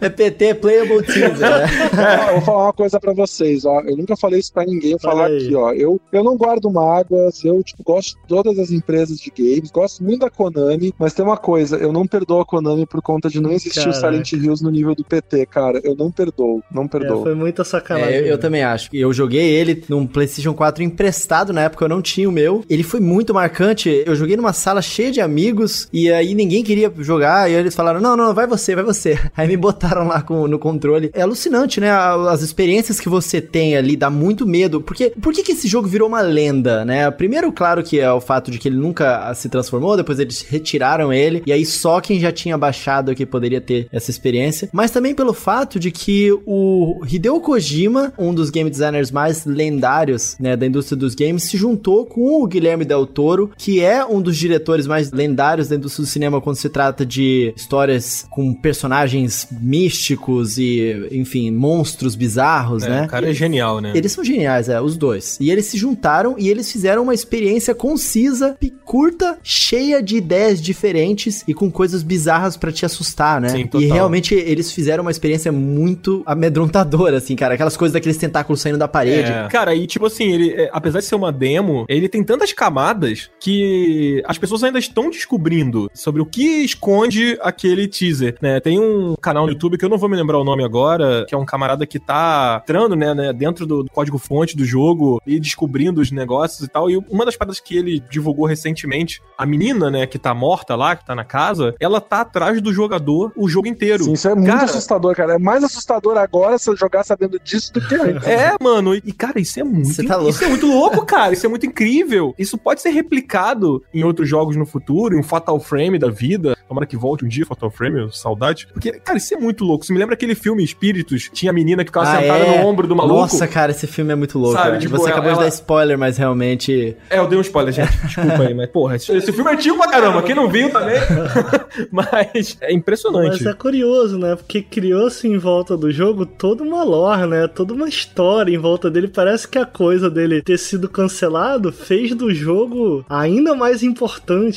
é PT Playable Teaser, né? É, vou falar uma coisa pra vocês, ó. Eu nunca falei isso pra ninguém, vou falar aqui, ó. Eu, eu não guardo mágoas, eu, tipo, gosto de todas as empresas de games, gosto muito da Konami, mas tem uma coisa, eu não perdoo a Konami por conta de não existir Caraca. o Silent Hills no nível do PT, cara. Eu não perdoo, não perdoo. É, foi muita sacanagem. É, eu, eu, também acho. Eu joguei ele num PlayStation 4 emprestado na época, eu não tinha o meu. Ele foi muito marcante. Eu joguei numa sala cheia de amigos e aí ninguém queria jogar e eles falaram: "Não, não, vai você, vai você". Aí me botaram lá com, no controle. É alucinante, né? As experiências que você tem ali dá muito medo. Porque por que que esse jogo virou uma lenda, né? Primeiro, claro que é o fato de que ele nunca se transformou, depois eles retiraram ele e aí só quem já tinha baixado que poderia ter essa experiência, mas também pelo fato de que o Hideo Kojima, um dos game designers mais lendários, né, da indústria dos games, se juntou com o Guilherme Del Toro, que é um dos diretores mais lendários dentro do cinema quando se trata de histórias com personagens místicos e, enfim, monstros bizarros, é, né? O cara é genial, né? Eles são geniais, é, os dois. E eles se juntaram e eles fizeram uma experiência concisa, curta, cheia de ideias diferentes e com coisas bizarras para te assustar, né? Sim, e realmente eles fizeram uma experiência muito amedrontadora, assim, cara. Aquelas coisas daqueles tentáculos saindo da parede. É. Cara, e tipo assim, ele, é, apesar de ser uma demo, ele tem tantas camadas que as pessoas ainda estão descobrindo sobre o que esconde aquele teaser, né? Tem um canal no YouTube que eu não vou me lembrar o nome agora, que é um camarada que tá entrando, né, né dentro do, código-fonte do jogo e descobrindo os negócios e tal. E uma das paradas que ele divulgou recentemente, a menina, né, que tá morta lá, que tá na casa, ela tá atrás do jogador o jogo inteiro. Sim, isso é muito cara, assustador, cara. É mais assustador agora se eu jogar sabendo disso do que antes. É, mano. E, cara, isso é muito. Tá isso é muito louco, cara. Isso é muito incrível. Isso pode ser replicado em outros jogos jogos no futuro, um Fatal Frame da vida. Tomara que volte um dia, Fatal Frame, saudade. Porque, cara, isso é muito louco. Você me lembra aquele filme Espíritos? Tinha a menina que ficava Ah, sentada é? no ombro do maluco. Nossa, cara, esse filme é muito louco. Sabe, cara. tipo, Você ela- acabou de ela- dar spoiler, mas realmente. É, eu dei um spoiler, gente. Desculpa aí, mas, porra, esse, esse filme é antigo pra caramba. Quem não viu também. mas é impressionante. Mas é curioso, né? Porque criou-se em volta do jogo toda uma lore, né? Toda uma história em volta dele. Parece que a coisa dele ter sido cancelado fez do jogo ainda mais importante,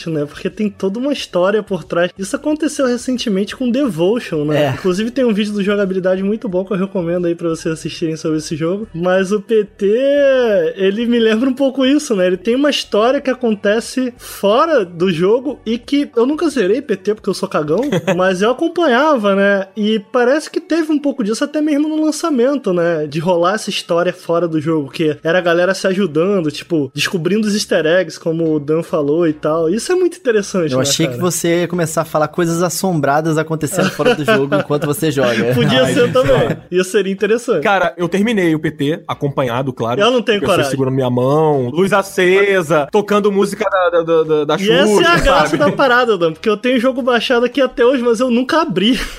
né? Porque tem toda uma história por trás. Isso aconteceu recentemente com Devotion, né? É. Inclusive tem um vídeo do jogabilidade muito bom que eu recomendo aí pra vocês assistirem sobre esse jogo. Mas o PT, ele me lembra um pouco isso, né? Ele tem uma história que acontece fora do jogo e que eu nunca zerei PT porque eu sou cagão, mas eu acompanhava, né? E parece que teve um pouco disso até mesmo no lançamento, né? De rolar essa história fora do jogo, que era a galera se ajudando, tipo, descobrindo os easter eggs, como o Dan falou e tal. Isso é muito interessante, Eu né, achei cara? que você ia começar a falar coisas assombradas acontecendo fora do jogo enquanto você joga. Podia Ai, ser gente, também. Isso seria interessante. Cara, eu terminei o PT, acompanhado, claro. Eu não tenho coragem. segurando minha mão, luz acesa, tocando música da, da, da, da, da E essa é a graça sabe? da parada, Dan, porque eu tenho o jogo baixado aqui até hoje, mas eu nunca abri.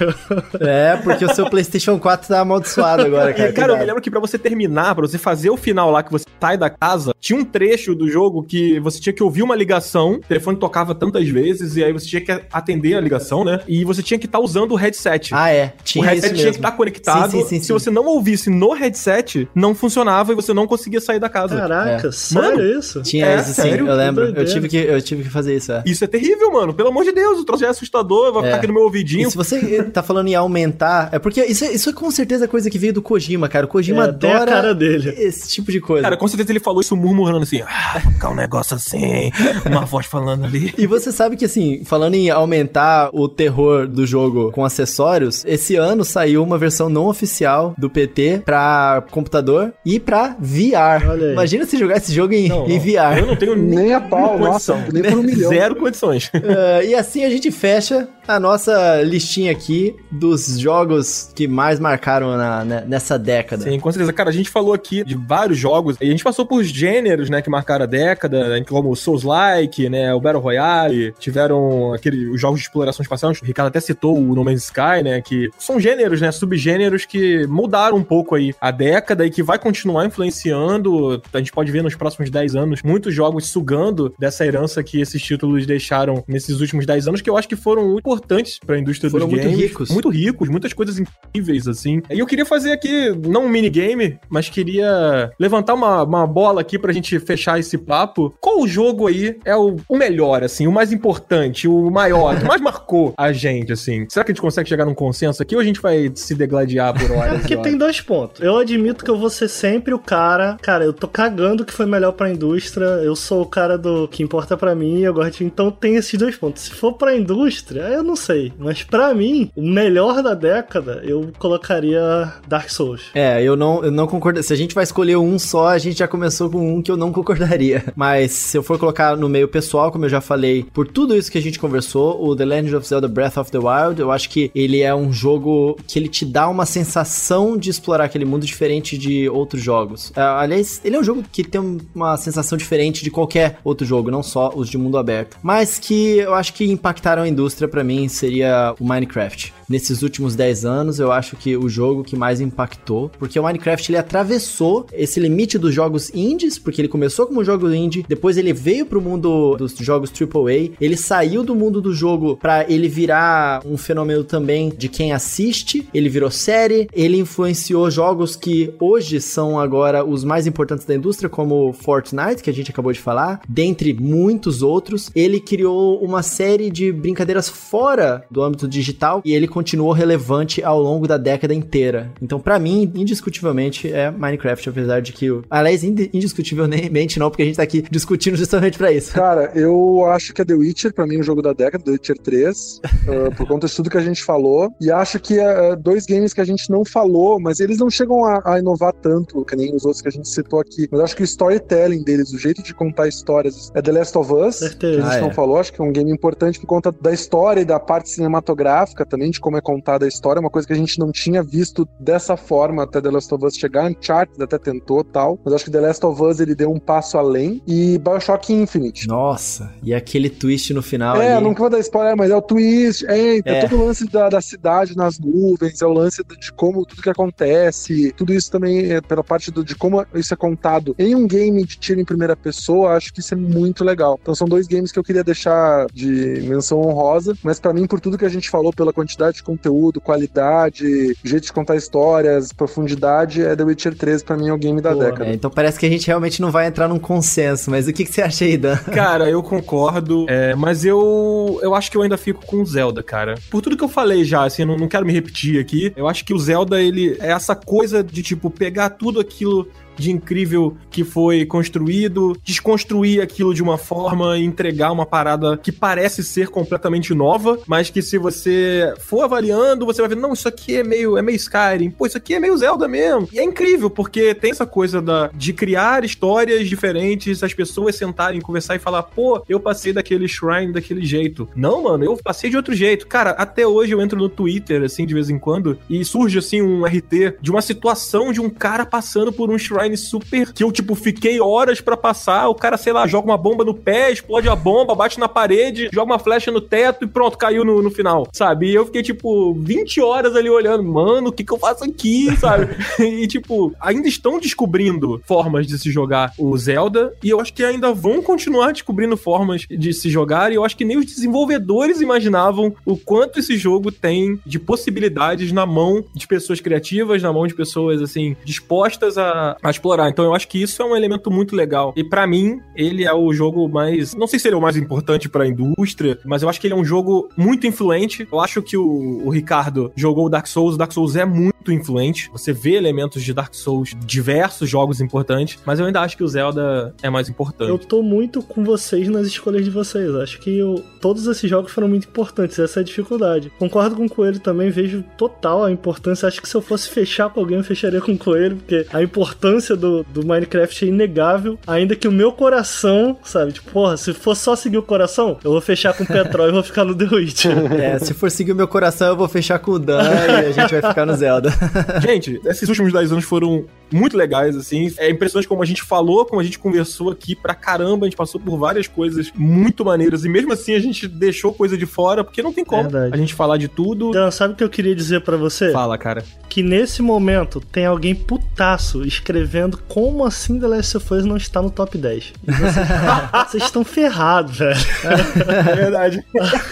É, porque o seu PlayStation 4 tá amaldiçoado agora, cara. E, cara, eu me lembro que pra você terminar, pra você fazer o final lá, que você sai da casa, tinha um trecho do jogo que você tinha que ouvir uma ligação, o telefone tocava tantas vezes, e aí você tinha que atender a ligação, né? E você tinha que estar usando o headset. Ah, é. o Tinha headset isso tinha mesmo. que estar conectado. Sim, sim, sim, Se sim. você não ouvisse no headset, não funcionava e você não conseguia sair da casa. Caraca, É. sério Mano, isso? Tinha É, isso sim, sério? eu lembro. Eu tive, que, eu tive que fazer isso, é. Isso é terrível, mano. Pelo amor de Deus, o troço é assustador, vai É. ficar aqui no meu E ouvidinho. se você tá falando em aumentar, é porque isso, é- isso é com certeza coisa que veio do Kojima, cara. O Kojima É, tem a adora cara dele. esse tipo de coisa. Cara, com certeza ele falou isso murmurando assim, ah, ficar um negócio assim, uma voz falando ali. E você sabe que, assim, falando em aumentar o terror do jogo com acessórios, esse ano saiu uma versão não oficial do PT pra computador e pra VR. Imagina se jogar esse jogo em, Não, em não. VR. Eu não tenho Nem a pau, nossa, nem por um milhão. Zero condições. Eh, e assim a gente fecha a nossa listinha aqui dos jogos que mais marcaram na- né, nessa década. Sim, com certeza. Cara, a gente falou aqui de vários jogos e a gente passou por gêneros, né, que marcaram a década, né, como o Souls-like, né, o Battle Royale, tiveram aquele, os jogos de exploração espacial, o Ricardo até citou o No Man's Sky, né, que são gêneros, né, subgêneros que mudaram um pouco aí a década e que vai continuar influenciando, a gente pode ver nos próximos 10 anos, muitos jogos sugando dessa herança que esses títulos deixaram nesses últimos 10 anos, que eu acho que foram importantes pra indústria Foram dos muito games. ricos. Muito ricos, muitas coisas incríveis, assim. E eu queria fazer aqui, não um minigame, mas queria levantar uma, uma bola aqui pra gente fechar esse papo. Qual jogo aí é o, o melhor, assim, o mais importante, o maior, que mais marcou a gente, assim? Será que a gente consegue chegar num consenso aqui ou a gente vai se degladiar por É horas? porque e tem dois pontos. Eu admito que eu vou ser sempre o cara. Cara, eu tô cagando que foi melhor pra indústria. Eu sou o cara do que importa pra mim. Eu gosto de... Então tem esses dois pontos. Se for pra indústria, eu não sei. Mas pra mim, o melhor da década, eu colocaria Dark Souls. É, eu não, eu não concordo. Se a gente vai escolher um só, a gente já começou com um que eu não concordaria. Mas se eu for colocar no meio pessoal, como eu já falei, por tudo isso que a gente conversou, o The Legend of Zelda Breath of the Wild, eu acho que ele é um jogo que ele te dá uma sensação de explorar aquele mundo diferente de outros jogos. Ah, aliás, ele é um jogo que tem um- uma sensação diferente de qualquer outro jogo, não só os de mundo aberto. Mas que eu acho que impactaram a indústria pra mim seria o Minecraft. Nesses últimos 10 anos, eu acho que o jogo que mais impactou, porque o Minecraft ele atravessou esse limite dos jogos indies, porque ele começou como jogo indie, depois ele veio pro mundo dos jogos AAA, ele saiu do mundo do jogo pra ele virar um fenômeno também de quem assiste, ele virou série, ele influenciou jogos que hoje são agora os mais importantes da indústria, como Fortnite, que a gente acabou de falar, dentre muitos outros. Ele criou uma série de brincadeiras fora do âmbito digital e ele continuou relevante ao longo da década inteira. Então, pra mim, indiscutivelmente é Minecraft, apesar de que. Aliás, indi- indiscutivelmente não, porque a gente tá aqui discutindo justamente pra isso. Cara, eu acho que é The Witcher, pra mim, o jogo da década, The Witcher 3, ah, por conta de tudo que a gente falou. E acho que é dois games que a gente não falou, mas eles não chegam a, a inovar tanto, que nem os outros que a gente citou aqui. Mas acho que o storytelling deles, o jeito de contar histórias, é The Last of Us, que a Certeza. gente Ah, não é. falou. Acho que é um game importante por conta da história e da parte cinematográfica também, de como é contada a história. Uma coisa que a gente não tinha visto dessa forma até The Last of Us chegar. Uncharted até tentou tal, mas acho que The Last of Us ele deu um passo além. E Bioshock Infinite. Nossa. Nossa, e aquele twist no final É, ali. não vou dar spoiler, mas é o twist, é, é, É. todo o lance da, da cidade nas nuvens, é o lance de, como tudo que acontece, tudo isso também é pela parte do- de como isso é contado em um game de tiro em primeira pessoa, acho que isso é muito legal. Então são dois games que eu queria deixar de menção honrosa, mas pra mim, por tudo que a gente falou, pela quantidade de conteúdo, qualidade, jeito de contar histórias, profundidade, é The Witcher 3 pra mim é o game da Boa. década. É, então parece que a gente realmente não vai entrar num consenso, mas o que, que você acha aí, Dan? Cara, eu concordo, é, mas eu eu acho que eu ainda fico com o Zelda, cara. Por tudo que eu falei já, assim, não, não quero me repetir aqui. Eu acho que o Zelda, ele é essa coisa de, tipo, pegar tudo aquilo de incrível que foi construído, desconstruir aquilo de uma forma e entregar uma parada que parece ser completamente nova, mas que se você for avaliando, você vai ver, não, isso aqui é meio, é meio Skyrim, pô, isso aqui é meio Zelda mesmo. E é incrível, porque tem essa coisa da, de criar histórias diferentes, as pessoas sentarem, conversar e falar, pô, eu passei daquele shrine daquele jeito. Não, mano, eu passei de outro jeito. Cara, até hoje eu entro no Twitter, assim, de vez em quando, e surge, assim, um RT de uma situação de um cara passando por um shrine super que eu, tipo, fiquei horas pra passar. O cara, sei lá, joga uma bomba no pé, explode a bomba, bate na parede, joga uma flecha no teto e pronto, caiu no, no final, sabe? E eu fiquei, tipo, 20 horas ali olhando, mano, o que que eu faço aqui, sabe? e, tipo, ainda estão descobrindo formas de se jogar o Zelda e eu acho que ainda vão continuar descobrindo formas de se jogar e eu acho que nem os desenvolvedores imaginavam o quanto esse jogo tem de possibilidades na mão de pessoas criativas, na mão de pessoas, assim, dispostas a, a explorar. Então eu acho que isso é um elemento muito legal. E pra mim, ele é o jogo mais. Não sei se ele é o mais importante pra indústria, mas eu acho que ele é um jogo muito influente. Eu acho que o, o Ricardo jogou o Dark Souls. O Dark Souls é muito influente. Você vê elementos de Dark Souls, diversos jogos importantes, mas eu ainda acho que o Zelda é mais importante. Eu tô muito com vocês nas escolhas de vocês. Acho que eu- todos esses jogos foram muito importantes, essa é a dificuldade. Concordo com o Coelho também, vejo total a importância. Acho que se eu fosse fechar com alguém, eu fecharia com o Coelho, porque a importância do, do Minecraft é inegável. Ainda que o meu coração, sabe, tipo, porra, se for só seguir o coração, eu vou fechar com o Petrol e vou ficar no The Witcher. É, se for seguir o meu coração, eu vou fechar com o Dan e a gente vai ficar no Zelda. Gente, esses últimos 10 anos foram muito legais, assim. É impressionante como a gente falou, como a gente conversou aqui pra caramba. A gente passou por várias coisas muito maneiras. E mesmo assim a gente deixou coisa de fora, porque não tem como Verdade. a gente falar de tudo. Dan, sabe o que eu queria dizer pra você? Fala, cara. que nesse momento tem alguém putaço escrevendo como assim The Last of Us não está no top 10. E vocês- estão ferrados, velho. É verdade.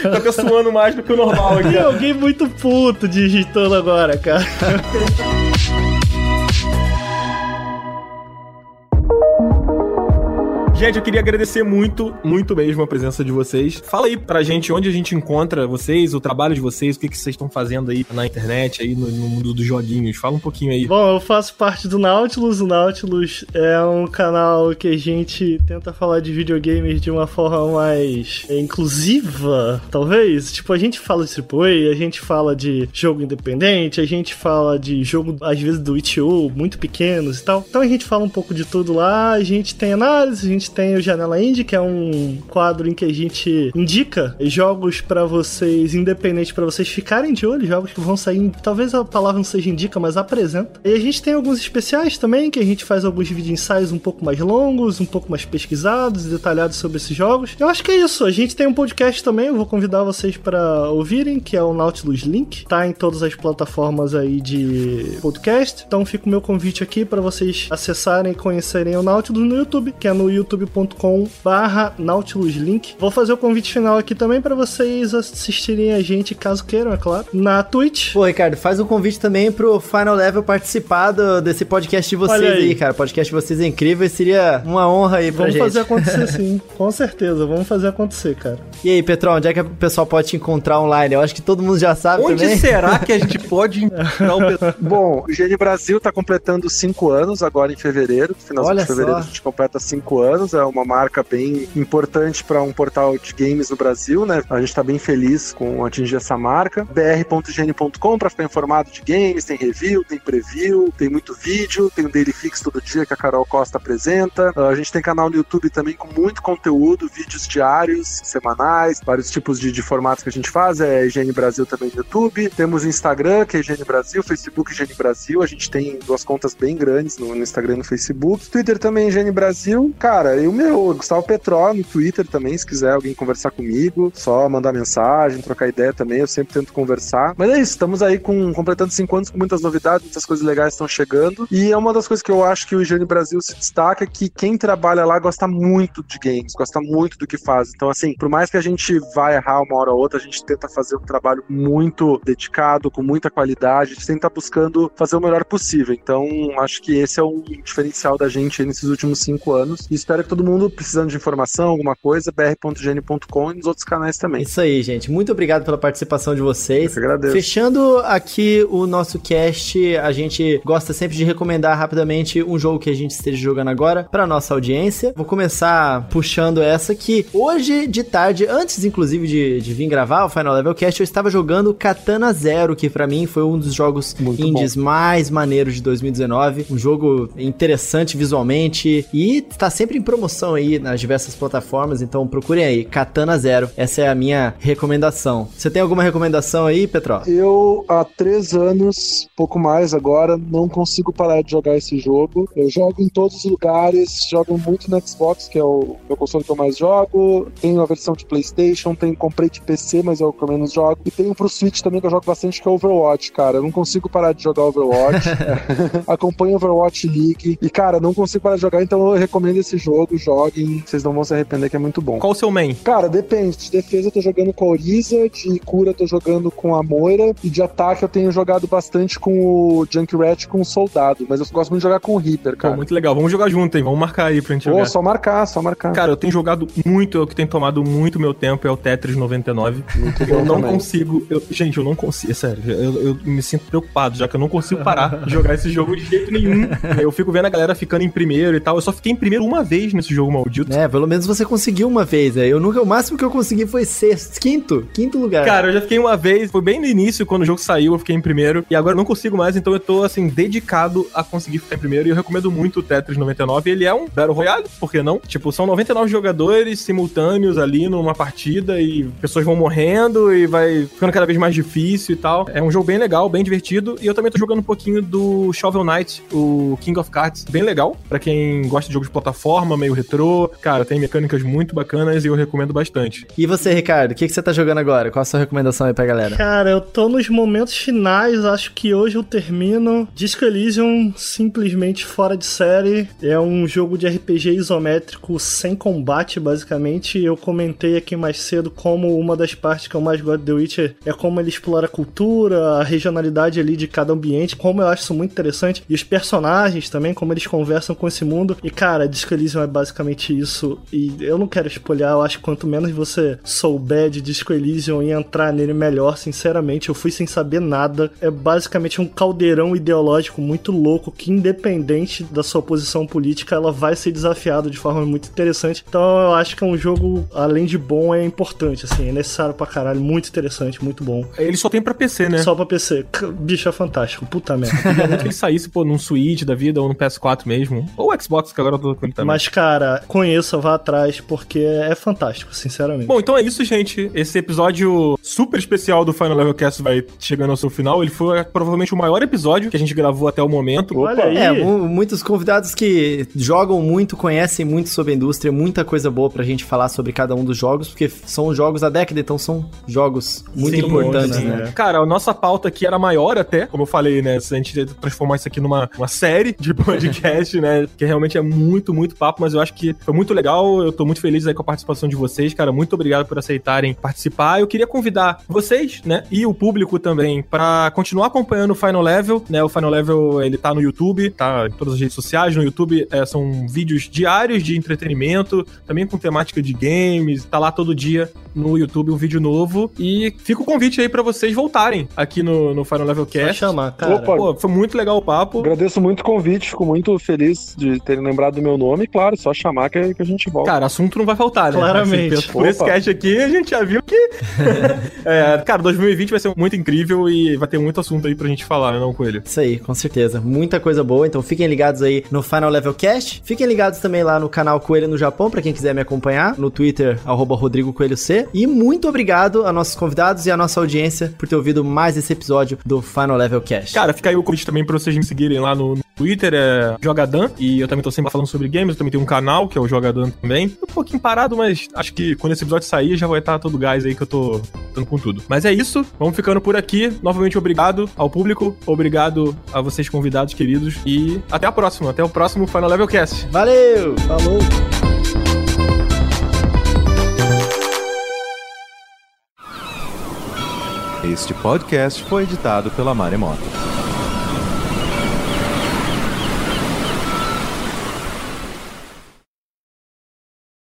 tá até suando mais do que o normal aqui. Tem alguém muito puto digitando agora, cara. Gente, eu queria agradecer muito, muito mesmo a presença de vocês. Fala aí pra gente onde a gente encontra vocês, o trabalho de vocês, o que, que vocês estão fazendo aí na internet, aí no, no mundo dos joguinhos. Fala um pouquinho aí. Bom, eu faço parte do Nautilus. O Nautilus é um canal que a gente tenta falar de videogames de uma forma mais é, inclusiva, talvez. Tipo, a gente fala de AAA, a gente fala de jogo independente, a gente fala de jogo, às vezes, do itch.io, muito pequenos e tal. Então a gente fala um pouco de tudo lá. A gente tem análise, a gente tem o Janela Indie, que é um quadro em que a gente indica jogos pra vocês, independentes, pra vocês ficarem de olho, jogos que vão sair. Talvez a palavra não seja indica, mas apresenta. E a gente tem alguns especiais também, que a gente faz alguns vídeo ensaios um pouco mais longos, um pouco mais pesquisados e detalhados sobre esses jogos. Eu acho que é isso. A gente tem um podcast também, eu vou convidar vocês pra ouvirem, que é o Nautilus Link. Tá em todas as plataformas aí de podcast. Então fica o meu convite aqui pra vocês acessarem e conhecerem o Nautilus no YouTube, que é no youtube.com barra Nautilus Link. Vou fazer o convite final aqui também pra vocês assistirem a gente, caso queiram, é claro, na Twitch. Pô, Ricardo, faz um convite também pro Final Level participar do- desse podcast de vocês aí. aí. cara. O podcast de vocês é incrível e seria uma honra aí pra Vamos gente. fazer acontecer sim, com certeza, vamos fazer acontecer, cara. E aí, Petrão, onde é que o pessoal pode te encontrar online? Eu acho que todo mundo já sabe Onde também. será que a gente pode encontrar o pessoal? Bom, o Gene Brasil tá completando cinco anos agora em fevereiro. Finalzinho Olha de fevereiro só. a gente completa cinco anos. É uma marca bem importante para um portal de games no Brasil, né? A gente tá bem feliz com atingir essa marca. br.gene.com para ficar informado de games, tem review, tem preview, tem muito vídeo, tem um Daily Fix todo dia que a Carol Costa apresenta. Ah, A gente tem canal no YouTube também com muito conteúdo, vídeos diários, semanais, vários tipos de, de formatos que a gente faz. É Higiene Brasil também no YouTube. Temos Instagram, que é Higiene Brasil, Facebook Higiene Brasil. A gente tem duas contas bem grandes no, no Instagram e no Facebook. Twitter também Higiene Brasil. Cara, e o meu, Gustavo Petró, no Twitter também, se quiser alguém conversar comigo, só mandar mensagem, trocar ideia também, eu sempre tento conversar. Mas é isso, estamos aí com completando cinco anos com muitas novidades, muitas coisas legais estão chegando. E é uma das coisas que eu acho que o Higiene Brasil se destaca, que quem trabalha lá gosta muito de games, gosta muito do que faz. Então, assim, por mais que a gente vá errar uma hora ou outra, a gente tenta fazer um trabalho muito dedicado, com muita qualidade, a gente tenta buscando fazer o melhor possível. Então, acho que esse é um diferencial da gente nesses últimos cinco anos. E espero que todo mundo, precisando de informação, alguma coisa, br.gene.com e nos outros canais também. Isso aí, gente. Muito obrigado pela participação de vocês. Eu agradeço. Fechando aqui o nosso cast, a gente gosta sempre de recomendar rapidamente um jogo que a gente esteja jogando agora para nossa audiência. Vou começar puxando essa que hoje de tarde, antes inclusive de, de vir gravar o Final Level Cast, eu estava jogando Katana Zero, que para mim foi um dos jogos Muito indies mais maneiros de 2019. Um jogo interessante visualmente e está sempre em promoção aí nas diversas plataformas, então procurem aí, Katana Zero. Essa é a minha recomendação. Você tem alguma recomendação aí, Petro? Eu, há três anos, pouco mais agora, não consigo parar de jogar esse jogo. Eu jogo em todos os lugares, jogo muito no Xbox, que é o meu console que eu mais jogo. Tenho a versão de PlayStation, tenho, comprei de PC, mas é o que eu menos jogo. E tenho pro Switch também que eu jogo bastante, que é Overwatch, cara. Eu não consigo parar de jogar Overwatch. Acompanho Overwatch League. E, cara, não consigo parar de jogar, então eu recomendo esse jogo. Joguem, vocês não vão se arrepender, que é muito bom. Qual o seu main? Cara, depende. De defesa eu tô jogando com a Oriza, de cura eu tô jogando com a Moira, e de ataque eu tenho jogado bastante com o Junkrat com o Soldado. Mas eu gosto muito de jogar com o Reaper, Pô, cara. muito legal. Vamos jogar junto, hein? Vamos marcar aí pra gente Pô, jogar. só marcar, só marcar. Cara, eu tenho jogado muito, é o que tem tomado muito meu tempo é o Tetris 99. Muito Eu não também. consigo. eu- gente, eu não consigo. É sério, eu, eu me sinto preocupado, já que eu não consigo parar de jogar esse jogo de jeito nenhum. Eu fico vendo a galera ficando em primeiro e tal. Eu só fiquei em primeiro uma vez nesse jogo maldito. É, pelo menos você conseguiu uma vez, é. Eu nunca, o máximo que eu consegui foi sexto, quinto, quinto lugar. Cara, eu já fiquei uma vez, foi bem no início, quando o jogo saiu, eu fiquei em primeiro. E agora eu não consigo mais, então eu tô, assim, dedicado a conseguir ficar em primeiro. E eu recomendo muito o Tetris 99. Ele é um Battle Royale, por que não? Tipo, são 99 jogadores simultâneos ali numa partida e pessoas vão morrendo e vai ficando cada vez mais difícil e tal. É um jogo bem legal, bem divertido. E eu também tô jogando um pouquinho do Shovel Knight, o King of Cards. Bem legal, pra quem gosta de jogos de plataforma, meio retrô. Cara, tem mecânicas muito bacanas e eu recomendo bastante. E você, Ricardo, o que, que você tá jogando agora? Qual a sua recomendação aí pra galera? Cara, eu tô nos momentos finais, acho que hoje eu termino. Disco Elysium, simplesmente fora de série. É um jogo de RPG isométrico sem combate, basicamente. Eu comentei aqui mais cedo como uma das partes que eu mais gosto de The Witcher é como ele explora a cultura, a regionalidade ali de cada ambiente, como eu acho isso muito interessante. E os personagens também, como eles conversam com esse mundo. E, cara, Disco Elysium é basicamente isso. E eu não quero espolhar, eu acho que quanto menos você souber de Disco Elysium e entrar nele melhor, sinceramente, eu fui sem saber nada. É basicamente um caldeirão ideológico muito louco que, independente da sua posição política, ela vai ser desafiada de forma muito interessante. Então eu acho que é um jogo, além de bom, é importante, assim, é necessário pra caralho, muito interessante, muito bom. Ele só tem pra PC, né? Só pra PC. Bicho é fantástico, puta merda. Que ele saísse, pô, num Switch da vida ou no PS4 mesmo. Ou Xbox, que agora eu tô com ele também. Mas, cara, conheça, vá atrás, porque é fantástico, sinceramente. Bom, então é isso, gente. Esse episódio super especial do Final Level Cast vai chegando ao seu final. Ele foi provavelmente o maior episódio que a gente gravou até o momento. Olha aí. É, mu- muitos convidados que jogam muito, conhecem muito sobre a indústria, muita coisa boa pra gente falar sobre cada um dos jogos, porque são jogos da década, então são jogos muito Sim, importantes, sim, né? né? Cara, a nossa pauta aqui era maior até, como eu falei, né? Se a gente transformar isso aqui numa uma série de podcast, né? Que realmente é muito, muito papo, mas eu acho que foi muito legal. Eu tô muito feliz aí com a participação de vocês, cara. Muito obrigado por aceitarem participar. Eu queria convidar vocês, né? E o público também, pra continuar acompanhando o Final Level, né? O Final Level, ele tá no YouTube, tá em todas as redes sociais. No YouTube é, são vídeos diários de entretenimento, também com temática de games. Tá lá todo dia no YouTube um vídeo novo. E fica o convite aí pra vocês voltarem aqui no, no Final Level Cast. chamar, cara. Opa. Pô, foi muito legal o papo. Agradeço muito o convite, fico muito feliz de terem lembrado do meu nome. Claro, só chamar que, que a gente volta. Cara, assunto não vai faltar, né? Claramente. Assim, por esse cast aqui, a gente já viu que. é, cara, 2020 vai ser muito incrível e vai ter muito assunto aí pra gente falar, né, não, Coelho? Isso aí, com certeza. Muita coisa boa. Então fiquem ligados aí no Final Level Cast. Fiquem ligados também lá no canal Coelho no Japão, pra quem quiser me acompanhar. No Twitter, arroba Rodrigo Coelho C. E muito obrigado a nossos convidados e a nossa audiência por ter ouvido mais esse episódio do Final Level Cast. Cara, fica aí o convite também pra vocês me seguirem lá no, no Twitter é Jogadan, e eu também tô sempre falando sobre games, eu também tenho um canal, que é o Jogadan também. Um pouquinho parado, mas acho que quando esse episódio sair já vai estar todo gás aí que eu tô dando com tudo. Mas é isso, vamos ficando por aqui. Novamente, obrigado ao público, obrigado a vocês convidados queridos, e até a próxima, até o próximo Final Level Cast. Valeu! Falou! Este podcast foi editado pela Maremoto.